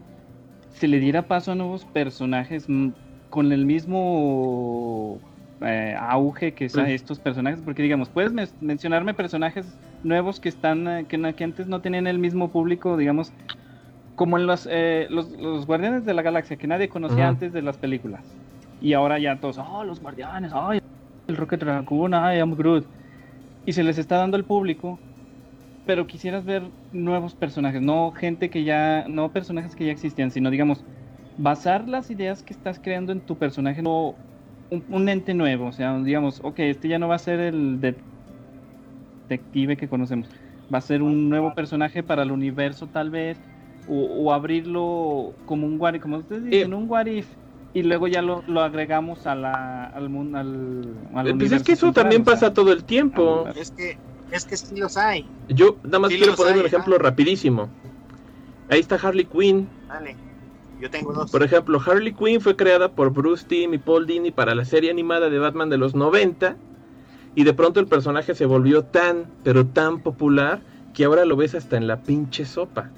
Speaker 7: se le diera paso a nuevos personajes mm, con el mismo eh, auge que son
Speaker 2: Pues-
Speaker 7: estos personajes? Porque digamos, puedes men- mencionarme personajes nuevos que están eh, que, que antes no tenían el mismo público, digamos, como en los, eh, los, los Guardianes de la Galaxia, que nadie conocía
Speaker 2: Ujú.
Speaker 7: antes de las películas. Y ahora ya todos, oh, los Guardianes, ay, el Rocket Raccoon, ay, I'm Groot. Y se les está dando al público, pero quisieras ver nuevos personajes, no gente que ya, no personajes que ya existían, sino digamos, basar las ideas que estás creando en tu personaje, no un, un ente nuevo, o sea, digamos, ok, este ya no va a ser el de- detective que conocemos, va a ser un nuevo personaje para el universo tal vez, o, o abrirlo como un what if, como ustedes dicen, un what if, y luego ya lo, lo agregamos a la, al mundo, al, al
Speaker 2: Pues es que eso
Speaker 7: central,
Speaker 2: también
Speaker 7: o sea,
Speaker 2: pasa todo el tiempo.
Speaker 3: Es que, es que sí los hay.
Speaker 2: Yo nada más
Speaker 3: Sí
Speaker 2: quiero poner
Speaker 3: hay,
Speaker 2: un ejemplo rapidísimo. Ahí está Harley Quinn.
Speaker 3: Dale. Yo tengo dos.
Speaker 2: Por ejemplo, Harley Quinn fue creada por Bruce Timm y Paul Dini para la serie animada de Batman de los 90 y de pronto el personaje se volvió tan, pero tan popular que ahora lo ves hasta en la pinche sopa.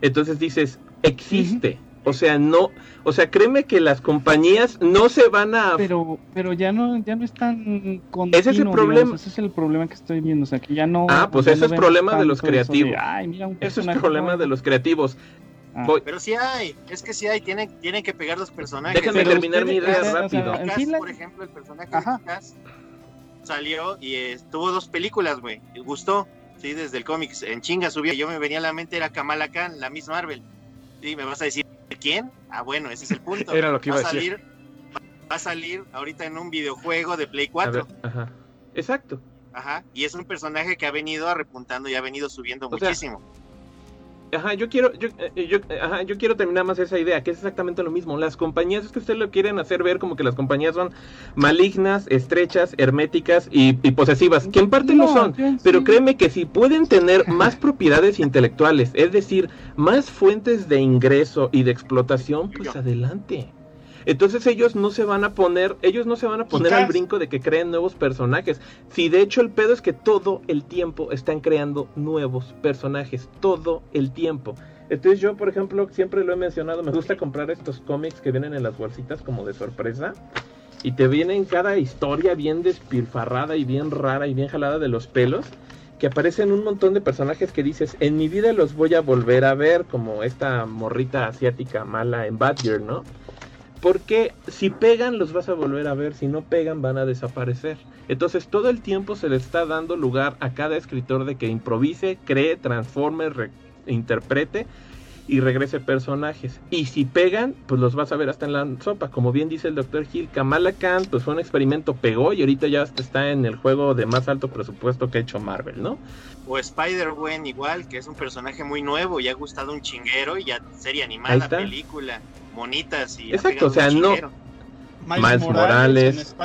Speaker 2: Entonces dices, existe. O sea, no, o sea, créeme que las compañías no se van a
Speaker 7: pero pero ya no ya no es tan continuo,
Speaker 2: Ese es el
Speaker 7: digamos,
Speaker 2: problema.
Speaker 7: ese es el problema que estoy viendo o sea que ya no
Speaker 2: Ah, pues ese
Speaker 7: no
Speaker 2: es problema de los creativos.
Speaker 7: Ay, mira, un
Speaker 2: Eso es problema de los creativos.
Speaker 7: Ah.
Speaker 2: Voy-
Speaker 3: Pero sí hay, es que sí hay, tienen, tienen que pegar los personajes.
Speaker 2: Déjame
Speaker 7: Pero
Speaker 2: terminar mi idea
Speaker 7: o sea, o sea,
Speaker 2: rápido.
Speaker 7: en
Speaker 3: Cas,
Speaker 7: sí la-
Speaker 3: por ejemplo, el personaje
Speaker 7: Ajá.
Speaker 3: de Cas salió y eh, tuvo dos películas, güey. y Gustó, sí, desde el cómics. En chinga subió. Yo me venía a la mente, era Kamala Khan, la Miss Marvel. Sí, me vas a decir, ¿quién? Ah, bueno, ese es el punto.
Speaker 5: Era lo que iba
Speaker 3: va
Speaker 5: a decir.
Speaker 3: salir, va a salir ahorita en un videojuego de Play
Speaker 2: A
Speaker 3: 4.
Speaker 2: ver, ajá. Exacto.
Speaker 3: Ajá. Y es un personaje que ha venido repuntando y ha venido subiendo
Speaker 2: O sea,
Speaker 3: muchísimo.
Speaker 2: Ajá, yo quiero, yo, eh, yo, eh, ajá, yo quiero terminar más esa idea, que es exactamente lo mismo. Las compañías, es que ustedes lo quieren hacer ver como que las compañías son malignas, estrechas, herméticas y, y posesivas, que en parte no,
Speaker 7: No,
Speaker 2: son. Pero
Speaker 7: sí.
Speaker 2: créeme que si pueden tener más propiedades intelectuales, es decir, más fuentes de ingreso y de explotación, pues adelante. Entonces ellos no se van a poner, ellos no se van a poner al brinco de que creen nuevos personajes. Si de hecho el pedo es que todo el tiempo están creando nuevos personajes, todo el tiempo. Entonces yo, por ejemplo, siempre lo he mencionado, me gusta comprar estos cómics que vienen en las bolsitas como de sorpresa. Y te vienen cada historia bien despilfarrada y bien rara y bien jalada de los pelos. Que aparecen un montón de personajes que dices, en mi vida los voy a volver a ver, como esta morrita asiática mala en Badger, ¿no? Porque si pegan los vas a volver a ver, si no pegan van a desaparecer. Entonces todo el tiempo se le está dando lugar a cada escritor de que improvise, cree, transforme, re- interprete y regrese personajes. Y si pegan, pues los vas a ver hasta en la sopa. Como bien dice el Dr. Hill, Kamala Khan, pues fue un experimento, pegó y ahorita ya hasta está en el juego de más alto presupuesto que ha hecho Marvel, ¿no?
Speaker 3: O Spider-Gwen igual, que es un personaje muy nuevo y ha gustado un chinguero y ya serie animada, película, monitas y
Speaker 2: Exacto, o sea, no-. Miles Morales.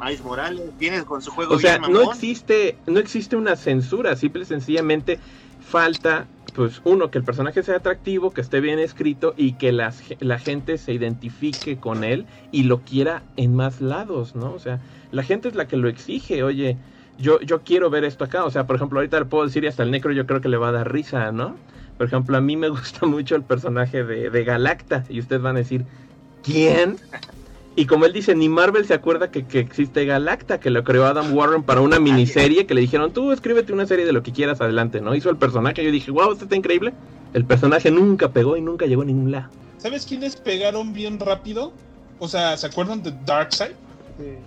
Speaker 3: Miles Morales, vienes con su juego
Speaker 2: O sea,
Speaker 3: bien
Speaker 2: no existe, no existe una censura, simple y sencillamente falta, pues, uno, que el personaje sea atractivo, que esté bien escrito y que las la gente se identifique con él y lo quiera en más lados, ¿no? O sea, la gente es la que lo exige, oye, yo, yo quiero ver esto acá, o sea, por ejemplo, ahorita le puedo decir y hasta el necro yo creo que le va a dar risa, ¿no? Por ejemplo, a mí me gusta mucho el personaje de, de Galacta y ustedes van a decir, ¿quién? Y como él dice, ni Marvel se acuerda que, que existe Galacta, que lo creó Adam Warren para una miniserie, que le dijeron, tú escríbete una serie de lo que quieras adelante, ¿no? Hizo el personaje, yo dije, wow, esto está increíble. El personaje nunca pegó y nunca llegó a ningún lado.
Speaker 1: ¿Sabes quiénes pegaron bien rápido? O sea, ¿se acuerdan de Darkseid? De, de-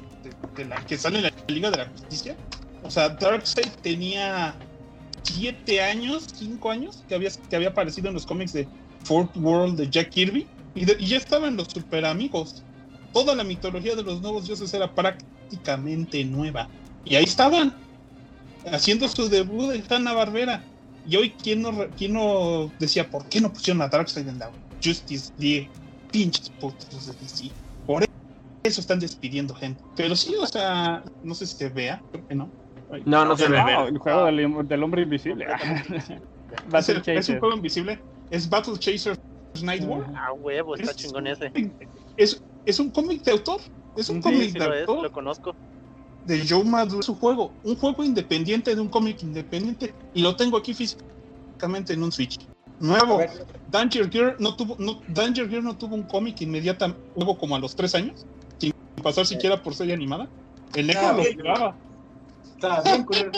Speaker 1: de la que sale en la Liga de la Justicia. O sea, Darkseid tenía siete años, cinco años, que había, que había aparecido en los cómics de Fourth World de Jack Kirby. Y, de- y ya estaban los super amigos. Toda la mitología de los nuevos dioses era prácticamente nueva. Y ahí estaban, haciendo su debut en Hanna Barbera. Y hoy, ¿quién no, quién no decía por qué no pusieron a Darkseid en la Justice League? Pinches putos de DC. Por eso están despidiendo gente. Pero sí, o sea, no sé si se vea, creo que no. Ay,
Speaker 2: No, no, se ve.
Speaker 7: No, el juego del, del hombre invisible.
Speaker 1: Es, el- es un
Speaker 7: Chaser.
Speaker 1: juego invisible. Es Battle Chasers Night War.
Speaker 8: Ah, huevo, está
Speaker 1: Es-
Speaker 8: chingón ese.
Speaker 1: Es, es un cómic de autor. Es un
Speaker 7: Sí,
Speaker 1: cómic
Speaker 8: Sí
Speaker 1: de
Speaker 8: lo es,
Speaker 1: autor
Speaker 8: lo conozco.
Speaker 1: de Joe Maduro. Es un juego. Un juego independiente de un cómic independiente. Y lo tengo aquí físicamente en un Switch. Nuevo. Danger Gear no tuvo, no, Danger Gear no tuvo un cómic inmediatamente, luego como a los tres años, sin pasar siquiera por serie animada. El negro
Speaker 4: Ah,
Speaker 1: lo jugaba.
Speaker 4: Está bien.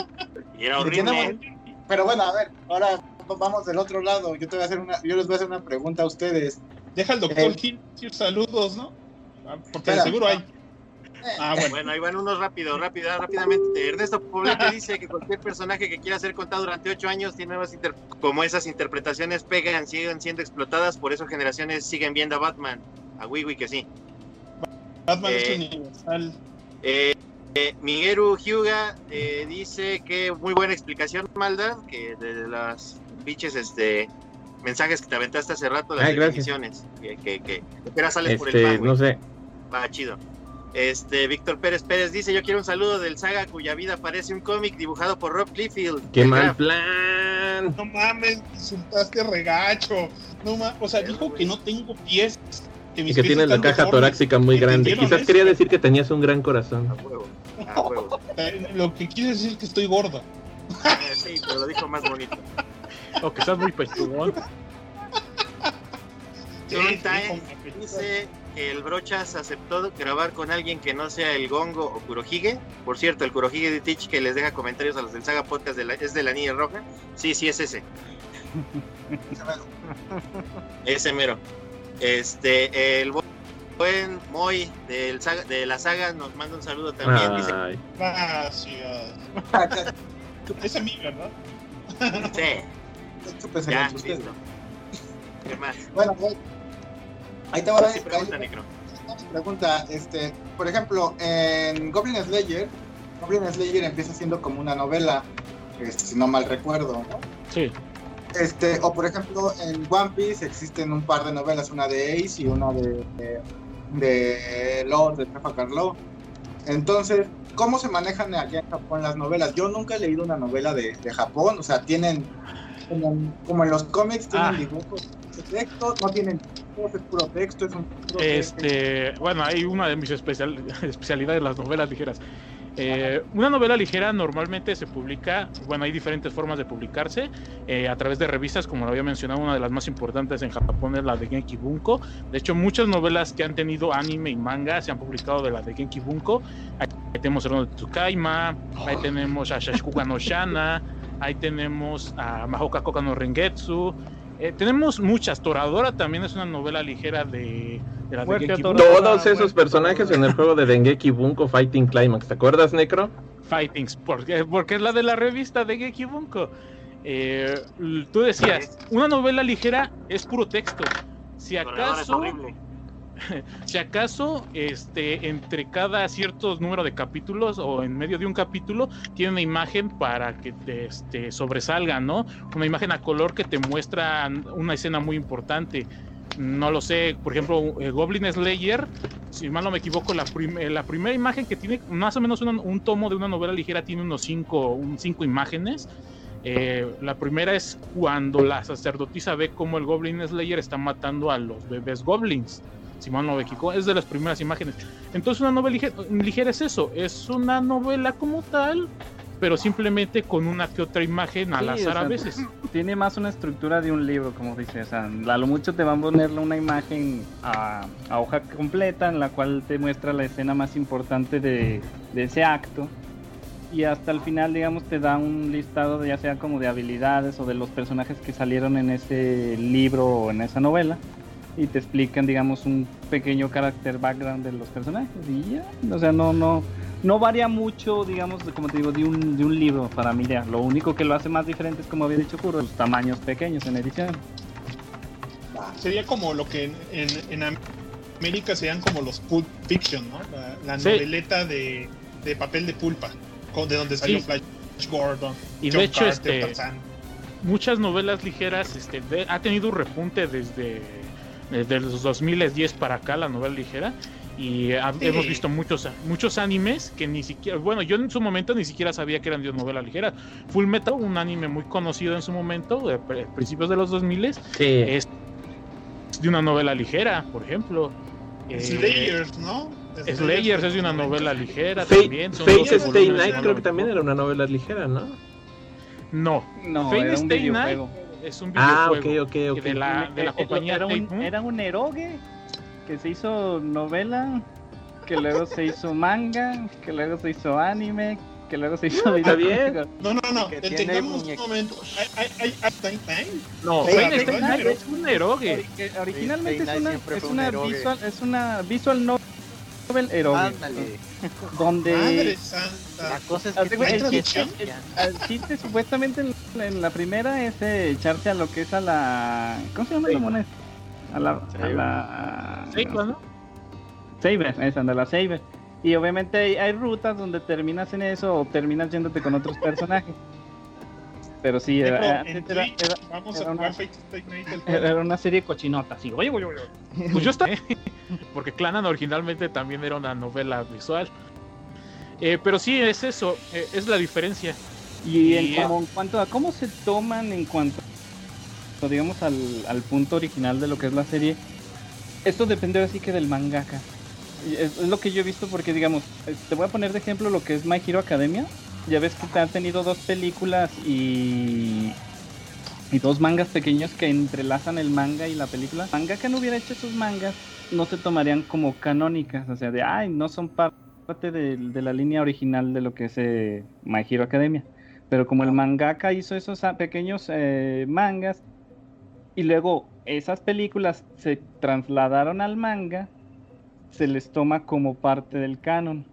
Speaker 3: Y era horrible.
Speaker 4: tenemos- Pero bueno, a ver, ahora vamos del otro lado. Yo te voy a hacer una, yo les voy a hacer una pregunta a ustedes.
Speaker 1: Deja al doctor
Speaker 4: Eh.
Speaker 1: Hill decir saludos, ¿no? Porque de seguro hay. Ah, bueno.
Speaker 3: Bueno, ahí van unos rápido, rápido, rápidamente. Ernesto Poblete dice que cualquier personaje que quiera ser contado durante ocho años tiene nuevas inter- como esas interpretaciones pegan, siguen siendo explotadas, por eso generaciones siguen viendo a Batman. A Wiwi que sí.
Speaker 1: Batman
Speaker 3: Eh.
Speaker 1: es universal.
Speaker 3: Eh, eh, Miguelu Hyuga eh, dice que muy buena explicación, maldad, que de las pinches este mensajes que te aventaste hace rato, las
Speaker 2: Ay,
Speaker 3: definiciones, que, que, que, que ahora sales por el
Speaker 2: Este,
Speaker 3: pan,
Speaker 2: no sé.
Speaker 3: Va chido. Este, Víctor Pérez Pérez dice, yo quiero un saludo del saga cuya vida parece un cómic dibujado por Rob Liefeld.
Speaker 2: Qué mal
Speaker 3: Graf".
Speaker 2: plan.
Speaker 1: No mames, insultaste regacho. No ma- o sea, dijo que no tengo pies. Que
Speaker 2: Y
Speaker 1: mis
Speaker 2: que
Speaker 1: pies
Speaker 2: tiene la caja torácica muy grande.
Speaker 1: ¿Entendieron
Speaker 2: Quizás
Speaker 1: eso?
Speaker 2: quería decir que tenías un gran corazón.
Speaker 3: A huevo, a huevo.
Speaker 1: Eh, Lo que quiere decir es que estoy gordo.
Speaker 3: Eh, sí, pero lo dijo más bonito.
Speaker 5: O que estás muy pechugón.
Speaker 3: John Time dice el Brochas aceptó grabar con alguien que no sea el Gongo o Kurohige. Por cierto, el Kurohige de Teach que les deja comentarios a los del Saga Podcast de la- es de la Niña Roja. Sí, sí, es ese. Ese mero. Este, el buen Moy del saga- de la saga nos manda un saludo también. Dice.
Speaker 1: Gracias. Es a mí, ¿verdad?
Speaker 3: sí, ya. ¿Qué más?
Speaker 4: Bueno, pues, ahí te voy a
Speaker 3: Sí, pregunta, Necro.
Speaker 4: pregunta, este, por ejemplo, en Goblin Slayer, Goblin Slayer empieza siendo como una novela, este, si no mal recuerdo, ¿no?
Speaker 5: Sí.
Speaker 4: Este, o por ejemplo, en One Piece existen un par de novelas, una de Ace y una de, de, de Lord, de Trafalgar Law. Entonces, ¿cómo se manejan allá en Japón las novelas? Yo nunca he leído una novela de, de Japón, o sea, tienen, como, como en los cómics, tienen
Speaker 5: Ah.
Speaker 4: dibujos texto, no tienen es puro texto, es un puro
Speaker 5: Este, bueno, hay una de mis especial- especialidades, las novelas ligeras. Eh, una novela ligera normalmente se publica, bueno, hay diferentes formas de publicarse eh, a través de revistas, como lo había mencionado, una de las más importantes en Japón es la de Genki Bunko. De hecho, muchas novelas que han tenido anime y manga se han publicado de la de Genki Bunko. Ahí tenemos Rono de Tsukaima, ahí tenemos a Shashikuga no Shana, ahí tenemos a Mahoka Koka no Rengetsu. Eh, tenemos muchas. Toradora también es una novela ligera de, de la de
Speaker 7: Toradora.
Speaker 5: Bunko.
Speaker 2: Todos esos personajes en el juego de Dengeki Bunko Fighting Climax. ¿Te acuerdas, Necro?
Speaker 5: Fightings, porque, porque es la de la revista de Geki Bunko. Eh, tú decías, una novela ligera es puro texto. Si
Speaker 3: Toradora es
Speaker 5: acaso,
Speaker 3: horrible.
Speaker 5: si acaso, este, entre cada cierto número de capítulos o en medio de un capítulo, tiene una imagen para que te este, sobresalga, ¿no? Una imagen a color que te muestra una escena muy importante. No lo sé, por ejemplo, eh, Goblin Slayer, si mal no me equivoco, eh, la primera imagen que tiene, más o menos una- un tomo de una novela ligera tiene unos cinco, un cinco imágenes. Eh, la primera es cuando la sacerdotisa ve cómo el Goblin Slayer está matando a los bebés goblins. Si mal no me equivoco, es de las primeras imágenes. Entonces una novela lige- ligera es eso, es una novela como tal, pero simplemente con una que otra imagen al
Speaker 7: Sí, o
Speaker 5: azar
Speaker 7: sea,
Speaker 5: a veces.
Speaker 7: Tiene más una estructura de un libro, como dices. O sea, a lo mucho te van a ponerle una imagen a, a hoja completa en la cual te muestra la escena más importante de, de ese acto. Y hasta el final, digamos, te da un listado de ya sea como de habilidades o de los personajes que salieron en ese libro o en esa novela. Y te explican, digamos, un pequeño carácter background de los personajes. Y ya, o sea, no, no, no varía mucho, digamos, como te digo, de un, de un libro para mí. ya. Lo único que lo hace más diferente es, como había dicho Kuro, los tamaños pequeños en edición.
Speaker 1: Sería como lo que en, en, en América serían como los Pulp Fiction, ¿no? La, la
Speaker 5: Sí.
Speaker 1: noveleta de, de papel de pulpa, de donde salió
Speaker 5: Sí.
Speaker 1: Flash Gordon.
Speaker 5: Y
Speaker 1: John
Speaker 5: de hecho,
Speaker 1: Carter,
Speaker 5: este, muchas novelas ligeras este, de- ha tenido un repunte desde, desde los 2010 para acá, la novela ligera. Y ha-
Speaker 1: Sí.
Speaker 5: hemos visto muchos, muchos animes que ni siquiera, bueno, yo en su momento ni siquiera sabía que eran de novela ligera. Full Metal, un anime muy conocido en su momento, de principios de los 2000
Speaker 2: Sí.
Speaker 5: es de una novela ligera, por ejemplo. Eh,
Speaker 1: Slayers, ¿no?
Speaker 5: Slayers es de una novela ligera
Speaker 2: Fate,
Speaker 5: también. son
Speaker 2: Fate
Speaker 5: dos
Speaker 2: Stay Night creo que también era una novela ligera, ¿no?
Speaker 5: No,
Speaker 7: No,
Speaker 5: Fate Stay
Speaker 7: videojuego.
Speaker 5: Es un
Speaker 2: Ah,
Speaker 5: videojuego.
Speaker 2: ok, ok, ok.
Speaker 5: de la, de la
Speaker 7: Eh,
Speaker 5: compañía
Speaker 7: era, un, era un eroge que se hizo novela, que luego se hizo manga, que luego se hizo anime, que luego se hizo
Speaker 2: Está bien.
Speaker 1: No, no, no, entendamos un momento. Hay, hay, hay, hay Time Time.
Speaker 5: No, es un eroge.
Speaker 7: Ori- Originalmente es una, es una visual, es una visual novel eroge.
Speaker 8: Ándale.
Speaker 7: Donde
Speaker 1: Madre
Speaker 8: La
Speaker 1: santa.
Speaker 8: cosa es que
Speaker 7: el chiste- el supuestamente en, en la primera es eh, echarse a lo que es a la ¿cómo se llama la moneda? A la, a la
Speaker 5: Sí, ¿no?
Speaker 7: Saber, esa anda la Saber. Y obviamente hay, hay rutas donde terminas en eso o terminas yéndote con otros personajes. Pero sí, era, una-
Speaker 1: el
Speaker 7: serie cochinota, así. Oye, oye, oye.
Speaker 5: Pues yo está. Porque Clanan originalmente también era una novela visual. Eh, pero sí, es eso, eh, es la diferencia.
Speaker 7: Y en,
Speaker 5: Y-
Speaker 7: como en cuanto a cómo se toman en cuanto, digamos, al, al punto original de lo que es la serie, esto depende así que del mangaka. Es, es lo que yo he visto porque, digamos, eh, te voy a poner de ejemplo lo que es My Hero Academia. Ya ves que te han tenido dos películas y, y dos mangas pequeños que entrelazan el manga y la película. Mangaka no hubiera hecho esos mangas, no se tomarían como canónicas. O sea, de, ay, no son parte de, de la línea original de lo que es eh, My Hero Academia. Pero como el mangaka hizo esos ah, pequeños eh, mangas y luego esas películas se trasladaron al manga, se les toma como parte del canon.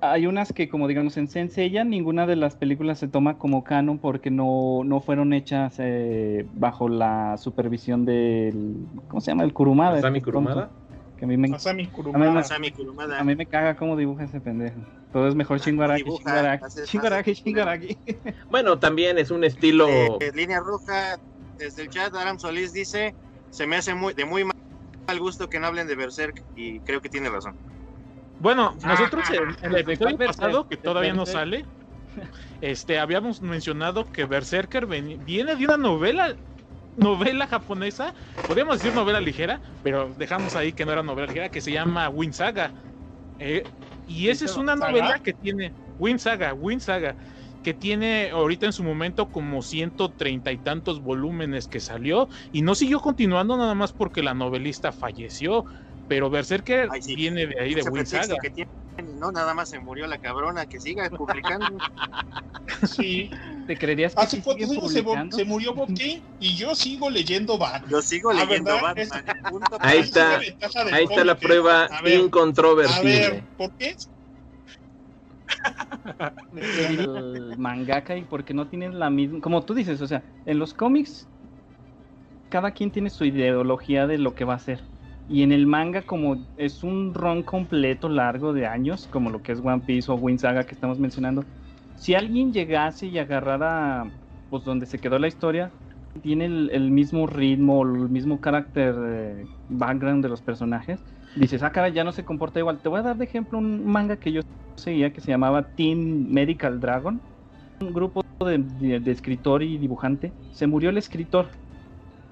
Speaker 7: Hay unas que, como digamos en Senseiya, ninguna de las películas se toma como canon porque no, no fueron hechas eh, bajo la supervisión del. ¿Cómo se llama? El Kurumada.
Speaker 2: ¿Masami
Speaker 7: este.
Speaker 2: Kurumada?
Speaker 7: Que a mí me,
Speaker 1: Masami
Speaker 7: a mí
Speaker 1: Kurumada.
Speaker 7: me-
Speaker 3: Masami Kurumada.
Speaker 7: a mí me caga cómo dibuja ese pendejo. Todo es mejor Shingaraki,
Speaker 3: dibuja,
Speaker 7: Shingaraki,
Speaker 3: hace-
Speaker 7: Shingaraki,
Speaker 3: hace-
Speaker 7: Shingaraki.
Speaker 2: Bueno, también es un estilo.
Speaker 3: Eh, línea roja, desde el chat, Aram Solís dice: Se me hace muy, de muy mal gusto que no hablen de Berserk, y creo que tiene razón.
Speaker 5: Bueno, nosotros
Speaker 7: Ah,
Speaker 5: en, el
Speaker 7: ¿de
Speaker 5: episodio pasado, que
Speaker 7: ¿De
Speaker 5: todavía no sale, este, habíamos mencionado que Berserker ven- viene de una novela novela japonesa, podríamos decir novela ligera, pero dejamos ahí que no era novela ligera, que se llama Wind Saga. Eh, y esa es una novela que tiene Wind Saga, Wind Saga, que tiene ahorita en su momento como 130 y tantos volúmenes que salió y no siguió continuando nada más porque la novelista falleció, pero Berserker
Speaker 3: Ay, sí.
Speaker 5: viene de ahí de
Speaker 3: Ese
Speaker 5: Wind
Speaker 3: pretexto
Speaker 5: Saga.
Speaker 3: que tiene, no, nada más se murió la cabrona, que siga publicando.
Speaker 1: Sí.
Speaker 7: ¿Te creerías que
Speaker 1: ¿Hace
Speaker 7: sí
Speaker 1: cuántos años se, se murió Bob Kane? Y yo sigo leyendo Bat.
Speaker 3: Yo sigo
Speaker 1: Ah,
Speaker 3: leyendo
Speaker 1: ¿verdad?
Speaker 3: Batman. punto
Speaker 2: Ahí está.
Speaker 1: del
Speaker 2: Ahí está la
Speaker 1: cómic, ¿eh?
Speaker 2: prueba
Speaker 1: A ver, A
Speaker 2: incontrovertible.
Speaker 1: ver, ¿por qué?
Speaker 7: el mangaka y porque no tienen la misma, como tú dices, o sea, en los cómics cada quien tiene su ideología de lo que va a hacer. Y en el manga como es un ron completo largo de años, como lo que es One Piece o Wind Saga que estamos mencionando, si alguien llegase y agarrara pues donde se quedó la historia, tiene el, el mismo ritmo, el mismo carácter, eh, background de los personajes, dices, ah, caray, ya no se comporta igual. Te voy a dar de ejemplo un manga que yo seguía que se llamaba Team Medical Dragon. Un grupo de, de- de escritor y dibujante. Se murió el escritor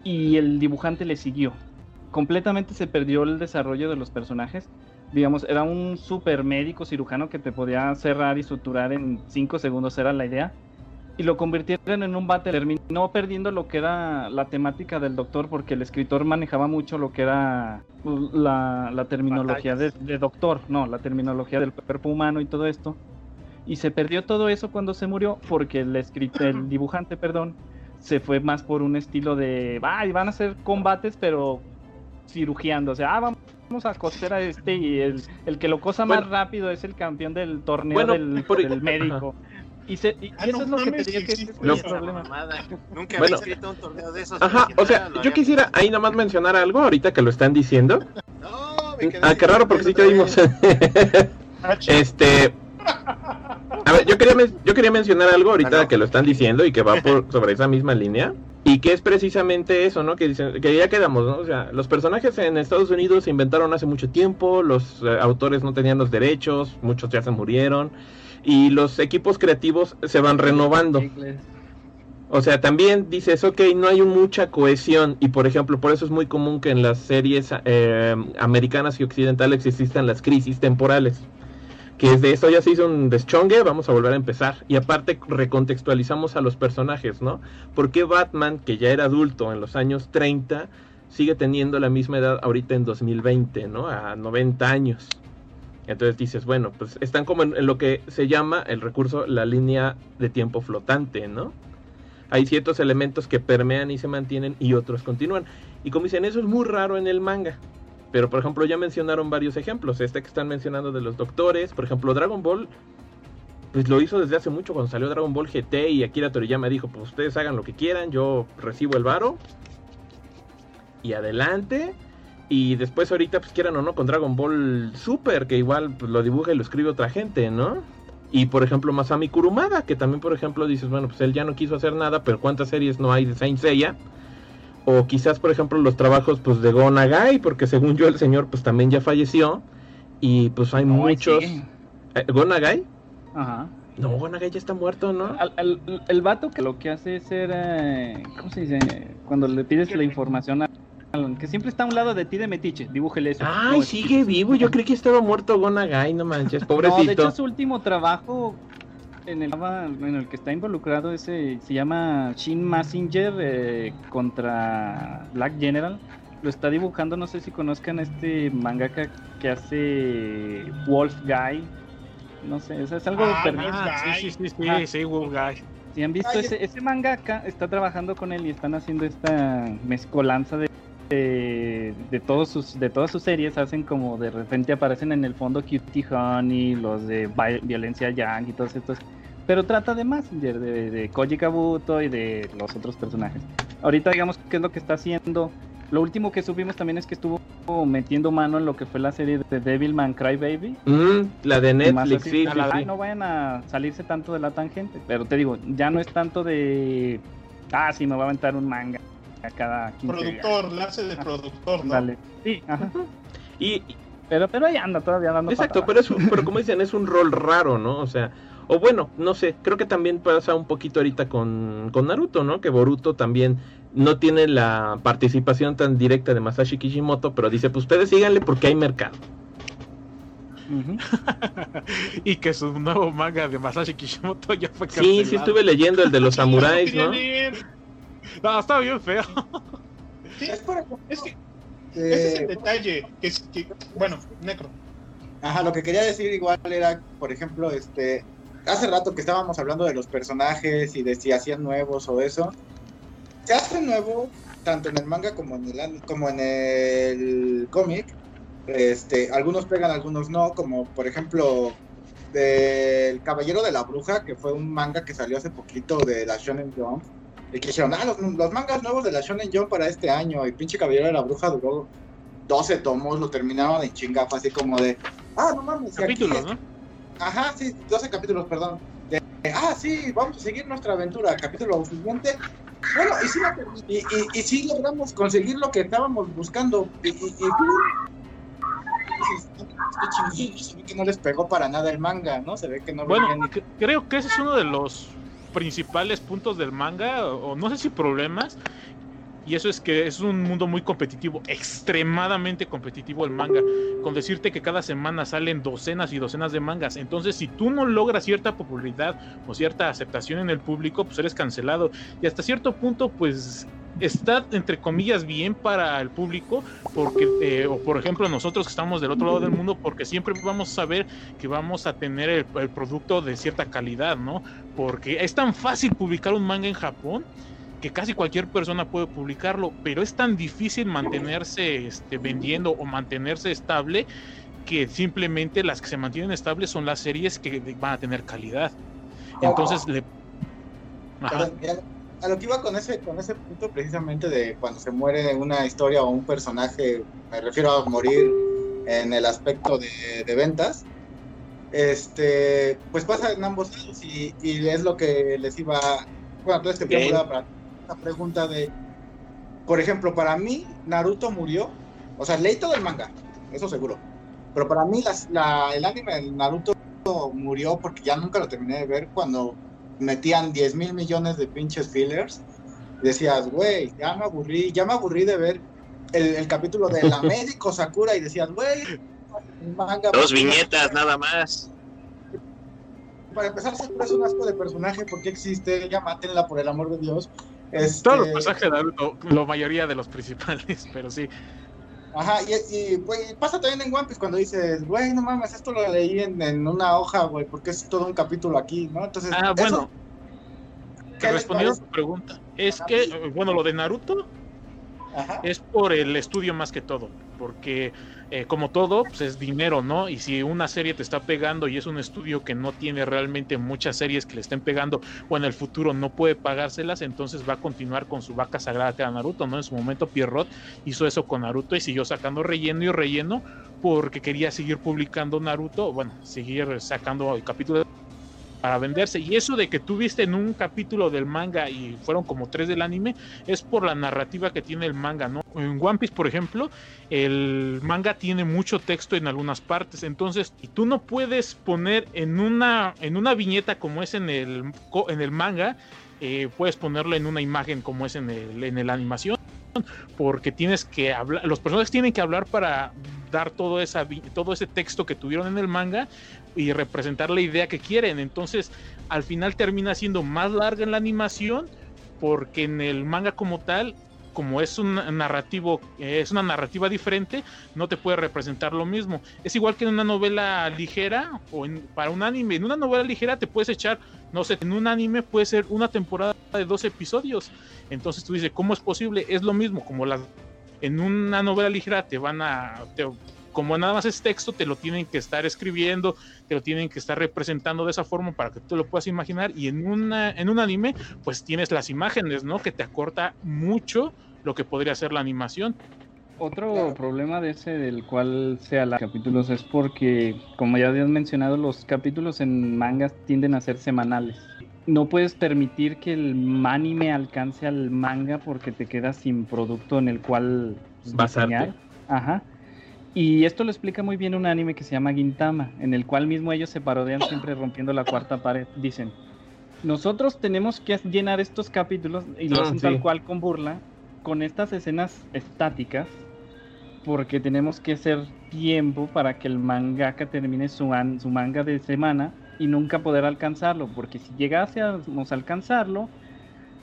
Speaker 7: y el dibujante le siguió. Completamente se perdió el desarrollo de los personajes. Digamos, era un super médico cirujano que te podía cerrar y suturar en 5 segundos, era la idea. Y lo convirtieron en un battle. Terminó perdiendo lo que era la temática del doctor porque el escritor manejaba mucho lo que era pues, la, la terminología de, de doctor, no, la terminología del cuerpo humano y todo esto. Y se perdió todo eso cuando se murió porque el, escrit- el dibujante, perdón, se fue más por un estilo de, ay, van a hacer combates, pero cirugiando. O sea, ah, vamos a coser a este y el, el que lo cosa más
Speaker 2: Bueno.
Speaker 7: rápido es el campeón del torneo
Speaker 2: Bueno,
Speaker 7: del,
Speaker 2: por-
Speaker 7: del médico. Y, se, y
Speaker 1: Ah,
Speaker 7: eso
Speaker 1: no
Speaker 7: es lo que te diría que es
Speaker 3: Esa
Speaker 7: problema.
Speaker 3: mamada. Nunca
Speaker 2: Bueno.
Speaker 3: había escrito un torneo de esos.
Speaker 2: Ajá, o sea, yo quisiera ahí nomás mencionar algo ahorita que lo están diciendo.
Speaker 4: No, me quedé
Speaker 2: Ah, qué raro porque sí te
Speaker 4: otra
Speaker 2: dimos.
Speaker 4: vez.
Speaker 2: este. A ver, yo quería, yo quería mencionar algo ahorita
Speaker 3: Ah, no.
Speaker 2: que lo están diciendo y que va por sobre esa misma línea. Y que es precisamente eso, ¿no? Que dicen, que ya quedamos, ¿no? O sea, los personajes en Estados Unidos se inventaron hace mucho tiempo, los eh, autores no tenían los derechos, muchos ya se murieron, y los equipos creativos se van renovando. O sea, también dices, ok, no hay mucha cohesión y por ejemplo, por eso es muy común que en las series eh, americanas y occidentales existan las crisis temporales. Que es de esto ya se hizo un deschongue, vamos a volver a empezar. Y aparte recontextualizamos a los personajes, ¿no? ¿Por qué Batman, que ya era adulto en los años 30, sigue teniendo la misma edad ahorita en 2020, ¿no? A 90 años. Entonces dices, bueno, pues están como en, en lo que se llama el recurso la línea de tiempo flotante, ¿no? hay ciertos elementos que permean y se mantienen y otros continúan. Y como dicen, eso es muy raro en el manga. Pero por ejemplo, ya mencionaron varios ejemplos. Este que están mencionando de los doctores. Por ejemplo, Dragon Ball. Pues lo hizo desde hace mucho cuando salió Dragon Ball GT y Akira Toriyama dijo, pues ustedes hagan lo que quieran, yo recibo el varo. Y adelante. Y después ahorita, pues quieran o no, con Dragon Ball Super, que igual pues, lo dibuja y lo escribe otra gente, ¿no? Y por ejemplo, Masami Kurumada, que también, por ejemplo, dices, bueno, pues él ya no quiso hacer nada, pero ¿cuántas series no hay de Saint Seiya? O quizás, por ejemplo, los trabajos pues de Go Nagai, porque según yo el señor pues también ya falleció. Y pues hay
Speaker 7: Ay,
Speaker 2: muchos...
Speaker 7: sí.
Speaker 2: Eh, ¿Go Nagai?
Speaker 7: Ajá.
Speaker 2: No, Go Nagai ya está muerto, ¿no?
Speaker 7: Al- al- el vato que lo que hace es ser, eh, ¿cómo se dice? Cuando le pides la información a que siempre está a un lado de ti de metiche, dibújele eso.
Speaker 2: Ay,
Speaker 7: No,
Speaker 2: sigue vivo. Yo creí que estaba muerto Go Nagai, no manches, pobrecito.
Speaker 7: No, de hecho su último trabajo en el, en el que está involucrado ese se llama Shin Massinger eh, contra Black General. Lo está dibujando, no sé si conozcan este mangaka que hace Wolf Guy. No sé, es, es algo
Speaker 1: Ah,
Speaker 7: perdido.
Speaker 5: Sí, sí, sí, sí,
Speaker 7: Ah.
Speaker 5: sí, Wolf Guy.
Speaker 7: Si han visto
Speaker 4: Ay,
Speaker 7: ese, ese mangaka, está trabajando con él y están haciendo esta mezcolanza de, de, de todos sus, de todas sus series. Hacen como de repente aparecen en el fondo Cutie Honey, los de Vi- Violencia Yang y todos estos. Pero trata de Messenger, de, de Koji Kabuto y de los otros personajes. Ahorita digamos qué es lo que está haciendo. Lo último que subimos también es que estuvo metiendo mano en lo que fue la serie de Devilman Crybaby.
Speaker 2: Mm, la de
Speaker 7: Más
Speaker 2: Netflix,
Speaker 7: así,
Speaker 2: sí, sí,
Speaker 7: ojalá
Speaker 2: sí.
Speaker 7: no vayan a salirse tanto de la tangente. Pero te digo, ya no es tanto de. Ah, sí, me va a aventar un manga a cada 15 días.
Speaker 1: Productor, la hace de productor, ¿no?
Speaker 7: Dale. Sí, ajá.
Speaker 2: Y,
Speaker 7: Pero, pero ahí anda todavía dando
Speaker 2: Exacto,
Speaker 7: patadas.
Speaker 2: pero, es un- pero como dicen, es un rol raro, ¿no? O sea, o bueno, no sé, creo que también pasa un poquito ahorita con, con Naruto, ¿no? Que Boruto también no tiene la participación tan directa de Masashi Kishimoto, pero dice, pues ustedes síganle porque hay mercado.
Speaker 5: Y que su nuevo manga de Masashi Kishimoto ya fue
Speaker 2: Sí,
Speaker 5: cancelado.
Speaker 2: sí estuve leyendo el de los samuráis, ¿no?
Speaker 5: No, está bien feo.
Speaker 1: Sí,
Speaker 4: Es por
Speaker 1: es que ese es el detalle. Que, bueno, Necro.
Speaker 4: Ajá, lo que quería decir igual era, por ejemplo, este, hace rato que estábamos hablando de los personajes y de si hacían nuevos o eso. Se hace nuevo tanto en el manga como en el an- como en el cómic. Este, algunos pegan, algunos no, como por ejemplo del Caballero de la Bruja, que fue un manga que salió hace poquito de la Shonen Jump. Y que dijeron, ah, los, los mangas nuevos de la Shonen Jump para este año. Y pinche Caballero de la Bruja duró 12 tomos, lo terminaban en chinga, fue así como de, ah, no mames.
Speaker 5: Capítulos, ¿no?
Speaker 4: Ajá, sí, 12 capítulos, perdón. De, ah, sí, vamos a seguir nuestra aventura. Capítulo siguiente. Bueno, y sí, lo- y, y, y sí logramos conseguir lo que estábamos buscando. Y, y, se ve que no les pegó para nada el manga, ¿no? Se ve que no
Speaker 5: Bueno,
Speaker 4: ni-
Speaker 5: creo que ese es uno de los principales puntos del manga, o, no sé si problemas, y eso es que es un mundo muy competitivo, extremadamente competitivo el manga, con decirte que cada semana salen docenas y docenas de mangas, entonces si tú no logras cierta popularidad o cierta aceptación en el público, pues eres cancelado, y hasta cierto punto, pues está entre comillas bien para el público porque eh, o por ejemplo nosotros que estamos del otro lado del mundo porque siempre vamos a saber que vamos a tener el, el producto de cierta calidad no porque es tan fácil publicar un manga en Japón que casi cualquier persona puede publicarlo pero es tan difícil mantenerse este, vendiendo o mantenerse estable que simplemente las que se mantienen estables son las series que van a tener calidad entonces le Ajá.
Speaker 4: A lo que iba con ese, con ese punto precisamente de cuando se muere una historia o un personaje, me refiero a morir en el aspecto de, de ventas, este, pues pasa en ambos lados y, y es lo que les iba, bueno, todo este preámbulo para la pregunta de, por ejemplo, para mí Naruto murió, o sea, leí todo el manga, eso seguro, pero para mí las- la, el anime de Naruto murió porque ya nunca lo terminé de ver cuando metían 10 mil millones de pinches fillers. Decías, güey, ya me aburrí, ya me aburrí de ver el, el capítulo de la médico Sakura y decías, güey, manga.
Speaker 3: Dos viñetas nada más.
Speaker 4: Para empezar, Sakura es un asco de personaje, ¿por qué existe? Ya mátenla por el amor de Dios. Este,
Speaker 5: todos los personajes de Naruto, la mayoría de los principales pero sí
Speaker 4: Ajá, y, y, güey, pasa también en One Piece cuando dices, güey, no mames, esto lo leí en, en una hoja, güey, porque es todo un capítulo aquí, ¿no? Entonces,
Speaker 5: Ah, bueno,
Speaker 4: ¿qué les
Speaker 5: respondiendo a tu pregunta, es que, bueno, lo de Naruto
Speaker 4: Ajá.
Speaker 5: es por el estudio más que todo, porque eh, como todo, pues es dinero, ¿no? Y si una serie te está pegando y es un estudio que no tiene realmente muchas series que le estén pegando o en el futuro no puede pagárselas, entonces va a continuar con su vaca sagrada que Naruto, ¿no? En su momento Pierrot hizo eso con Naruto y siguió sacando relleno y relleno porque quería seguir publicando Naruto, bueno, seguir sacando capítulos para venderse. Y eso de que tú viste en un capítulo del manga y fueron como tres del anime, es por la narrativa que tiene el manga, ¿no? En One Piece, por ejemplo, el manga tiene mucho texto en algunas partes, entonces, y tú no puedes poner en una, en una viñeta como es en el, en el manga, eh, puedes ponerlo en una imagen como es en el, en el animación porque tienes que hablar, los personajes tienen que hablar para dar todo, esa, todo ese texto que tuvieron en el manga y representar la idea que quieren. Entonces, al final termina siendo más larga en la animación porque en el manga como tal, como es un narrativo, es una narrativa diferente, no te puede representar lo mismo. Es igual que en una novela ligera o en- para un anime. En una novela ligera te puedes echar, no sé, en un anime puede ser una temporada de dos episodios. Entonces tú dices, ¿cómo es posible? Es lo mismo, como las en una novela ligera te van a, te- como nada más es texto, te lo tienen que estar escribiendo, te lo tienen que estar representando de esa forma para que tú lo puedas imaginar. Y en, una, en un anime, pues tienes las imágenes, ¿no? Que te acorta mucho lo que podría ser la animación.
Speaker 7: Otro problema de ese del cual sea los capítulos es porque, como ya habían mencionado, los capítulos en mangas tienden a ser semanales. No puedes permitir que el anime alcance al manga porque te quedas sin producto en el cual
Speaker 2: Basarte.
Speaker 7: diseñar. Ajá. Y esto lo explica muy bien un anime que se llama Gintama, en el cual mismo ellos se parodian siempre rompiendo la cuarta pared. Dicen, nosotros tenemos que llenar estos capítulos, y lo
Speaker 2: Ah,
Speaker 7: hacen
Speaker 2: sí.
Speaker 7: tal cual con burla, con estas escenas estáticas, porque tenemos que hacer tiempo para que el mangaka termine su, an- su manga de semana y nunca poder alcanzarlo, porque si llegásemos a alcanzarlo,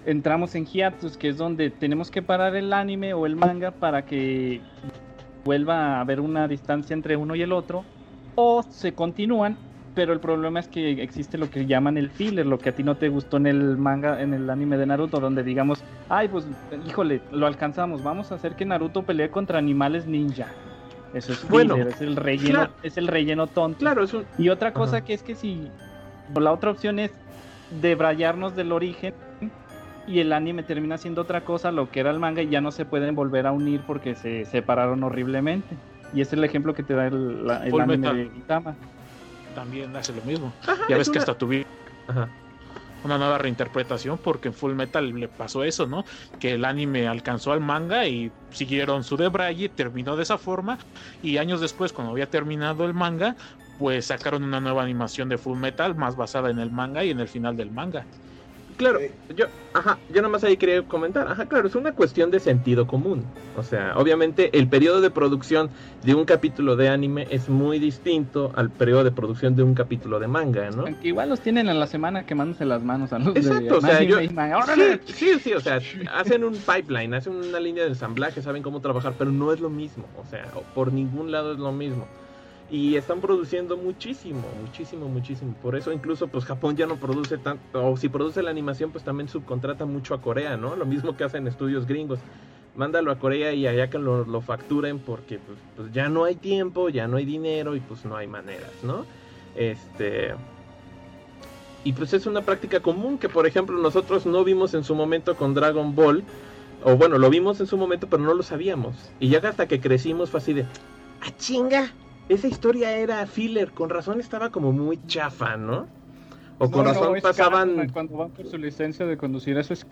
Speaker 7: entramos en hiatus, que es donde tenemos que parar el anime o el manga para que vuelva a haber una distancia entre uno y el otro, o se continúan, pero el problema es que existe lo que llaman el filler, lo que a ti no te gustó en el manga, en el anime de Naruto, donde digamos, ay, pues, híjole, lo alcanzamos, vamos a hacer que Naruto pelee contra animales ninja. Eso es
Speaker 2: Bueno,
Speaker 7: filler, es el relleno,
Speaker 2: claro.
Speaker 7: es el relleno tonto.
Speaker 2: Claro, es un...
Speaker 7: Y otra cosa
Speaker 2: Ajá.
Speaker 7: que es que si la otra opción es debrayarnos del origen y el anime termina siendo otra cosa, lo que era el manga, y ya no se pueden volver a unir porque se separaron horriblemente. Y ese es el ejemplo que te da el, la- el anime
Speaker 5: Metal.
Speaker 7: de Gintama.
Speaker 5: También hace lo mismo.
Speaker 2: Ajá,
Speaker 5: Ya
Speaker 2: es
Speaker 5: ves que hasta tuvieron
Speaker 2: Ajá.
Speaker 5: Una nueva reinterpretación porque en Full Metal le pasó eso, ¿no? Que el anime alcanzó al manga y siguieron su debraye, terminó de esa forma y años después cuando había terminado el manga, pues sacaron una nueva animación de Full Metal más basada en el manga y en el final del manga.
Speaker 2: Claro,
Speaker 4: Sí.
Speaker 2: yo, ajá, yo nada más ahí quería comentar, ajá, claro, es una cuestión de sentido común. O sea, obviamente el periodo de producción de un capítulo de anime es muy distinto al periodo de producción de un capítulo de manga, ¿no?
Speaker 7: Aunque igual los tienen en la semana quemándose las manos a los
Speaker 2: Exacto,
Speaker 7: de.
Speaker 2: Sí, sí, sí, o sea, hacen un pipeline, hacen una línea de ensamblaje, saben cómo trabajar, pero no es lo mismo, o sea, por ningún lado es lo mismo. Y están produciendo muchísimo, muchísimo, muchísimo. Por eso incluso pues Japón ya no produce tanto, o si produce la animación pues también subcontrata mucho a Corea, ¿no? Lo mismo que hacen estudios gringos. Mándalo a Corea y allá que lo, lo facturen porque pues, pues, ya no hay tiempo, ya no hay dinero y pues no hay maneras, ¿no? Este... Y pues es una práctica común que por ejemplo nosotros no vimos en su momento con Dragon Ball. O bueno, lo vimos en su momento pero no lo sabíamos. Y ya hasta que crecimos fue así de... ¡Ah, chinga! Esa historia era filler, con razón estaba como muy chafa, ¿no? O con
Speaker 7: No,
Speaker 2: razón pasaban...
Speaker 7: Cuando van por su licencia de conducir, eso es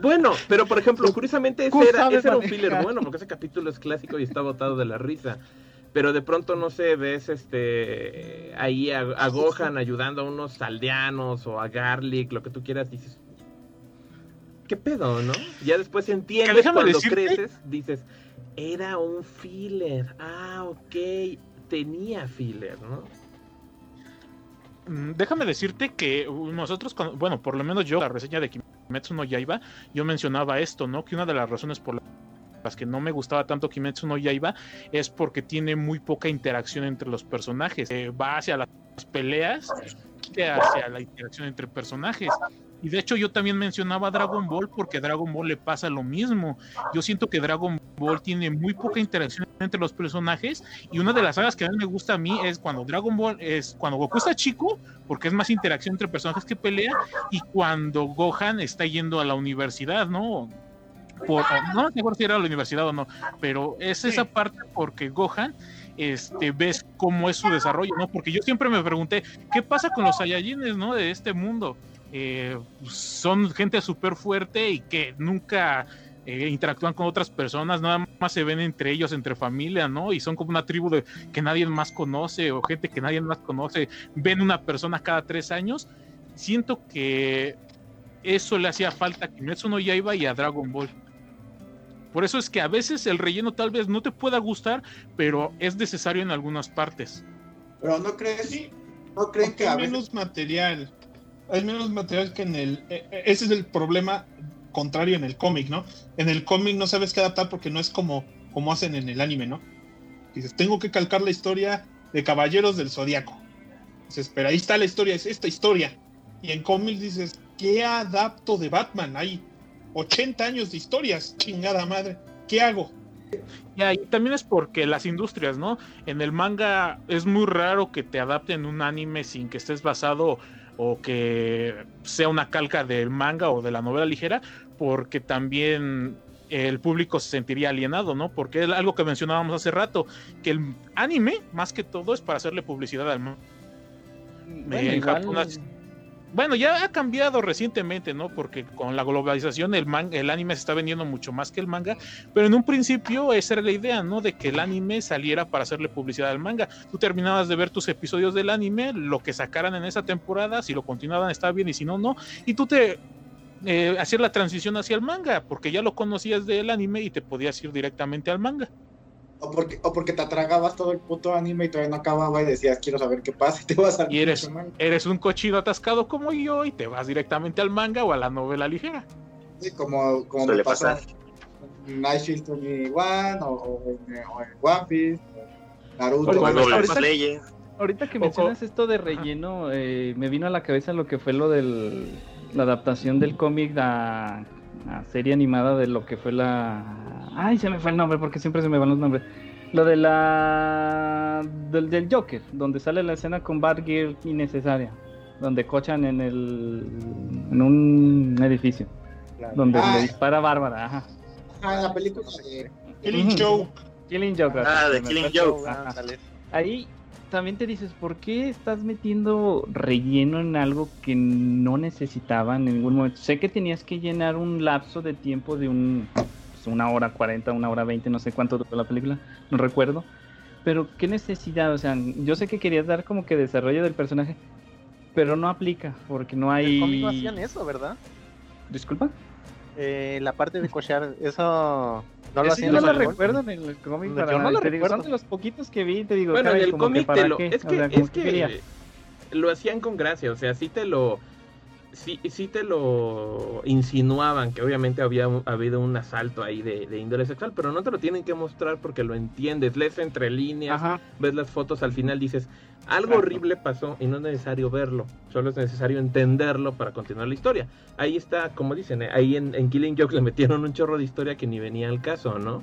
Speaker 2: Bueno, pero por ejemplo, curiosamente ese
Speaker 7: ¿Cómo
Speaker 2: era, ese era un filler bueno, porque ese capítulo es clásico y está botado de la risa. Pero de pronto, no sé, ves este ahí a, a Gohan ayudando a unos aldeanos o a Garlic, lo que tú quieras, dices. ¿Qué pedo, no? Ya después entiendes cuando
Speaker 5: decirte-
Speaker 2: creces, dices, era un filler. Ah, ok, tenía filler, ¿no?
Speaker 5: Mm, Déjame decirte que uh, nosotros, bueno, por lo menos yo, la reseña de Kimetsu no Yaiba, yo mencionaba esto, ¿no? Que una de las razones por las que no me gustaba tanto Kimetsu no Yaiba es porque tiene muy poca interacción entre los personajes. Eh, va hacia las peleas hacia la interacción entre personajes. Y de hecho yo también mencionaba Dragon Ball porque a Dragon Ball le pasa lo mismo. Yo siento que Dragon Ball tiene muy poca interacción entre los personajes y una de las sagas que a mí me gusta a mí es cuando Dragon Ball es cuando Goku está chico porque es más interacción entre personajes que pelea y cuando Gohan está yendo a la universidad, ¿no? Por, no me acuerdo si era a la universidad o no, pero es esa parte porque Gohan este, ves cómo es su desarrollo, ¿no? Porque yo siempre me pregunté, ¿qué pasa con los Saiyajines, ¿no? De este mundo. Eh, son gente súper fuerte y que nunca eh, interactúan con otras personas, nada más se ven entre ellos, entre familia, ¿no? Y son como una tribu de, que nadie más conoce o gente que nadie más conoce, ven una persona cada tres años. Siento que eso le hacía falta a Kimetsu no Yaiba y a Dragon Ball. Por eso es que a veces el relleno tal vez no te pueda gustar, pero es necesario en algunas partes.
Speaker 4: Pero no crees, no creen que a veces
Speaker 1: menos material. Hay menos material que en el. eh, eh, Ese es el problema contrario en el cómic, ¿no? En el cómic no sabes qué adaptar porque no es como, como hacen en el anime, ¿no? Dices, tengo que calcar la historia de Caballeros del Zodiaco. Dices, pero ahí está la historia, es esta historia. Y en cómics dices, ¿qué adapto de Batman? Hay 80 años de historias, chingada madre. ¿Qué hago?
Speaker 5: Ya, y también es porque las industrias, ¿no? En el manga es muy raro que te adapten un anime sin que estés basado o que sea una calca del manga o de la novela ligera, porque también el público se sentiría alienado, ¿no? Porque es algo que mencionábamos hace rato, que el anime, más que todo, es para hacerle publicidad al mundo.
Speaker 7: Bueno,
Speaker 5: En
Speaker 7: igual-
Speaker 5: Japón Bueno, ya ha cambiado recientemente, ¿no? Porque con la globalización el, man- el anime se está vendiendo mucho más que el manga, pero en un principio esa era la idea, ¿no? De que el anime saliera para hacerle publicidad al manga. Tú terminabas de ver tus episodios del anime, lo que sacaran en esa temporada, si lo continuaban estaba bien y si no, no. Y tú te eh, hacías la transición hacia el manga, porque ya lo conocías del anime y te podías ir directamente al manga.
Speaker 4: O porque, o porque te atragabas todo el puto anime y todavía no acababa y decías, quiero saber qué pasa y te vas al
Speaker 5: Y eres, eres un cochino atascado como yo y te vas directamente al manga o a la novela ligera.
Speaker 4: Sí, como, como
Speaker 3: Suele
Speaker 4: me pasó
Speaker 3: pasar.
Speaker 4: en Night Shield 21 o, o en, o en One Piece, o Naruto.
Speaker 7: Ahorita-
Speaker 3: Como
Speaker 7: ahorita- que mencionas esto de relleno, eh, me vino a la cabeza lo que fue lo de la adaptación del cómic a, a serie animada de lo que fue la... Ay, se me fue el nombre porque siempre se me van los nombres. Lo de la... del, del Joker, donde sale la escena con Batgirl innecesaria, donde cochan en el... en un edificio, donde
Speaker 4: Ah.
Speaker 7: le dispara a Bárbara, ajá.
Speaker 4: Ah, la película de...
Speaker 1: Killing. Joke.
Speaker 7: Killing Joke.
Speaker 3: Ah, de Killing Joke.
Speaker 7: Ahí también te dices, ¿por qué estás metiendo relleno en algo que no necesitaba en ningún momento? Sé que tenías que llenar un lapso de tiempo de un, pues, una hora cuarenta, una hora veinte, no sé cuánto duró la película, no recuerdo. Pero qué necesidad, o sea, yo sé que querías dar como que desarrollo del personaje, pero no aplica, porque no hay...
Speaker 8: no hacían eso, ¿verdad?
Speaker 7: Disculpa.
Speaker 8: Eh, la parte de cochear, eso no lo hacían
Speaker 7: yo no
Speaker 8: el
Speaker 7: lo
Speaker 8: cómic.
Speaker 7: recuerdo en el cómic.
Speaker 8: Yo
Speaker 7: para-
Speaker 8: no lo
Speaker 7: digo,
Speaker 8: recuerdo.
Speaker 7: Son de los poquitos que vi, te digo,
Speaker 2: Bueno, en el cómic te lo.
Speaker 7: qué,
Speaker 2: Es
Speaker 7: o
Speaker 2: que,
Speaker 7: sea,
Speaker 2: es
Speaker 7: que
Speaker 2: que lo hacían con gracia, o sea, sí te lo. Sí, sí te lo insinuaban, que obviamente había habido un asalto ahí de, de índole sexual, pero no te lo tienen que mostrar porque lo entiendes, lees entre líneas,
Speaker 7: Ajá.
Speaker 2: ves las fotos al final, dices, algo
Speaker 7: Exacto.
Speaker 2: horrible pasó y no es necesario verlo, solo es necesario entenderlo para continuar la historia. Ahí está, como dicen, eh, ahí en, en Killing Joke le metieron un chorro de historia que ni venía al caso, ¿no?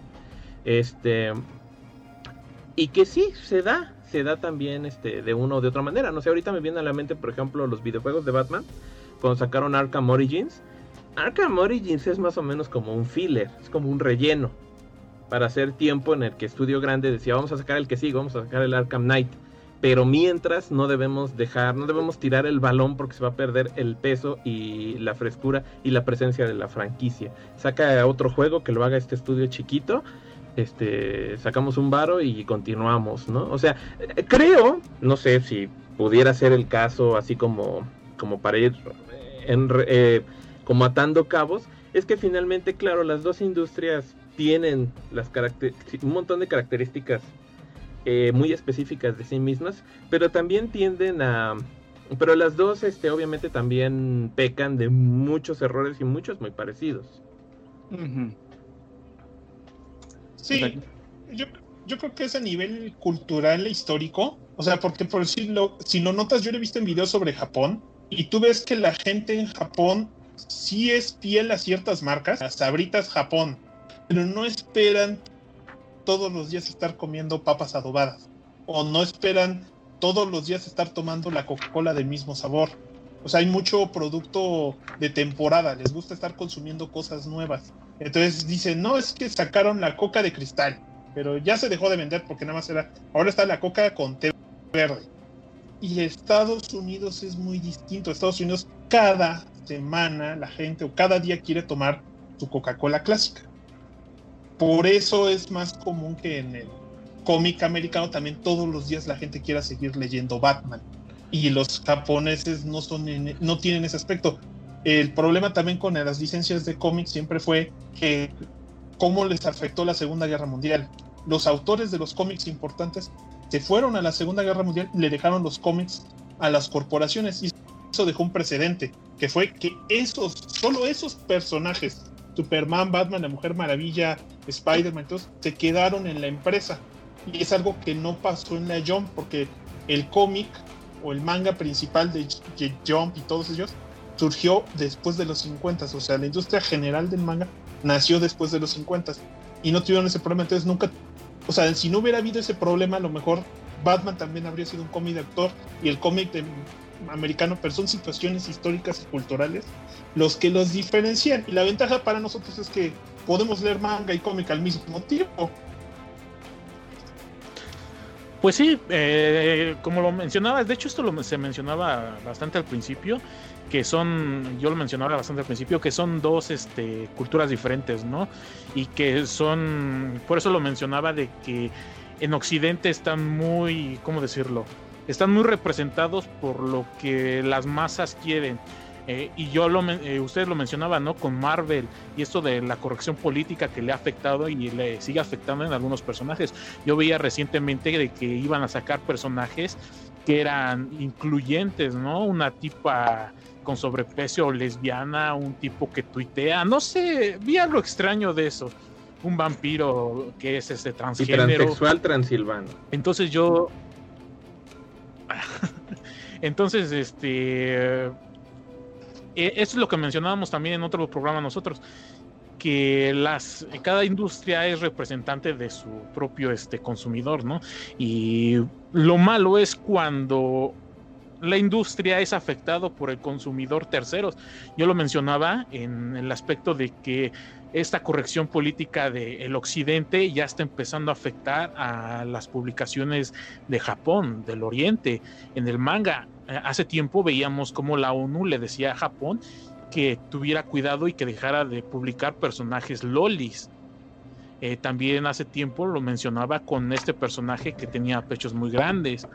Speaker 2: Este... Y que sí, se da, se da también este, de una o de otra manera. No sé, ahorita me viene a la mente, por ejemplo, los videojuegos de Batman, cuando sacaron Arkham Origins. Arkham Origins es más o menos como un filler, es como un relleno para hacer tiempo en el que Estudio Grande decía, vamos a sacar el que sigue, vamos a sacar el Arkham Knight. Pero mientras no debemos dejar, no debemos tirar el balón porque se va a perder el peso y la frescura y la presencia de la franquicia. Saca otro juego que lo haga este estudio chiquito este sacamos un varo y continuamos, ¿no? O sea, creo, no sé si pudiera ser el caso así como como para ir en, eh, como atando cabos, es que finalmente, claro, las dos industrias tienen las un montón de características eh, muy específicas de sí mismas, pero también tienden a pero las dos este obviamente también pecan de muchos errores y muchos muy parecidos.
Speaker 1: Sí, yo, yo creo que es a nivel cultural e histórico. O sea, porque por decirlo, si lo notas, yo lo he visto en videos sobre Japón y tú ves que la gente en Japón sí es fiel a ciertas marcas, a Sabritas Japón, pero no esperan todos los días estar comiendo papas adobadas o no esperan todos los días estar tomando la Coca-Cola del mismo sabor. O sea, hay mucho producto de temporada, les gusta estar consumiendo cosas nuevas. Entonces dicen, no, es que sacaron la coca de cristal, pero ya se dejó de vender porque nada más era, ahora está la coca con té verde. Y Estados Unidos es muy distinto. Estados Unidos cada semana la gente o cada día quiere tomar su Coca-Cola clásica. Por eso es más común que en el cómic americano también todos los días la gente quiera seguir leyendo Batman. Y los japoneses no, son en- no tienen ese aspecto. El problema también con las licencias de cómics siempre fue que cómo les afectó la Segunda Guerra Mundial. Los autores de los cómics importantes se fueron a la Segunda Guerra Mundial le dejaron los cómics a las corporaciones. Y eso dejó un precedente, que fue que esos, solo esos personajes, Superman, Batman, la Mujer Maravilla, Spider-Man, todos, se quedaron en la empresa. Y es algo que no pasó en la Jump, porque el cómic o el manga principal de J- Jump y todos ellos surgió después de los 50, o sea, la industria general del manga nació después de los 50 y no tuvieron ese problema, entonces nunca, o sea, si no hubiera habido ese problema, a lo mejor Batman también habría sido un cómic de actor y el cómic de- americano, pero son situaciones históricas y culturales los que los diferencian y la ventaja para nosotros es que podemos leer manga y cómic al mismo tiempo.
Speaker 5: Pues sí, eh, como lo mencionabas, de hecho esto lo, se mencionaba bastante al principio, que son, yo lo mencionaba bastante al principio, que son dos este, culturas diferentes, ¿no? Y que son, por eso lo mencionaba de que en Occidente están muy, ¿cómo decirlo? Están muy representados por lo que las masas quieren. Eh, y yo lo, eh, ustedes lo mencionaban, ¿no? Con Marvel y esto de la corrección política que le ha afectado y le sigue afectando en algunos personajes. Yo veía recientemente de que iban a sacar personajes que eran incluyentes, ¿no? Una tipa con sobrepeso lesbiana, un tipo que tuitea, no sé, vi algo extraño de eso. Un vampiro que es este transgénero. Y
Speaker 2: transexual transilvano.
Speaker 5: Entonces yo. Entonces, este eh, eso es lo que mencionábamos también en otro programa nosotros, que las, cada industria es representante de su propio este, consumidor, ¿no? Y lo malo es cuando la industria es afectado por el consumidor terceros. Yo lo mencionaba en el aspecto de que esta corrección política del occidente ya está empezando a afectar a las publicaciones de Japón, del oriente, en el manga. Eh, hace tiempo veíamos como la ONU le decía a Japón que tuviera cuidado y que dejara de publicar personajes lolis. Eh, también hace tiempo lo mencionaba con este personaje que tenía pechos muy grandes.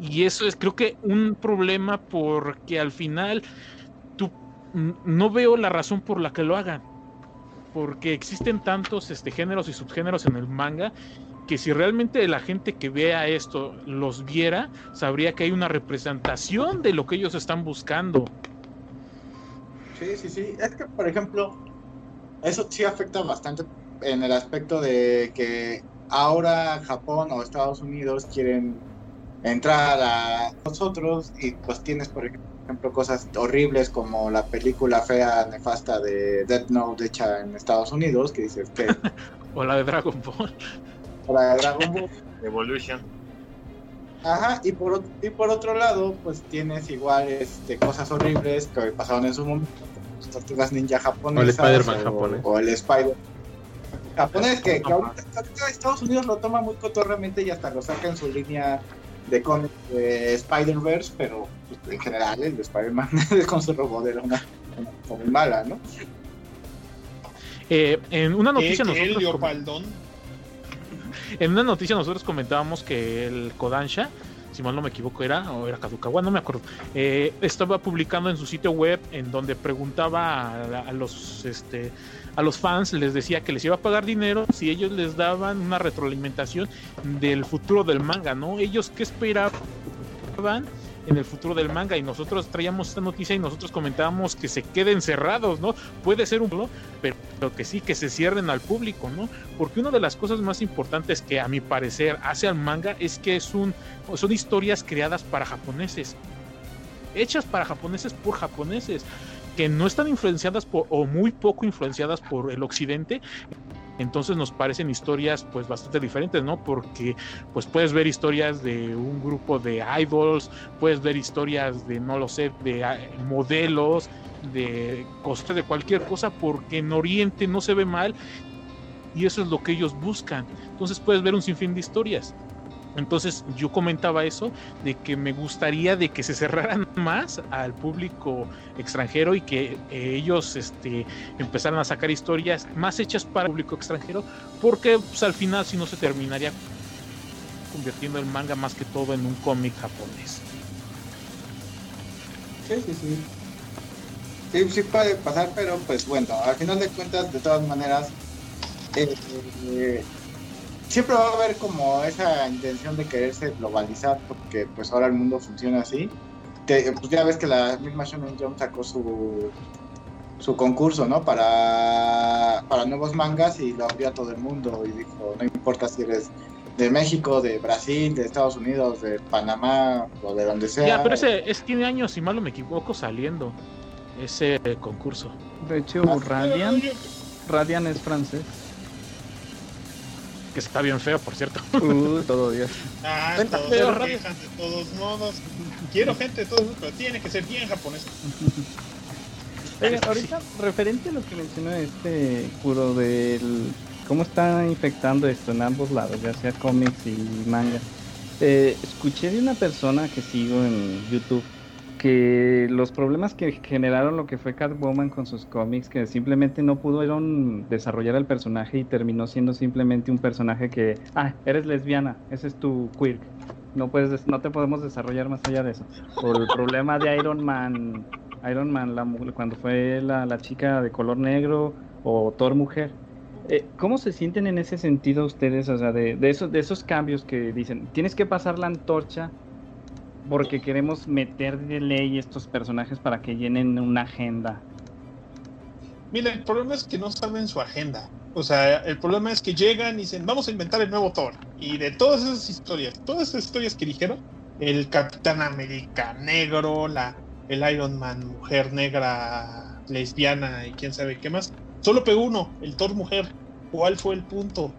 Speaker 5: Y eso es creo que un problema porque al final tú, no veo la razón por la que lo hagan. Porque existen tantos este, géneros y subgéneros en el manga que si realmente la gente que vea esto los viera, sabría que hay una representación de lo que ellos están buscando.
Speaker 4: Sí, sí, sí. Es que, por ejemplo, eso sí afecta bastante en el aspecto de que ahora Japón o Estados Unidos quieren entrar a nosotros y pues tienes, por ejemplo, cosas horribles como la película fea, nefasta de Death Note hecha en Estados Unidos, que dices que...
Speaker 5: o la de Dragon Ball
Speaker 4: para Dragon Ball.
Speaker 3: Evolution.
Speaker 4: Ajá, y por, y por otro lado, pues tienes igual este, cosas horribles que pasaron en su momento, las tortugas ninja japonesas.
Speaker 2: O el Spider-Man japonés.
Speaker 4: O el Spider japonés, que, ahorita, Estados Unidos lo toma muy cotorramente y hasta lo saca en su línea de de Spider-Verse, pero pues, en general el de Spider-Man con su robot era una, una, muy mala, ¿no?
Speaker 5: Eh, en una noticia
Speaker 1: ¿Qué,
Speaker 5: nosotros...
Speaker 1: Leopaldón?
Speaker 5: En una noticia nosotros comentábamos que el Kodansha, si mal no me equivoco, era, o era Kadokawa, no me acuerdo, eh, estaba publicando en su sitio web en donde preguntaba a, los este a los fans, les decía que les iba a pagar dinero si ellos les daban una retroalimentación del futuro del manga, ¿no? Ellos qué esperaban en el futuro del manga y nosotros traíamos esta noticia y nosotros comentábamos que se queden cerrados, ¿no? Puede ser un pero, que sí, que se cierren al público, ¿no? Porque una de las cosas más importantes que a mi parecer hace al manga es que es un, son historias creadas para japoneses, hechas para japoneses por japoneses que no están influenciadas por o muy poco influenciadas por el occidente entonces nos parecen historias pues bastante diferentes, ¿no? Porque pues puedes ver historias de un grupo de idols, puedes ver historias de, no lo sé, de ah, modelos, de cosas, de cualquier cosa, porque en Oriente no se ve mal y eso es lo que ellos buscan. Entonces puedes ver un sinfín de historias. Entonces yo comentaba eso, de que me gustaría de que se cerraran más al público extranjero y que eh, ellos este, empezaran a sacar historias más hechas para el público extranjero, porque pues, al final si no se terminaría convirtiendo el manga más que todo en un cómic japonés.
Speaker 4: Sí, sí, sí. Sí, sí puede pasar, pero pues bueno, al final de cuentas, de todas maneras, eh, eh, siempre va a haber como esa intención de quererse globalizar porque pues ahora el mundo funciona así. pues ya ves que la misma Shonen Jump sacó su su concurso, ¿no? Para, para nuevos mangas y lo abrió a todo el mundo y dijo, no importa si eres de México, de Brasil, de Estados Unidos, de Panamá o de donde sea.
Speaker 5: Ya, pero ese es, tiene años, si mal no me equivoco, saliendo ese concurso.
Speaker 7: De hecho, ah, Radian, Radian es francés
Speaker 5: que está bien feo, por cierto.
Speaker 7: Uh, todo Dios.
Speaker 1: Ah, todos feo, de todos modos. Quiero gente de todos, pero tiene que ser bien japonés.
Speaker 7: Ahorita, referente a lo que mencionó este Kuro del cómo está infectando esto en ambos lados, ya sea cómics y manga. Eh, escuché de una persona que sigo en YouTube que los problemas que generaron lo que fue Catwoman con sus cómics, que simplemente no pudieron desarrollar el personaje y terminó siendo simplemente un personaje que, ah, eres lesbiana, ese es tu quirk, no puedes, no te podemos desarrollar más allá de eso. O el problema de Iron Man, Iron Man, la, cuando fue la, la chica de color negro o Thor mujer. Eh, ¿Cómo se sienten en ese sentido ustedes, o sea, de, esos, de esos cambios que dicen, tienes que pasar la antorcha porque queremos meter de ley estos personajes para que llenen una agenda?
Speaker 1: Mira, el problema es que no saben su agenda. O sea, el problema es que llegan y dicen, vamos a inventar el nuevo Thor. Y de todas esas historias, todas esas historias que dijeron, el Capitán América negro, la, el Iron Man mujer negra, lesbiana y quién sabe qué más, Solo pegó uno, el Thor mujer. ¿Cuál fue el punto?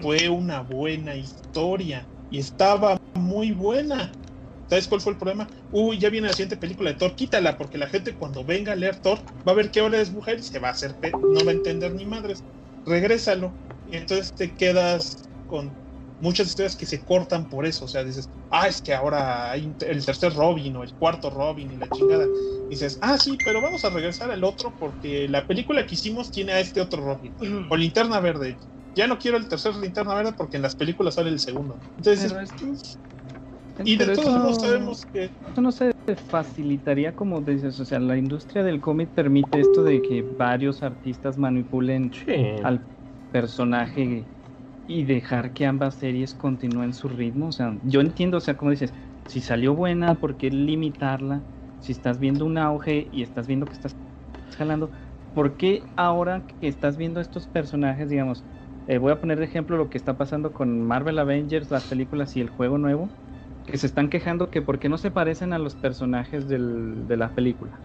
Speaker 1: Fue una buena historia y estaba muy buena. ¿Sabes cuál fue el problema? Uy, ya viene la siguiente película de Thor, quítala, porque la gente cuando venga a leer Thor va a ver que ahora es mujer y se va a hacer, no va a entender ni madres. Regrésalo. Y entonces te quedas con muchas historias que se cortan por eso. O sea, dices, ah, es que ahora hay el tercer Robin o el cuarto Robin y la chingada. dices, ah, sí, pero vamos a regresar al otro porque la película que hicimos tiene a este otro Robin. O Linterna Verde. Ya no quiero el tercer Linterna Verde porque en las películas sale el segundo. Entonces,
Speaker 7: y de todos modos sabemos que... Esto no se facilitaría como dices, o sea, la industria del cómic permite esto de que varios artistas manipulen al personaje y dejar que ambas series continúen su ritmo. O sea, yo entiendo, o sea, como dices, si salió buena, ¿por qué limitarla? Si estás viendo un auge y estás viendo que estás jalando, ¿por qué ahora que estás viendo estos personajes, digamos, eh, voy a poner de ejemplo lo que está pasando con Marvel Avengers, las películas y el juego nuevo, que se están quejando que por qué no se parecen a los personajes del, de la película.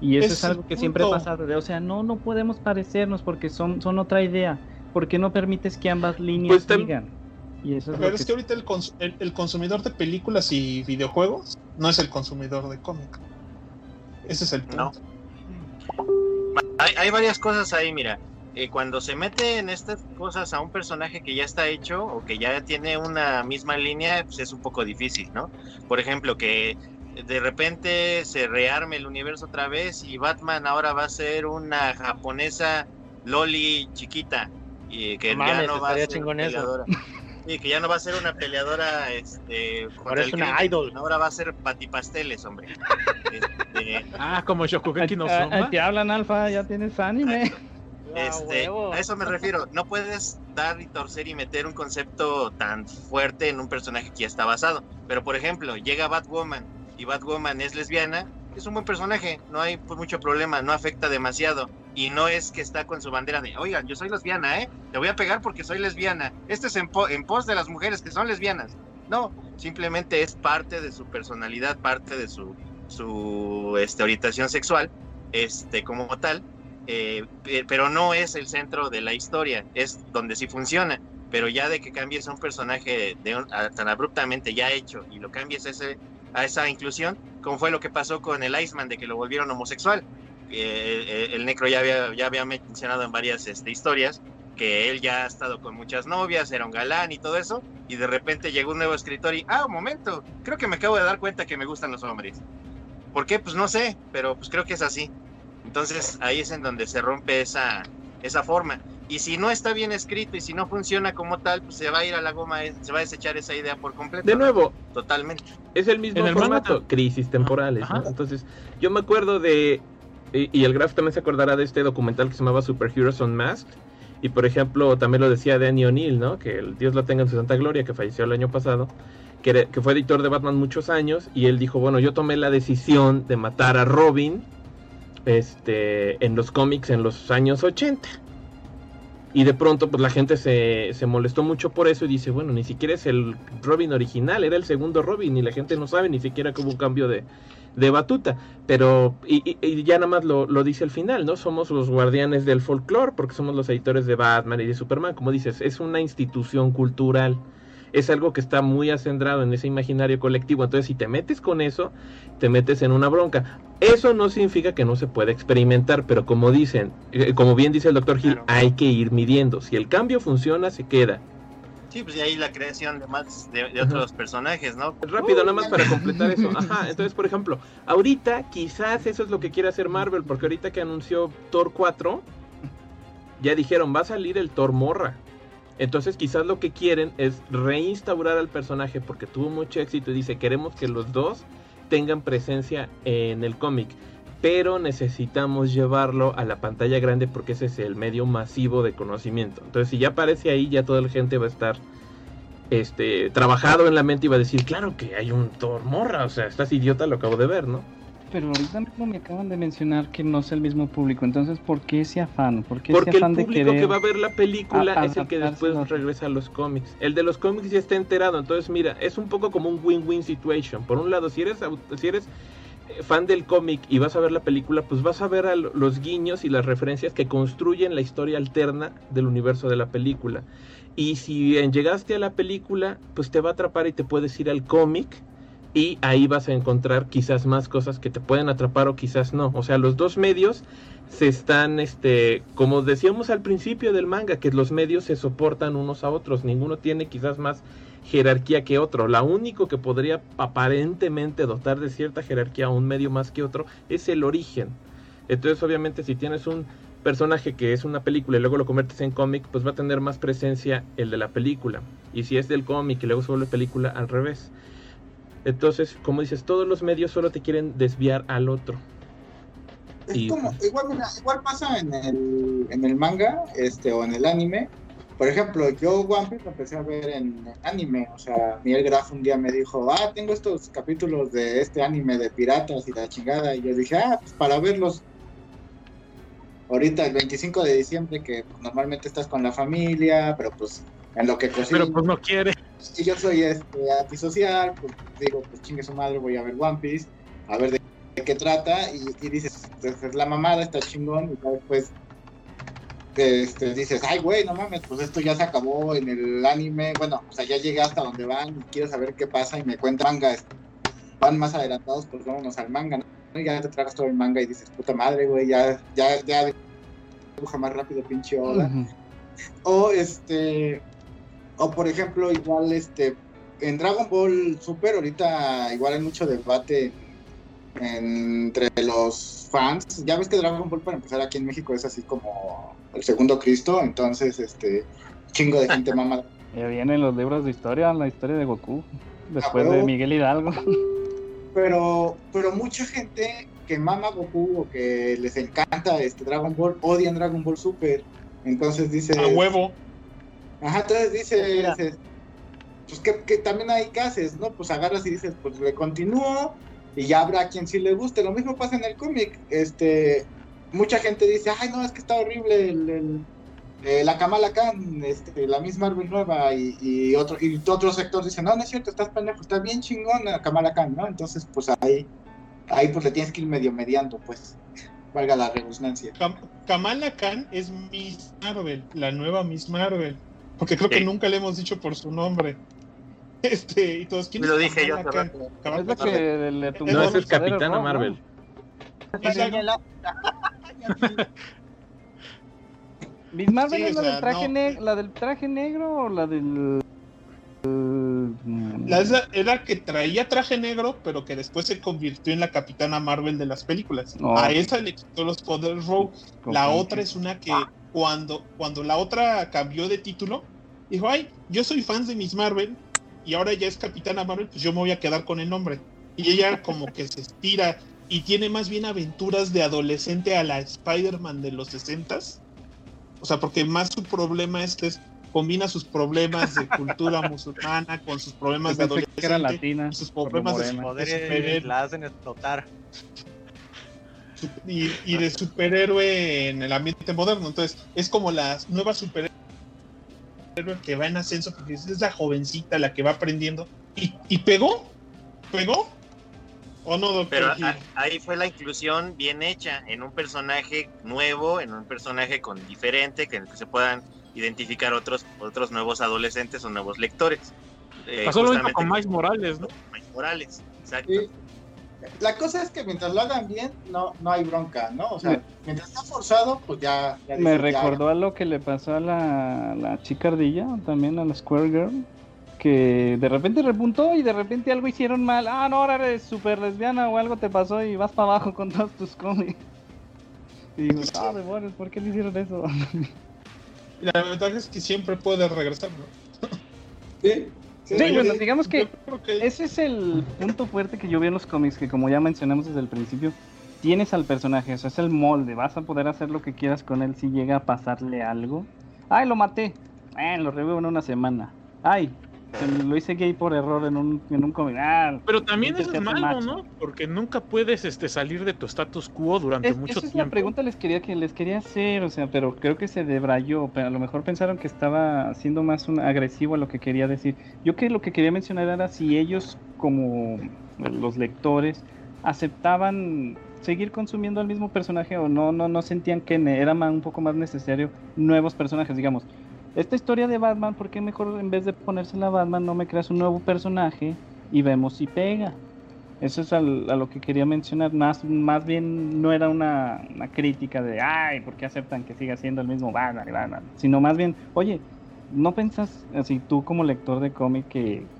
Speaker 7: Y eso es, algo que siempre pasa, o sea, no, no podemos parecernos porque son, son otra idea ¿por qué no permites que ambas líneas pues sigan?
Speaker 1: Y eso es Pero es que, ahorita el, consumidor de películas y videojuegos no es el consumidor de cómic. Ese es el punto.
Speaker 3: Hay, varias cosas ahí, mira. Eh, cuando se mete en estas cosas a un personaje que ya está hecho o que ya tiene una misma línea, pues es un poco difícil, ¿no? Por ejemplo, que de repente se rearme el universo otra vez y Batman ahora va a ser una japonesa loli chiquita y que ya no va a ser peleadora. Sí, que ya no va a ser una peleadora este
Speaker 6: ahora es una idol.
Speaker 3: ahora va a ser patipasteles hombre.
Speaker 5: Este, ah como Shokugeki no
Speaker 7: Soma te hablan alfa ya tienes anime
Speaker 3: este, a eso me refiero no puedes dar y torcer y meter un concepto tan fuerte en un personaje que ya está basado pero por ejemplo llega Batwoman y Batwoman es lesbiana es un buen personaje, no hay pues, mucho problema, no afecta demasiado. Y no es que está con su bandera de, oigan, yo soy lesbiana, ¿eh? Te voy a pegar porque soy lesbiana. Este es en, pos de las mujeres que son lesbianas. No, simplemente es parte de su personalidad, parte de su, su este, orientación sexual, este, como tal. Eh, pero no es el centro de la historia, es donde sí funciona. Pero ya de que cambies a un personaje de tan abruptamente ya hecho y lo cambies ese a esa inclusión, como fue lo que pasó con el Iceman, de que lo volvieron homosexual. Eh, el Necro ya había, ya había mencionado en varias este, historias que él ya ha estado con muchas novias, era un galán y todo eso, y de repente llegó un nuevo escritor y, ah, un momento, creo que me acabo de dar cuenta que me gustan los hombres. ¿Por qué? Pues no sé, pero pues creo que es así. Entonces ahí es en donde se rompe esa, esa forma. Y si no está bien escrito y si no funciona como tal, pues se va a ir a la goma, eh, se va a desechar esa idea por completo.
Speaker 2: De nuevo,
Speaker 3: totalmente.
Speaker 2: Es el mismo formato, crisis temporales. Entonces, yo me acuerdo de, y, el Graf también se acordará de este documental que se llamaba Superheroes Unmasked. Y por ejemplo, también lo decía Danny O'Neill, ¿no? Que el Dios lo tenga en su santa gloria, que falleció el año pasado, que, que fue editor de Batman muchos años. Y él dijo, bueno, yo tomé la decisión de matar a Robin este, en los cómics en los años 80 y de pronto, pues la gente se, se, molestó mucho por eso y dice, bueno, ni siquiera es el Robin original, era el segundo Robin y la gente no sabe ni siquiera que hubo un cambio de, de batuta. Pero, y, ya nada más lo, lo, dice al final, ¿no? Somos los guardianes del folclore porque somos los editores de Batman y de Superman. Como dices, es una institución cultural. Es algo que está muy acendrado en ese imaginario colectivo. Entonces, si te metes con eso, te metes en una bronca. Eso no significa que no se pueda experimentar, pero como dicen, eh, como bien dice el doctor Gil,
Speaker 3: Claro.
Speaker 2: hay que ir midiendo. Si el cambio funciona, se queda.
Speaker 3: Sí, pues y ahí la creación de más de, de otros personajes, ¿no?
Speaker 2: Rápido, nada más para completar eso. Ajá, entonces, por ejemplo, ahorita quizás eso es lo que quiere hacer Marvel, porque ahorita que anunció Thor 4, ya dijeron, va a salir el Thor Morra. Entonces quizás lo que quieren es reinstaurar al personaje porque tuvo mucho éxito y dice, queremos que los dos tengan presencia en el cómic. Pero necesitamos llevarlo a la pantalla grande porque ese es el medio masivo de conocimiento. Entonces si ya aparece ahí, ya toda la gente va a estar este, trabajado en la mente y va a decir, claro que hay un Thor morra, o sea, estás idiota, lo acabo de ver, ¿no?
Speaker 7: Pero ahorita mismo me acaban de mencionar que no es el mismo público, entonces ¿por qué ese afán? ¿Por qué
Speaker 2: Porque
Speaker 7: ese
Speaker 2: el
Speaker 7: afán de
Speaker 2: público que va a ver la película
Speaker 7: a-
Speaker 2: es el que después
Speaker 7: a-
Speaker 2: regresa a los cómics. El de los cómics ya está enterado, entonces mira, es un poco como un win-win situation. Por un lado, si eres, si eres eh, fan del cómic y vas a ver la película, pues vas a ver a lo- los guiños y las referencias que construyen la historia alterna del universo de la película. Y si llegaste a la película, pues te va a atrapar y te puedes ir al cómic y ahí vas a encontrar quizás más cosas que te pueden atrapar o quizás no. O sea, los dos medios se están, este, como decíamos al principio del manga, que los medios se soportan unos a otros, ninguno tiene quizás más jerarquía que otro. La único que podría aparentemente dotar de cierta jerarquía a un medio más que otro es el origen. Entonces, obviamente, si tienes un personaje que es una película y luego lo conviertes en cómic, pues va a tener más presencia el de la película. Y si es del cómic y luego se vuelve película, al revés. Entonces, como dices, todos los medios solo te quieren desviar al otro.
Speaker 4: Es
Speaker 2: Y-
Speaker 4: como, igual, mira, igual pasa en el, en el manga este, o en el anime. Por ejemplo, yo One Piece lo empecé a ver en anime. O sea, Miguel Graf un día me dijo, ah, tengo estos capítulos de este anime de piratas y la chingada. Y yo dije, ah, pues para verlos. Ahorita, el 25 de diciembre, que pues, normalmente estás con la familia, pero pues en lo que cocinas.
Speaker 5: Pero pues no quiere.
Speaker 4: si yo soy este antisocial, pues digo, pues chingue su madre, voy a ver One Piece, a ver de, de qué trata, y, y dices, pues, es la mamada, está chingón, y después este, dices, ay güey, no mames, pues esto ya se acabó en el anime, bueno, o sea, ya llegué hasta donde van y quiero saber qué pasa y me cuentan manga, van más adelantados, pues vámonos al manga, ¿no? Y ya te tragas todo el manga y dices, puta madre, güey, ya, ya, ya dibuja más rápido, pinche Oda.
Speaker 7: Ujú.
Speaker 4: O este, o por ejemplo, igual este, en Dragon Ball Super, ahorita igual hay mucho debate entre los fans. Ya ves que Dragon Ball para empezar aquí en México es así como el segundo Cristo, entonces este, chingo de gente mama.
Speaker 7: Ya vienen los libros de historia, la historia de Goku, después de. Miguel Hidalgo.
Speaker 4: Pero, pero mucha gente que mama Goku o que les encanta este Dragon Ball odian Dragon Ball Super. Entonces dice,
Speaker 1: A huevo.
Speaker 4: Ajá, entonces dices,
Speaker 8: Mira.
Speaker 4: dices, pues que, que también hay que haces, ¿no? Pues agarras y dices, pues le continúo y ya habrá quien sí le guste. Lo mismo pasa en el cómic. Este, mucha gente dice, ay, no, es que está horrible el, el- eh, la Kamala Khan, este, la misma Marvel nueva y, y otro y otro sector dice, no, no es cierto, estás pendejo, está bien chingón la Kamala Khan, ¿no? Entonces, pues ahí, ahí pues le tienes que ir medio mediando, pues, valga la redundancia.
Speaker 1: Kam- Kamala Khan es Miss Marvel, la nueva Miss Marvel. Porque creo que nunca le hemos dicho por su nombre. Este, y todos, ¿quién
Speaker 3: Lo
Speaker 1: es
Speaker 3: dije yo hace
Speaker 7: Es la que le tumbó
Speaker 2: No,
Speaker 7: el
Speaker 2: es
Speaker 7: poder
Speaker 2: Capitana. Marvel.
Speaker 1: Es la-
Speaker 8: Señala-
Speaker 7: Miss Marvel
Speaker 1: Sí,
Speaker 7: es
Speaker 1: o
Speaker 7: la
Speaker 1: sea,
Speaker 7: del traje
Speaker 1: no.
Speaker 7: negro, la del traje negro o la del
Speaker 1: la- era que traía traje negro, pero que después se convirtió en la Capitana Marvel de las películas.
Speaker 7: No.
Speaker 1: A esa le quitó los poderes Rogue. La otra es una que cuando, cuando la otra cambió de título, dijo, ay, yo soy fan de Miss Marvel y ahora ya es Capitana Marvel, pues yo me voy a quedar con el nombre. Y ella como que se estira y tiene más bien aventuras de adolescente a la Spider-Man de los 60s. O sea, porque más su problema es que es- combina sus problemas de cultura musulmana con sus problemas de
Speaker 7: Pensé que era
Speaker 1: adolescente
Speaker 7: latina.
Speaker 1: sus problemas de,
Speaker 8: poderes la hacen explotar.
Speaker 1: Y, y de superhéroe en el ambiente moderno. Entonces, es como la nueva superhéroe que va en ascenso, porque es la jovencita la que va aprendiendo. ¿Y, y pegó? ¿Pegó? ¿O no, doctor?
Speaker 3: Pero a- ahí fue la inclusión bien hecha en un personaje nuevo, en un personaje con diferente, que en el que se puedan identificar otros, otros nuevos adolescentes o nuevos lectores. eh,
Speaker 5: Pasó lo mismo con Miles Morales, ¿no?
Speaker 3: Miles Morales, exacto.
Speaker 4: La cosa es que mientras lo hagan bien, no, no hay bronca, ¿no? O sea, mientras está forzado, pues ya. ya
Speaker 7: Me
Speaker 4: ya,
Speaker 7: recordó a lo que le pasó a la, la chica ardilla, también a la Square Girl, que de repente repuntó y de repente algo hicieron mal. Ah, no, ahora eres súper lesbiana o algo te pasó y vas para abajo con todos tus cómics. Y digo, ah, demonios, ¿por qué le hicieron eso?
Speaker 1: La ventaja es que siempre puede regresar, ¿no?
Speaker 4: Sí, sí,
Speaker 7: bueno, digamos que ese es el punto fuerte que yo veo en los cómics, que como ya mencionamos desde el principio, tienes al personaje, o sea, es el molde, vas a poder hacer lo que quieras con él si llega a pasarle algo. Ay, lo maté. Eh, lo revivo en una semana. Ay, lo hice gay por error en un, en un cómic. Ah,
Speaker 5: Pero también eso es malo,
Speaker 7: macho.
Speaker 5: ¿no? Porque nunca puedes este, salir de tu status quo durante
Speaker 7: es-
Speaker 5: mucho
Speaker 7: esa es la
Speaker 5: tiempo.
Speaker 7: pregunta les quería que les quería hacer, o sea, pero creo que se debrayó, pero a lo mejor pensaron que estaba siendo más un agresivo a lo que quería decir. Yo que lo que quería mencionar era si ellos como los lectores aceptaban seguir consumiendo al mismo personaje o no no no sentían que era un poco más necesario nuevos personajes, digamos. Esta historia de Batman, ¿por qué mejor en vez de ponérsela a Batman no me creas un nuevo personaje y vemos si pega? Eso es a lo que quería mencionar. Más, más bien no era una, una crítica de, ay, ¿por qué aceptan que siga siendo el mismo Batman? Batman?", Sino más bien, oye, ¿no pensás, así tú como lector de cómic, que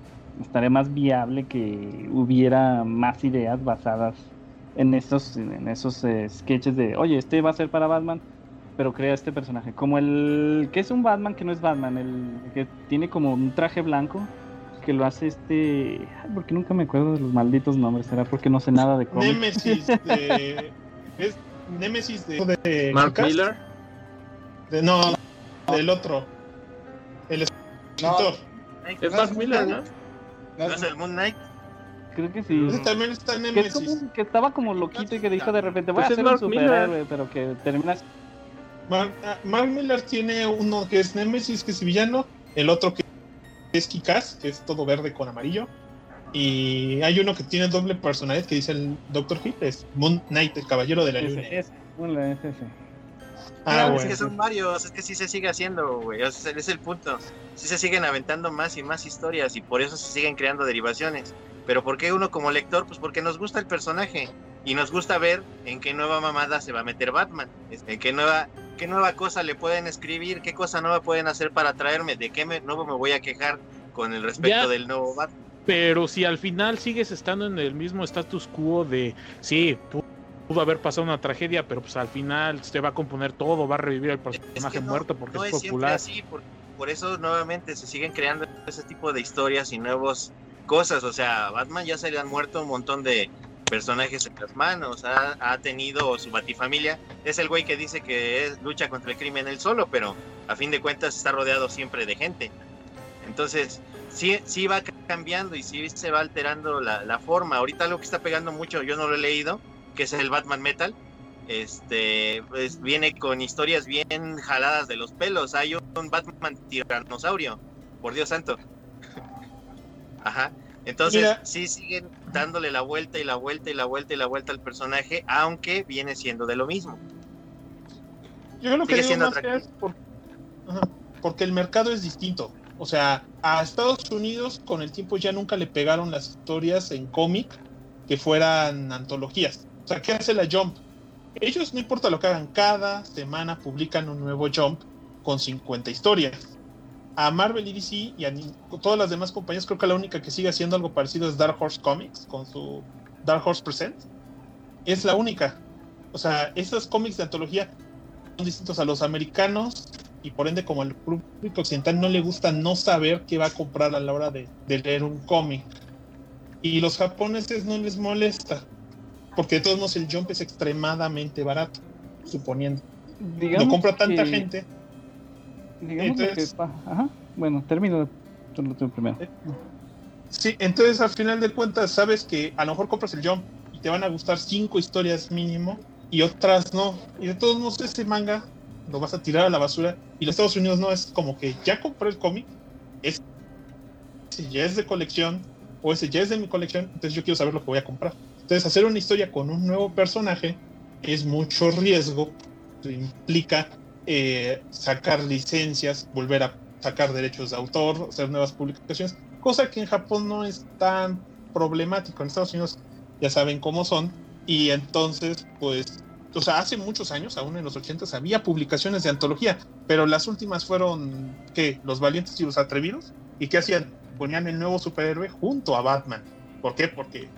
Speaker 7: estaría más viable que hubiera más ideas basadas en esos, en esos eh, sketches de, oye, este va a ser para Batman, pero crea este personaje? Como el que es un Batman que no es Batman, el que tiene como un traje blanco que lo hace este. Ay, porque nunca me acuerdo de los malditos nombres. Será porque no sé nada de cómics.
Speaker 1: Némesis de. es Némesis de. de
Speaker 2: Mark. Miller.
Speaker 1: De- no, del otro. El
Speaker 4: No,
Speaker 1: escritor.
Speaker 2: Es Mark Miller, ¿no?
Speaker 4: no
Speaker 3: ¿No
Speaker 4: es-
Speaker 3: el Moon Knight?
Speaker 7: Creo que sí.
Speaker 1: Ese también está en
Speaker 7: Que, es
Speaker 1: Némesis.
Speaker 7: como- que estaba como loquito y que dijo de repente voy
Speaker 2: Pues
Speaker 7: a ser un superhéroe, pero que termina
Speaker 1: Mark, ah, Miller tiene uno que es Némesis, que es villano. El otro que es Kikaz, que es todo verde con amarillo. Y hay uno que tiene doble personalidad que dice el Doctor Hill, es Moon Knight, el caballero de la luna.
Speaker 7: bueno.
Speaker 1: Ah,
Speaker 3: es
Speaker 1: bueno.
Speaker 3: que son varios, es que sí se sigue haciendo, güey. O sea, ese es el punto. Sí se siguen aventando más y más historias y por eso se siguen creando derivaciones. Pero ¿por qué uno como lector? Pues porque nos gusta el personaje y nos gusta ver en qué nueva mamada se va a meter Batman, en qué nueva, qué nueva cosa le pueden escribir, qué cosa nueva pueden hacer para traerme, de qué me, nuevo me voy a quejar con el respecto
Speaker 5: Ya.
Speaker 3: del nuevo Batman.
Speaker 5: Pero si al final sigues estando en el mismo status quo de, sí, pu- pudo haber pasado una tragedia, pero pues al final se va a componer todo, va a revivir el
Speaker 3: Es
Speaker 5: personaje
Speaker 3: que no-
Speaker 5: muerto porque
Speaker 3: no
Speaker 5: es
Speaker 3: es
Speaker 5: popular.
Speaker 3: así, por, por eso nuevamente se siguen creando ese tipo de historias y nuevas cosas. O sea, Batman ya se le han muerto un montón de personajes en las manos, ha, ha tenido su batifamilia. Es el güey que dice que es, lucha contra el crimen él solo, pero a fin de cuentas está rodeado siempre de gente. Entonces, sí, sí va cambiando y sí se va alterando la, la forma. Ahorita algo que está pegando mucho, yo no lo he leído, que es el Batman Metal este pues viene con historias bien jaladas de los pelos. Hay un Batman tiranosaurio, por Dios santo. Ajá. Entonces,
Speaker 1: Mira.
Speaker 3: sí siguen dándole la vuelta y la vuelta y la vuelta y la vuelta al personaje, aunque viene siendo de lo mismo.
Speaker 1: Yo lo que
Speaker 3: Sigue
Speaker 1: digo más es por- porque el mercado es distinto. O sea, a Estados Unidos con el tiempo ya nunca le pegaron las historias en cómic que fueran antologías. O sea, ¿qué hace la Jump? Ellos no importa lo que hagan, cada semana publican un nuevo Jump con 50 historias. A Marvel y DC y a todas las demás compañías, creo que la única que sigue haciendo algo parecido es Dark Horse Comics con su Dark Horse Present. Es la única. O sea, esos cómics de antología son distintos a los americanos y por ende como al público occidental no le gusta no saber qué va a comprar a la hora de, de leer un cómic. Y los japoneses no les molesta, porque de todos modos el jump es extremadamente barato, suponiendo.
Speaker 7: Digamos
Speaker 1: lo compra tanta
Speaker 7: que-
Speaker 1: gente.
Speaker 7: Digamos lo
Speaker 1: Entonces-
Speaker 7: que Ajá. Bueno, termino lo tuyo primero.
Speaker 1: Sí, entonces al final de cuentas sabes que a lo mejor compras el jump y te van a gustar cinco historias mínimo y otras no. Y de todos modos ese manga lo vas a tirar a la basura y los Estados Unidos no es como que ya compré el cómic, es ese ya es de colección o ese ya es de mi colección, entonces yo quiero saber lo que voy a comprar. Entonces hacer una historia con un nuevo personaje es mucho riesgo, implica eh, sacar licencias, volver a sacar derechos de autor, hacer nuevas publicaciones, cosa que en Japón no es tan problemático. En Estados Unidos ya saben cómo son, y entonces, pues, o sea, hace muchos años, aún en los 80 había publicaciones de antología, pero las últimas fueron, ¿qué? Los valientes y los atrevidos, ¿y qué hacían? Ponían el nuevo superhéroe junto a Batman. ¿Por qué? Porque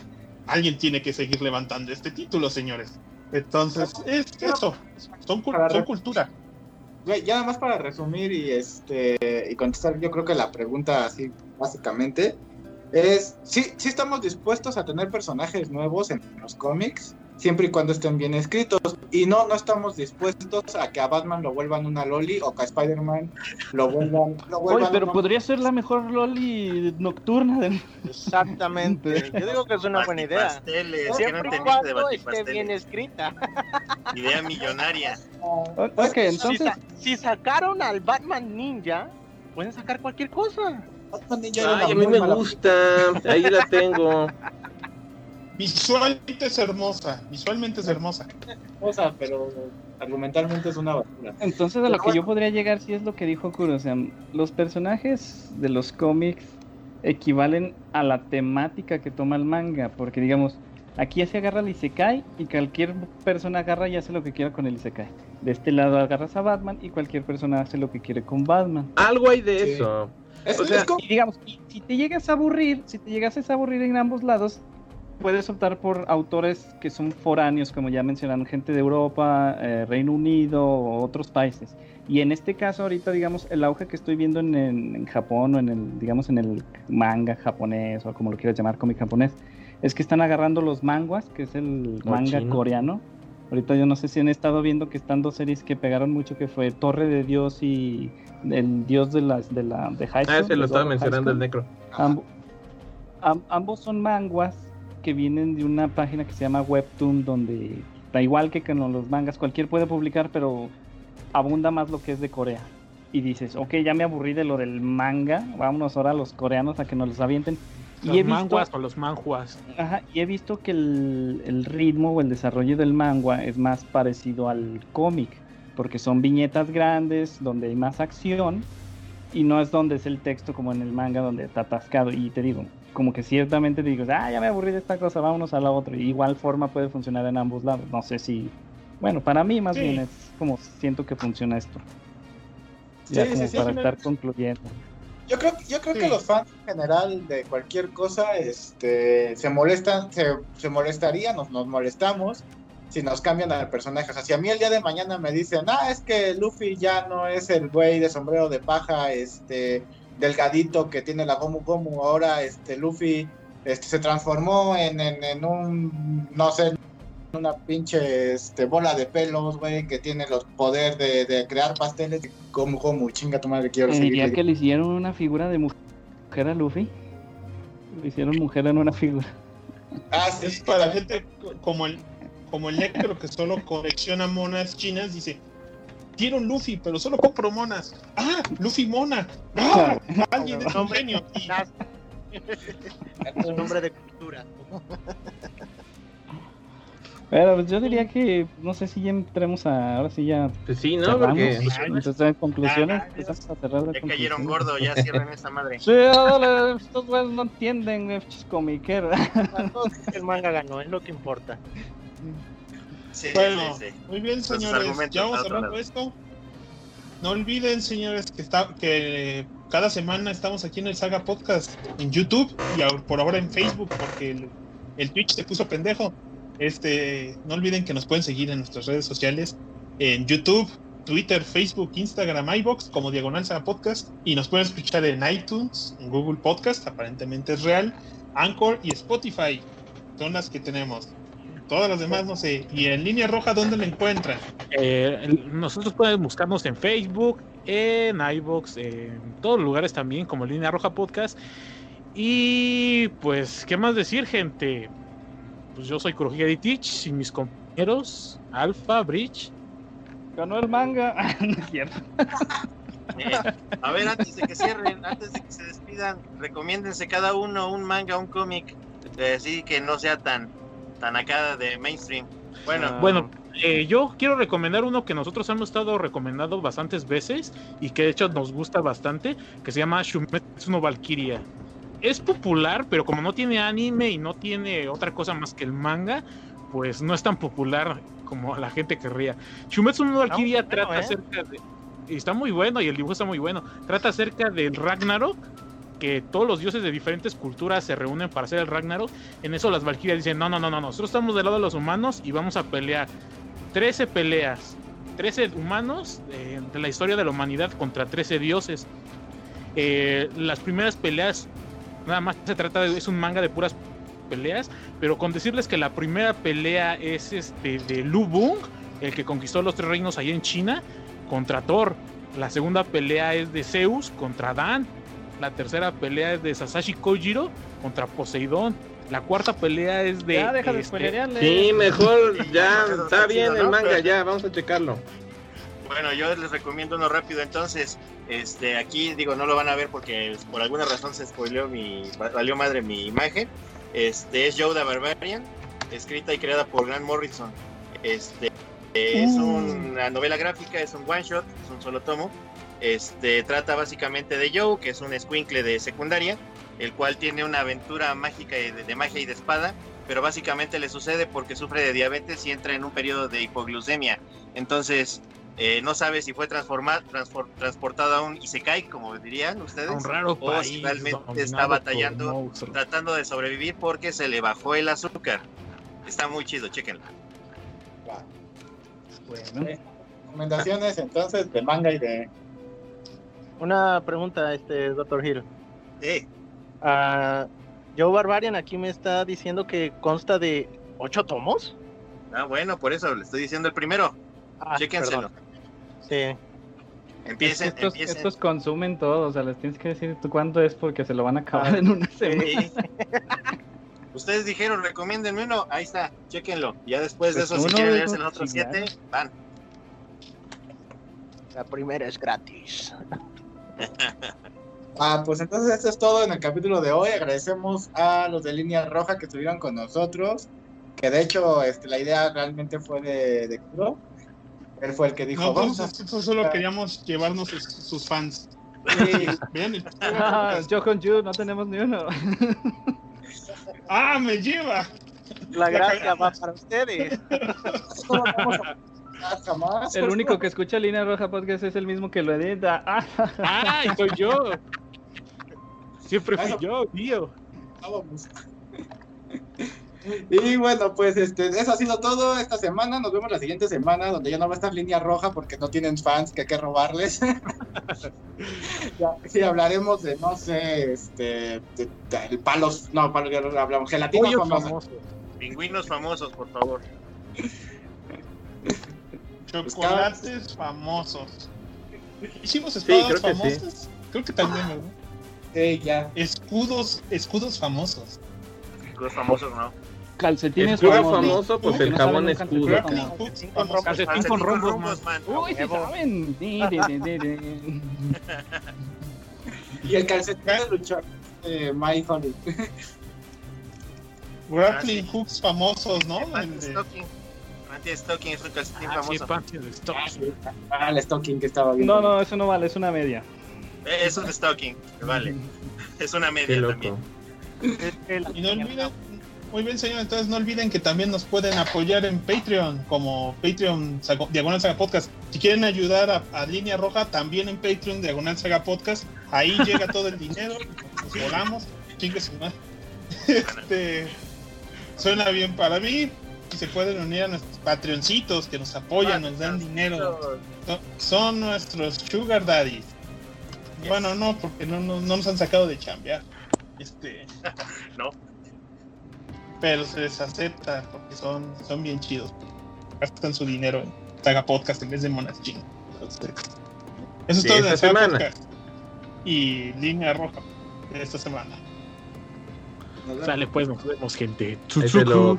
Speaker 1: alguien tiene que seguir levantando este título, señores. Entonces, es eso, son, cul- son cultura.
Speaker 4: Ya nada más para resumir y este y contestar, yo creo que la pregunta así básicamente es sí, sí estamos dispuestos a tener personajes nuevos en los cómics, siempre y cuando estén bien escritos. Y no, no estamos dispuestos a que a Batman lo vuelvan una loli o que a Spider-Man lo vuelvan, lo
Speaker 7: Oye,
Speaker 4: vuelvan
Speaker 7: pero
Speaker 4: una-
Speaker 7: podría ser la mejor Loli nocturna del...
Speaker 8: Exactamente. Yo digo que es una buena idea.
Speaker 3: Pasteles,
Speaker 8: Siempre y
Speaker 3: de
Speaker 8: cuando esté bien escrita.
Speaker 3: Idea millonaria.
Speaker 7: Ok,
Speaker 8: Si,
Speaker 7: entonces...
Speaker 8: sa- si sacaron al Batman Ninja, pueden sacar cualquier cosa.
Speaker 4: Batman Ninja
Speaker 2: Ay, a mí me gusta. Ahí la tengo.
Speaker 1: Visualmente es hermosa, visualmente es hermosa.
Speaker 4: cosa, pero argumentalmente es una basura.
Speaker 7: Entonces a lo que yo podría llegar sí es lo que dijo Kuro, o sea, los personajes de los cómics equivalen a la temática que toma el manga, porque digamos, aquí se agarra el Isekai y cualquier persona agarra y hace lo que quiera con el Isekai. De este lado agarras a Batman y cualquier persona hace lo que quiere con Batman.
Speaker 2: Algo hay de
Speaker 4: Sí.
Speaker 2: eso.
Speaker 4: Es,
Speaker 2: O sea,
Speaker 7: Y digamos, y si te llegas a aburrir, si te llegas a aburrir en ambos lados, puedes optar por autores que son foráneos, como ya mencionaron, gente de Europa, eh, Reino Unido o otros países. Y en este caso, ahorita, digamos, el auge que estoy viendo en, en- en Japón o en el, digamos, en el manga japonés o como lo quieras llamar, cómic japonés, es que están agarrando los manguas, que es el
Speaker 2: O
Speaker 7: manga
Speaker 2: chino.
Speaker 7: coreano. Ahorita yo no sé si han estado viendo que están dos series que pegaron mucho, que fue Torre de Dios y el Dios de las de la de High
Speaker 2: Ah,
Speaker 7: School,
Speaker 2: ese lo estaba mencionando el. Necro.
Speaker 7: Am- ambos son manguas que vienen de una página que se llama Webtoon, donde da igual que con los mangas, cualquier puede publicar, pero abunda más lo que es de Corea. Y dices, ok, ya me aburrí de lo del manga, vámonos ahora a los coreanos a que nos los avienten.
Speaker 5: Los
Speaker 7: y he visto,
Speaker 5: manguas o los manjuas.
Speaker 7: ajá, y he visto que el, el ritmo o el desarrollo del manga es más parecido al cómic, porque son viñetas grandes donde hay más acción y no es donde es el texto como en el manga donde está atascado. Y te digo, como que ciertamente te digo, ah, ya me aburrí de esta cosa, vámonos a la otra. Y igual forma puede funcionar en ambos lados. No sé si, bueno, para mí más
Speaker 1: Sí.
Speaker 7: bien es como siento que funciona esto. Ya
Speaker 4: Sí,
Speaker 7: como
Speaker 4: sí, sí,
Speaker 7: para
Speaker 4: sí,
Speaker 7: estar concluyendo.
Speaker 4: Yo creo, yo creo
Speaker 1: Sí.
Speaker 4: que los fans en general de cualquier cosa este, se molestan, se, se molestarían, nos, nos molestamos si nos cambian al personaje. O sea, si a mí el día de mañana me dicen, ah, es que Luffy ya no es el güey de sombrero de paja, este, delgadito que tiene la Gomu Gomu, ahora este Luffy este, se transformó en, en, en un, no sé, una pinche este, bola de pelos, güey, que tiene los poderes de, de crear pasteles Gomu Gomu, chinga tu madre, quiero seguir.
Speaker 7: diría que le hicieron una figura de mujer a Luffy. Le hicieron mujer en una figura.
Speaker 4: Ah, sí.
Speaker 1: Es para gente co- como el, como el Necro que solo colecciona monas chinas, dice, quiero un Luffy, pero solo compro monas. Ah, Luffy mona. Ah, alguien es un genio.
Speaker 8: Un nombre de cultura.
Speaker 7: Pero pues yo diría que, no sé si ya entremos a, ahora sí ya
Speaker 2: Pues sí, ¿no?
Speaker 7: cerramos.
Speaker 2: Porque
Speaker 7: Entonces, en conclusiones,
Speaker 3: Ah,
Speaker 7: empezamos a cerrar la
Speaker 3: Ya cayeron gordo, ya cierren esa madre.
Speaker 7: Sí, dale, estos güeyes no entienden, güey, comiqueros.
Speaker 8: El manga ganó, es lo que importa.
Speaker 3: Sí,
Speaker 1: Bueno,
Speaker 3: sí, sí.
Speaker 1: muy bien, señores. Ya vamos cerrando esto. No olviden, señores, que está que cada semana estamos aquí en el Saga Podcast en YouTube y por ahora en Facebook porque el, el Twitch se puso pendejo. Este, no olviden que nos pueden seguir en nuestras redes sociales en YouTube, Twitter, Facebook, Instagram, iBox como Diagonal Saga Podcast y nos pueden escuchar en iTunes, en Google Podcast, aparentemente es real, Anchor y Spotify. Son las que tenemos. Todas las demás no sé. Y en línea roja, ¿dónde la encuentran?
Speaker 5: Eh, nosotros pueden buscarnos en Facebook, en iBox, en todos los lugares también, como Línea Roja Podcast. Y pues, ¿qué más decir, gente? Pues yo soy Kurohige Teach y mis compañeros, Alpha, Bridge.
Speaker 7: Ganó el manga. no es cierto.
Speaker 3: Eh, a ver, antes de que cierren, antes de que se despidan, recomiéndense cada uno un manga, un cómic, así que no sea tan, tan acá de mainstream. Bueno,
Speaker 7: Ah.
Speaker 5: Bueno, eh, yo quiero recomendar uno que nosotros hemos estado recomendando bastantes veces y que de hecho nos gusta bastante, que se llama Shumetsu no Valkyria. es popular, pero como no tiene anime y no tiene otra cosa más que el manga, pues no es tan popular como la gente querría. Shumetsu no Valkyria
Speaker 8: bueno,
Speaker 5: trata
Speaker 8: ¿eh?
Speaker 5: acerca de. y Está muy bueno y el dibujo está muy bueno. Trata acerca del Ragnarok, que todos los dioses de diferentes culturas se reúnen para hacer el Ragnarok. En eso las Valkyrias dicen: No, no, no, no, nosotros estamos del lado de los humanos y vamos a pelear. 13 peleas, 13 humanos eh, de la historia de la humanidad contra 13 dioses. Eh, las primeras peleas, nada más se trata de. Es un manga de puras peleas, pero con decirles que la primera pelea es este de Lu Bung, el que conquistó los tres reinos allá en China, contra Thor. La segunda pelea es de Zeus contra Dan. La tercera pelea es de Sasashi Kojiro contra Poseidón. La cuarta pelea es de.
Speaker 7: Ya, deja de
Speaker 5: este.
Speaker 2: Sí, mejor ya, está bien el manga, ya, vamos a checarlo.
Speaker 3: Bueno, yo les recomiendo uno rápido entonces. Este, aquí digo, no lo van a ver porque por alguna razón se spoileó mi, valió madre mi imagen. Este es Joe the Barbarian, escrita y creada por Grant Morrison. Este es
Speaker 1: Uh.
Speaker 3: una novela gráfica, es un one shot, es un solo tomo. Este trata básicamente de Joe, que es un escuincle de secundaria, el cual tiene una aventura mágica de, de magia y de espada, pero básicamente le sucede porque sufre de diabetes y entra en un periodo de hipoglucemia. Entonces, eh, no sabe si fue transformado, transportado a un Isekai, como dirían ustedes,
Speaker 5: a un raro
Speaker 3: o
Speaker 5: país
Speaker 3: si realmente está batallando, tratando de sobrevivir porque se le bajó el azúcar. Está muy chido, chequenlo.
Speaker 4: Va.
Speaker 7: Bueno.
Speaker 4: Recomendaciones entonces de manga y de.
Speaker 8: Una pregunta, este, Dr. Hill.
Speaker 3: Eh,
Speaker 8: Ah, Joe Barbarian aquí me está diciendo que consta de ocho tomos.
Speaker 3: ah, bueno, por eso le estoy diciendo el primero.
Speaker 8: Ah,
Speaker 3: Chéquenselo.
Speaker 8: perdón. Sí.
Speaker 3: Empiecen,
Speaker 7: Es que estos,
Speaker 3: empiecen.
Speaker 7: estos consumen todo, o sea, les tienes que decir tú cuánto es porque se lo van a acabar
Speaker 8: Ah,
Speaker 7: en una semana.
Speaker 3: Sí. Ustedes dijeron, recomiéndenme uno, ahí está, chéquenlo. Ya después de
Speaker 7: Pues
Speaker 3: eso, si quieren leerse los otros siete, van.
Speaker 8: La primera es gratis.
Speaker 4: Ah, pues entonces esto es todo en el capítulo de hoy. Agradecemos a los de Línea Roja que estuvieron con nosotros. Que de hecho, este, la idea realmente fue de, de Kuro. Él fue el que dijo,
Speaker 1: No,
Speaker 4: vamos
Speaker 1: pues,
Speaker 4: a...
Speaker 1: nosotros solo queríamos llevarnos sus, sus fans.
Speaker 4: Sí,
Speaker 7: Ah, yo con You no tenemos ni uno.
Speaker 1: ¡Ah, me lleva!
Speaker 8: La gracia va para ustedes.
Speaker 4: No lo vamos a pasar jamás.
Speaker 7: El único que escucha Línea Roja Podcast es el mismo que lo edita. Ah,
Speaker 5: ¡Ah! y soy yo. Siempre fui yo, tío.
Speaker 4: Vamos. Y bueno, pues este, eso ha sido todo esta semana. Nos vemos la siguiente semana, donde ya no va a estar línea roja porque no tienen fans que hay que robarles. ya, sí, hablaremos de, no sé, este, de, de- el palos, no, palos ya hablamos, gelatina
Speaker 8: Pollos
Speaker 4: famosa.
Speaker 8: famosos.
Speaker 3: Pingüinos famosos, por favor.
Speaker 1: Chocolates famosos. ¿Hicimos
Speaker 2: Sí,
Speaker 1: espadas
Speaker 2: creo que sí.
Speaker 1: famosas? Creo que también, ¿verdad?
Speaker 4: Sí, ya.
Speaker 1: Escudos, escudos famosos.
Speaker 3: Los famosos, ¿no?
Speaker 7: calcetines
Speaker 2: Escudo
Speaker 7: famosos.
Speaker 2: famoso, pues el
Speaker 7: no
Speaker 2: jabón
Speaker 7: un
Speaker 2: escudo.
Speaker 7: calcetín
Speaker 8: Con
Speaker 1: famosos.
Speaker 5: Calcetín con rombos,
Speaker 3: rombos, man.
Speaker 7: Uy, sí saben.
Speaker 4: Y el calcetín de luchar de My Honey.
Speaker 1: Grappling hooks famosos, ¿no? El de-
Speaker 3: Anti-stocking. Anti-stocking es un calcetín
Speaker 5: Ah, sí,
Speaker 3: famoso.
Speaker 5: panty de stock.
Speaker 4: Ah, el stocking que estaba viendo.
Speaker 7: No, no, eso no vale, es una media.
Speaker 3: Eh, Es un stocking, vale. Es una
Speaker 2: Qué
Speaker 3: media
Speaker 2: loco.
Speaker 3: también.
Speaker 1: Y no olviden, muy bien señor, entonces no olviden que también nos pueden apoyar en Patreon, como Patreon Saga- Diagonal Saga Podcast. Si quieren ayudar a, a Línea Roja, también en Patreon Diagonal Saga Podcast. Ahí llega todo el dinero, nos volamos, chingue su madre. Este, suena bien para mí. Y se pueden unir a nuestros Patreoncitos que nos apoyan, nos dan dinero. Son, nuestros Sugar Daddies. Bueno, no, porque no, no, no nos han sacado de chambear. Este.
Speaker 3: No.
Speaker 1: Pero se les acepta porque son, son bien chidos. Gastan su dinero en Saga Podcast en vez de Monachín. Entonces, eso es todo de Saga
Speaker 2: semana.
Speaker 1: Podcast. Y línea roja de esta semana.
Speaker 5: Sale pues, nos vemos, gente. Tsutsuku.